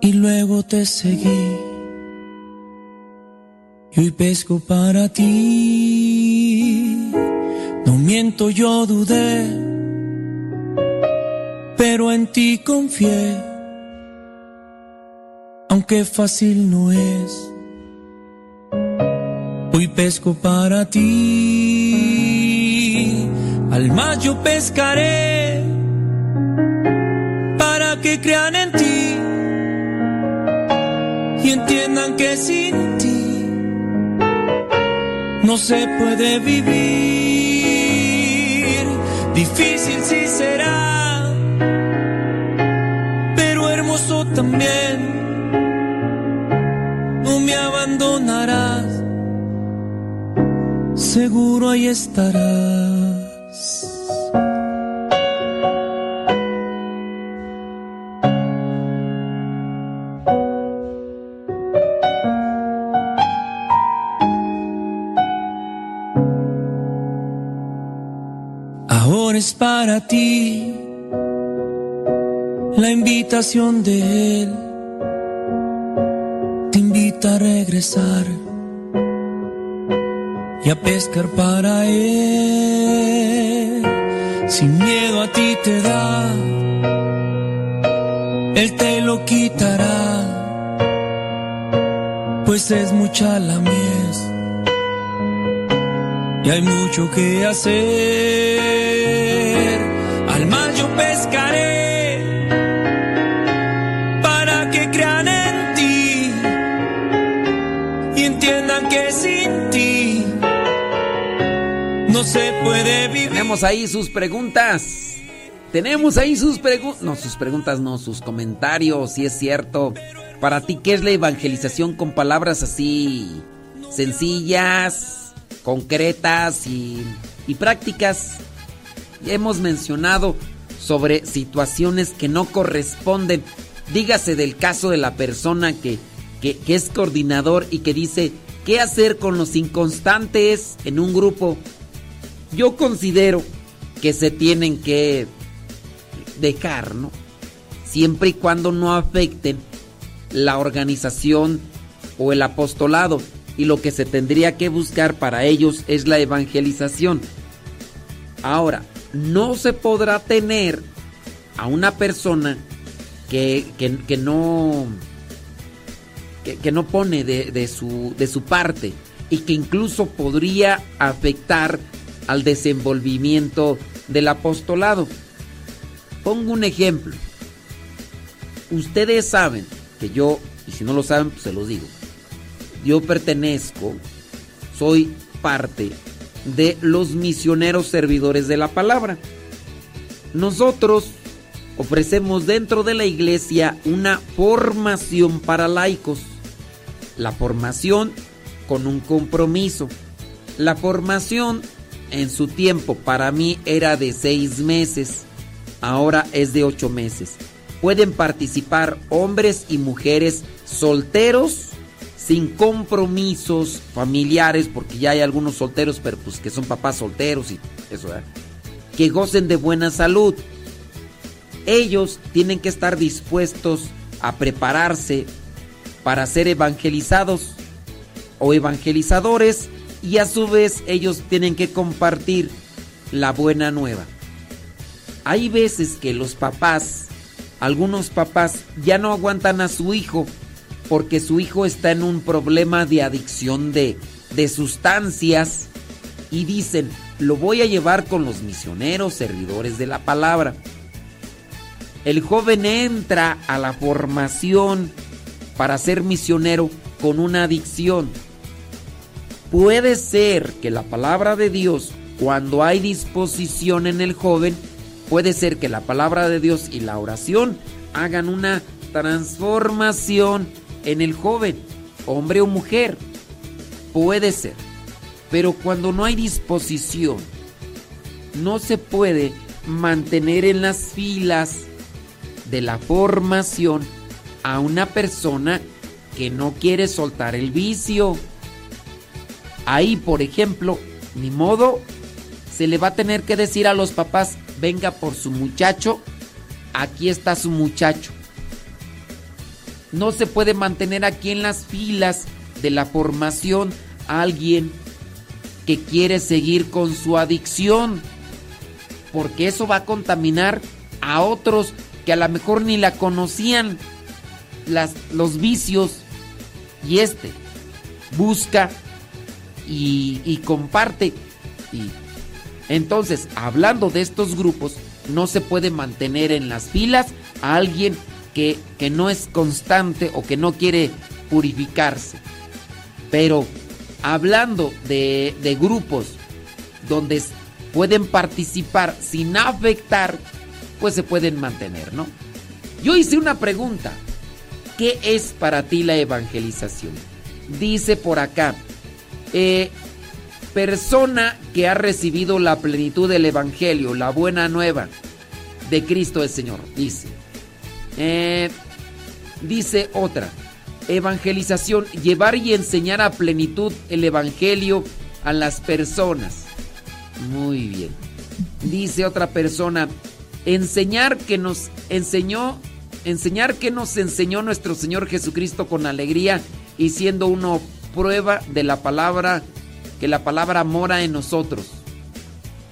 y luego te seguí. Y hoy pesco para ti. No miento, yo dudé, pero en ti confié. Aunque fácil no es, hoy pesco para ti. Al mar yo pescaré para que crean en ti y entiendan que sin no se puede vivir. Difícil sí será, pero hermoso también. No me abandonarás, seguro ahí estarás. Para ti la invitación de Él. Te invita a regresar y a pescar para Él. Sin miedo a ti te da, Él te lo quitará, pues es mucha la mies y hay mucho que hacer. Pescaré para que crean en ti y entiendan que sin ti no se puede vivir. Tenemos ahí sus preguntas. Tenemos ahí sus preguntas. No, sus preguntas no, sus comentarios, si es cierto. Para ti, ¿qué es la evangelización con palabras así sencillas? concretas y, y prácticas. Ya hemos mencionado sobre situaciones que no corresponden. Dígase del caso de la persona que, que, que, es coordinador y que dice qué hacer con los inconstantes en un grupo. Yo considero que se tienen que dejar, ¿no? Siempre y cuando no afecten la organización o el apostolado y lo que se tendría que buscar para ellos es la evangelización. Ahora, no se podrá tener a una persona que, que, que no que, que, no pone de, de, su, de su parte y que incluso podría afectar al desenvolvimiento del apostolado. Pongo un ejemplo. Ustedes saben que yo, y si no lo saben, pues se los digo yo pertenezco, soy parte de los misioneros servidores de la palabra. Nosotros ofrecemos dentro de la iglesia una formación para laicos. La formación con un compromiso. La formación en su tiempo para mí era de seis meses, ahora es de ocho meses. Pueden participar hombres y mujeres solteros sin compromisos familiares, porque ya hay algunos solteros, pero pues que son papás solteros y eso, que gocen de buena salud. Ellos tienen que estar dispuestos a prepararse para ser evangelizados o evangelizadores y a su vez ellos tienen que compartir la buena nueva. Hay veces que los papás, algunos papás ya no aguantan a su hijo porque su hijo está en un problema de adicción de, de sustancias y dicen, lo voy a llevar con los misioneros servidores de la palabra. El joven entra a la formación para ser misionero con una adicción. Puede ser que la palabra de Dios, cuando hay disposición en el joven, puede ser que la palabra de Dios y la oración hagan una transformación en el joven, hombre o mujer. Puede ser. Pero cuando no hay disposición, no se puede mantener en las filas de la formación a una persona que no quiere soltar el vicio. Ahí, por ejemplo, ni modo, se le va a tener que decir a los papás, venga por su muchacho, aquí está su muchacho. No se puede mantener aquí en las filas de la formación a alguien que quiere seguir con su adicción, porque eso va a contaminar a otros que a lo mejor ni la conocían, las, los vicios, y este busca y, y comparte. Y entonces, hablando de estos grupos, no se puede mantener en las filas a alguien que, que no es constante o que no quiere purificarse. Pero hablando de, de grupos donde pueden participar sin afectar, pues se pueden mantener, ¿no? Yo hice una pregunta. ¿Qué es para ti la evangelización? Dice por acá, eh, persona que ha recibido la plenitud del Evangelio, la buena nueva de Cristo el Señor, dice. Eh, dice otra, evangelización, llevar y enseñar a plenitud el Evangelio a las personas. Muy bien. Dice otra persona, enseñar que nos enseñó, enseñar que nos enseñó nuestro Señor Jesucristo con alegría y siendo uno prueba de la palabra, que la palabra mora en nosotros.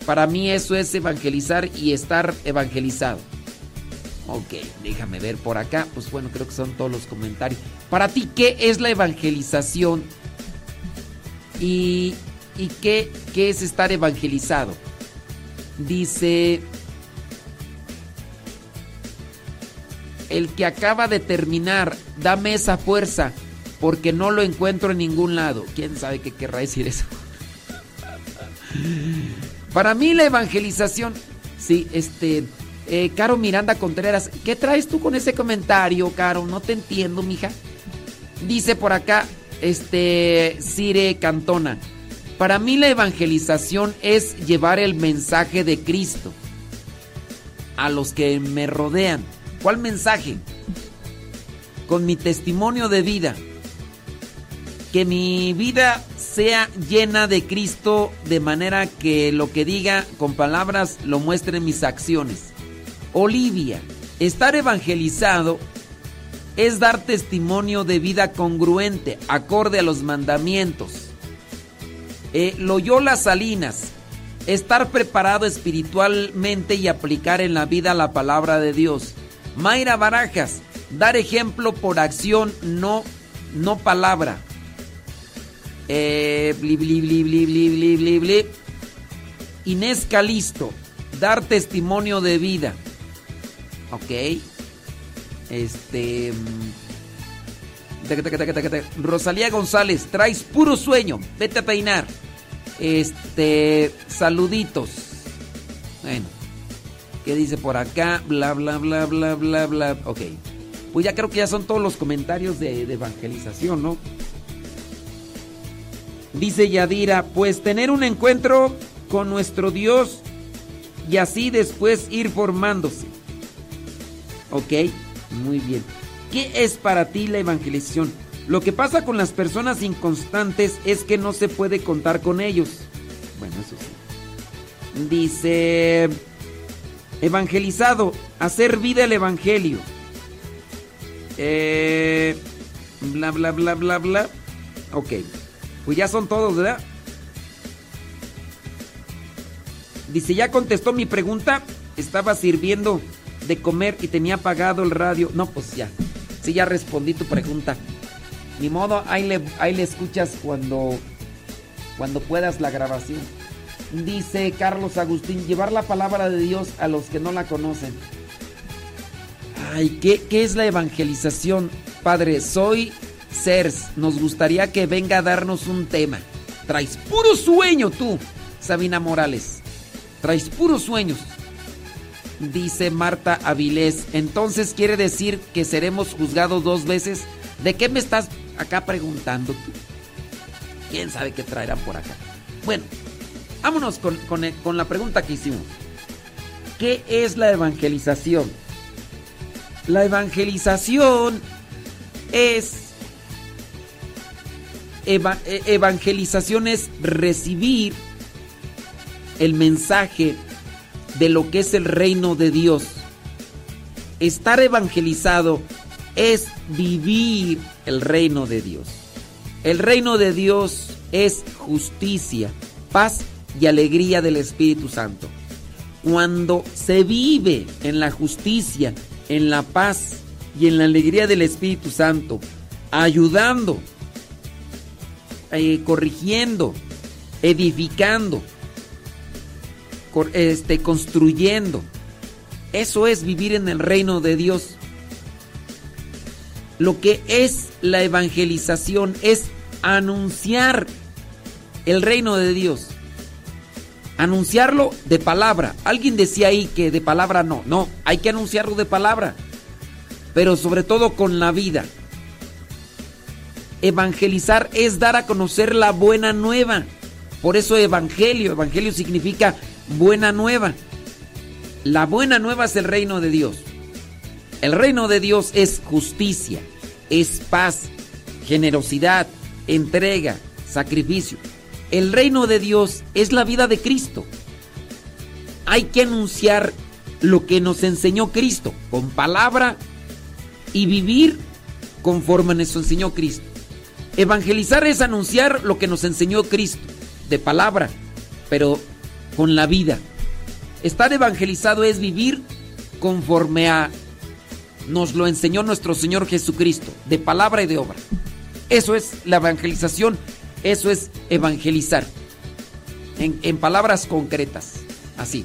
Para mí eso es evangelizar y estar evangelizado. Ok, déjame ver por acá. Pues bueno, creo que son todos los comentarios. Para ti, ¿qué es la evangelización? ¿Y, y qué, qué es estar evangelizado? Dice... El que acaba de terminar, dame esa fuerza, porque no lo encuentro en ningún lado. ¿Quién sabe qué querrá decir eso? Para mí la evangelización, sí, este, eh, Caro Miranda Contreras, ¿qué traes tú con ese comentario, Caro? No te entiendo, mija. Dice por acá, este, Cire Cantona, para mí la evangelización es llevar el mensaje de Cristo a los que me rodean. ¿Cuál mensaje? Con mi testimonio de vida. Que mi vida sea llena de Cristo de manera que lo que diga con palabras lo muestre en mis acciones. Olivia, estar evangelizado es dar testimonio de vida congruente, acorde a los mandamientos. Eh, Loyola Salinas, estar preparado espiritualmente y aplicar en la vida la palabra de Dios. Mayra Barajas, dar ejemplo por acción, no, no palabra. Eh, bli, bli, bli, Inés Calisto, dar testimonio de vida. Ok. Este. Rosalía González, traes puro sueño. Vete a peinar. Este. Saluditos. Bueno. ¿Qué dice por acá? Bla, bla, bla, bla, bla, bla. Ok. Pues ya creo que ya son todos los comentarios de, de evangelización, ¿no? Dice Yadira, pues tener un encuentro con nuestro Dios y así después ir formándose. Ok, muy bien. ¿Qué es para ti la evangelización? Lo que pasa con las personas inconstantes es que no se puede contar con ellos. Bueno, eso sí. Dice, evangelizado, hacer vida el evangelio. Eh, bla, bla, bla, bla, bla. Ok. Pues ya son todos, ¿verdad? Dice, ya contestó mi pregunta. Estaba sirviendo de comer y tenía apagado el radio. No, pues ya. Sí, ya respondí tu pregunta. Ni modo, ahí le, ahí le escuchas cuando, cuando puedas la grabación. Dice Carlos Agustín, llevar la palabra de Dios a los que no la conocen. Ay, ¿qué, qué es la evangelización? Padre, soy Cers. Nos gustaría que venga a darnos un tema. Traes puro sueño tú, Sabina Morales. Traes puros sueños. Dice Marta Avilés. Entonces quiere decir que seremos juzgados dos veces. ¿De qué me estás acá preguntando? ¿Quién sabe qué traerán por acá? Bueno, vámonos con, con- con la pregunta que hicimos. ¿Qué es la evangelización? La evangelización es... eva- e- evangelización es recibir el mensaje de lo que es el reino de Dios. Estar evangelizado es vivir el reino de Dios. El reino de Dios es justicia, paz y alegría del Espíritu Santo. Cuando se vive en la justicia, en la paz y en la alegría del Espíritu Santo, ayudando, eh, corrigiendo, edificando, este, construyendo. Eso es vivir en el reino de Dios. Lo que es la evangelización es anunciar el reino de Dios. Anunciarlo de palabra. Alguien decía ahí que de palabra no. No, hay que anunciarlo de palabra. Pero sobre todo con la vida. Evangelizar es dar a conocer la buena nueva. Por eso evangelio. Evangelio significa buena nueva. La buena nueva es el reino de Dios. El reino de Dios es justicia, es paz, generosidad, entrega, sacrificio. El reino de Dios es la vida de Cristo. Hay que anunciar lo que nos enseñó Cristo con palabra y vivir conforme nos enseñó Cristo. Evangelizar es anunciar lo que nos enseñó Cristo de palabra, pero con la vida. Estar evangelizado es vivir conforme a nos lo enseñó nuestro Señor Jesucristo, de palabra y de obra. Eso es la evangelización, eso es evangelizar. En, en palabras concretas, así.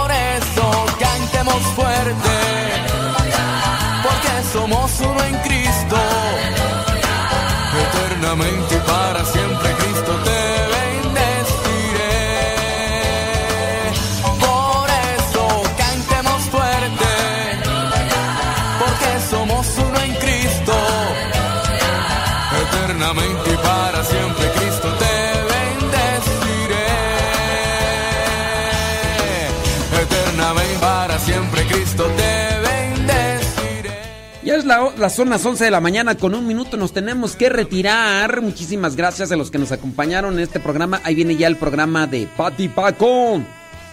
fuerte. Porque somos uno en Cristo. Eternamente y para siempre Cristo te las son las 11 de la mañana con un minuto. Nos tenemos que retirar. Muchísimas gracias a los que nos acompañaron en este programa. Ahí viene ya el programa de Pati Paco.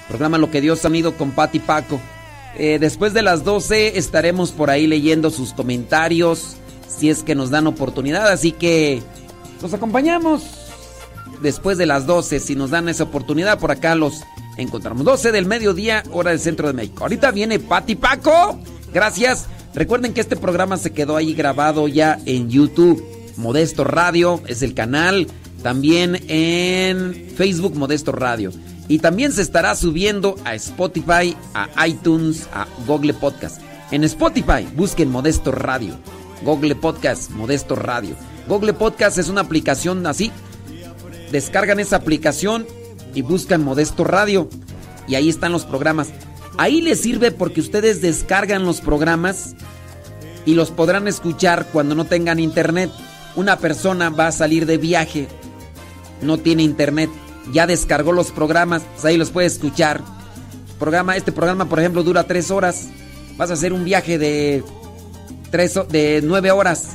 Programa Lo que Dios ha unido con Pati Paco. Eh, después de las 12 estaremos por ahí leyendo sus comentarios. Si es que nos dan oportunidad. Así que los acompañamos. Después de las 12, si nos dan esa oportunidad, por acá los encontramos. 12 del mediodía, hora del centro de México. Ahorita viene Pati Paco. Gracias. Recuerden que este programa se quedó ahí grabado ya en YouTube. Modesto Radio es el canal. También en Facebook Modesto Radio. Y también se estará subiendo a Spotify, a iTunes, a Google Podcast. En Spotify busquen Modesto Radio. Google Podcast, Modesto Radio. Google Podcast es una aplicación así. Descargan esa aplicación y buscan Modesto Radio. Y ahí están los programas. Ahí les sirve porque ustedes descargan los programas y los podrán escuchar cuando no tengan internet. Una persona va a salir de viaje, no tiene internet, ya descargó los programas, pues ahí los puede escuchar. Programa, este programa, por ejemplo, dura tres horas. Vas a hacer un viaje de, tres, de nueve horas.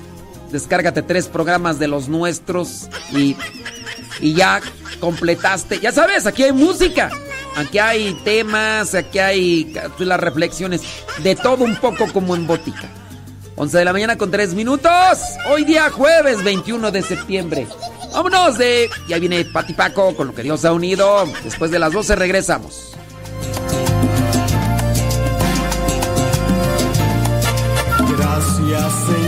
Descárgate tres programas de los nuestros y, y ya completaste. Ya sabes, aquí hay música. Aquí hay temas, aquí hay las reflexiones, de todo un poco como en botica. 11 de la mañana con 3 minutos. Hoy día jueves 21 de septiembre. Vámonos de... Ya viene Pati Paco con lo que Dios ha unido. Después de las 12 regresamos. Gracias.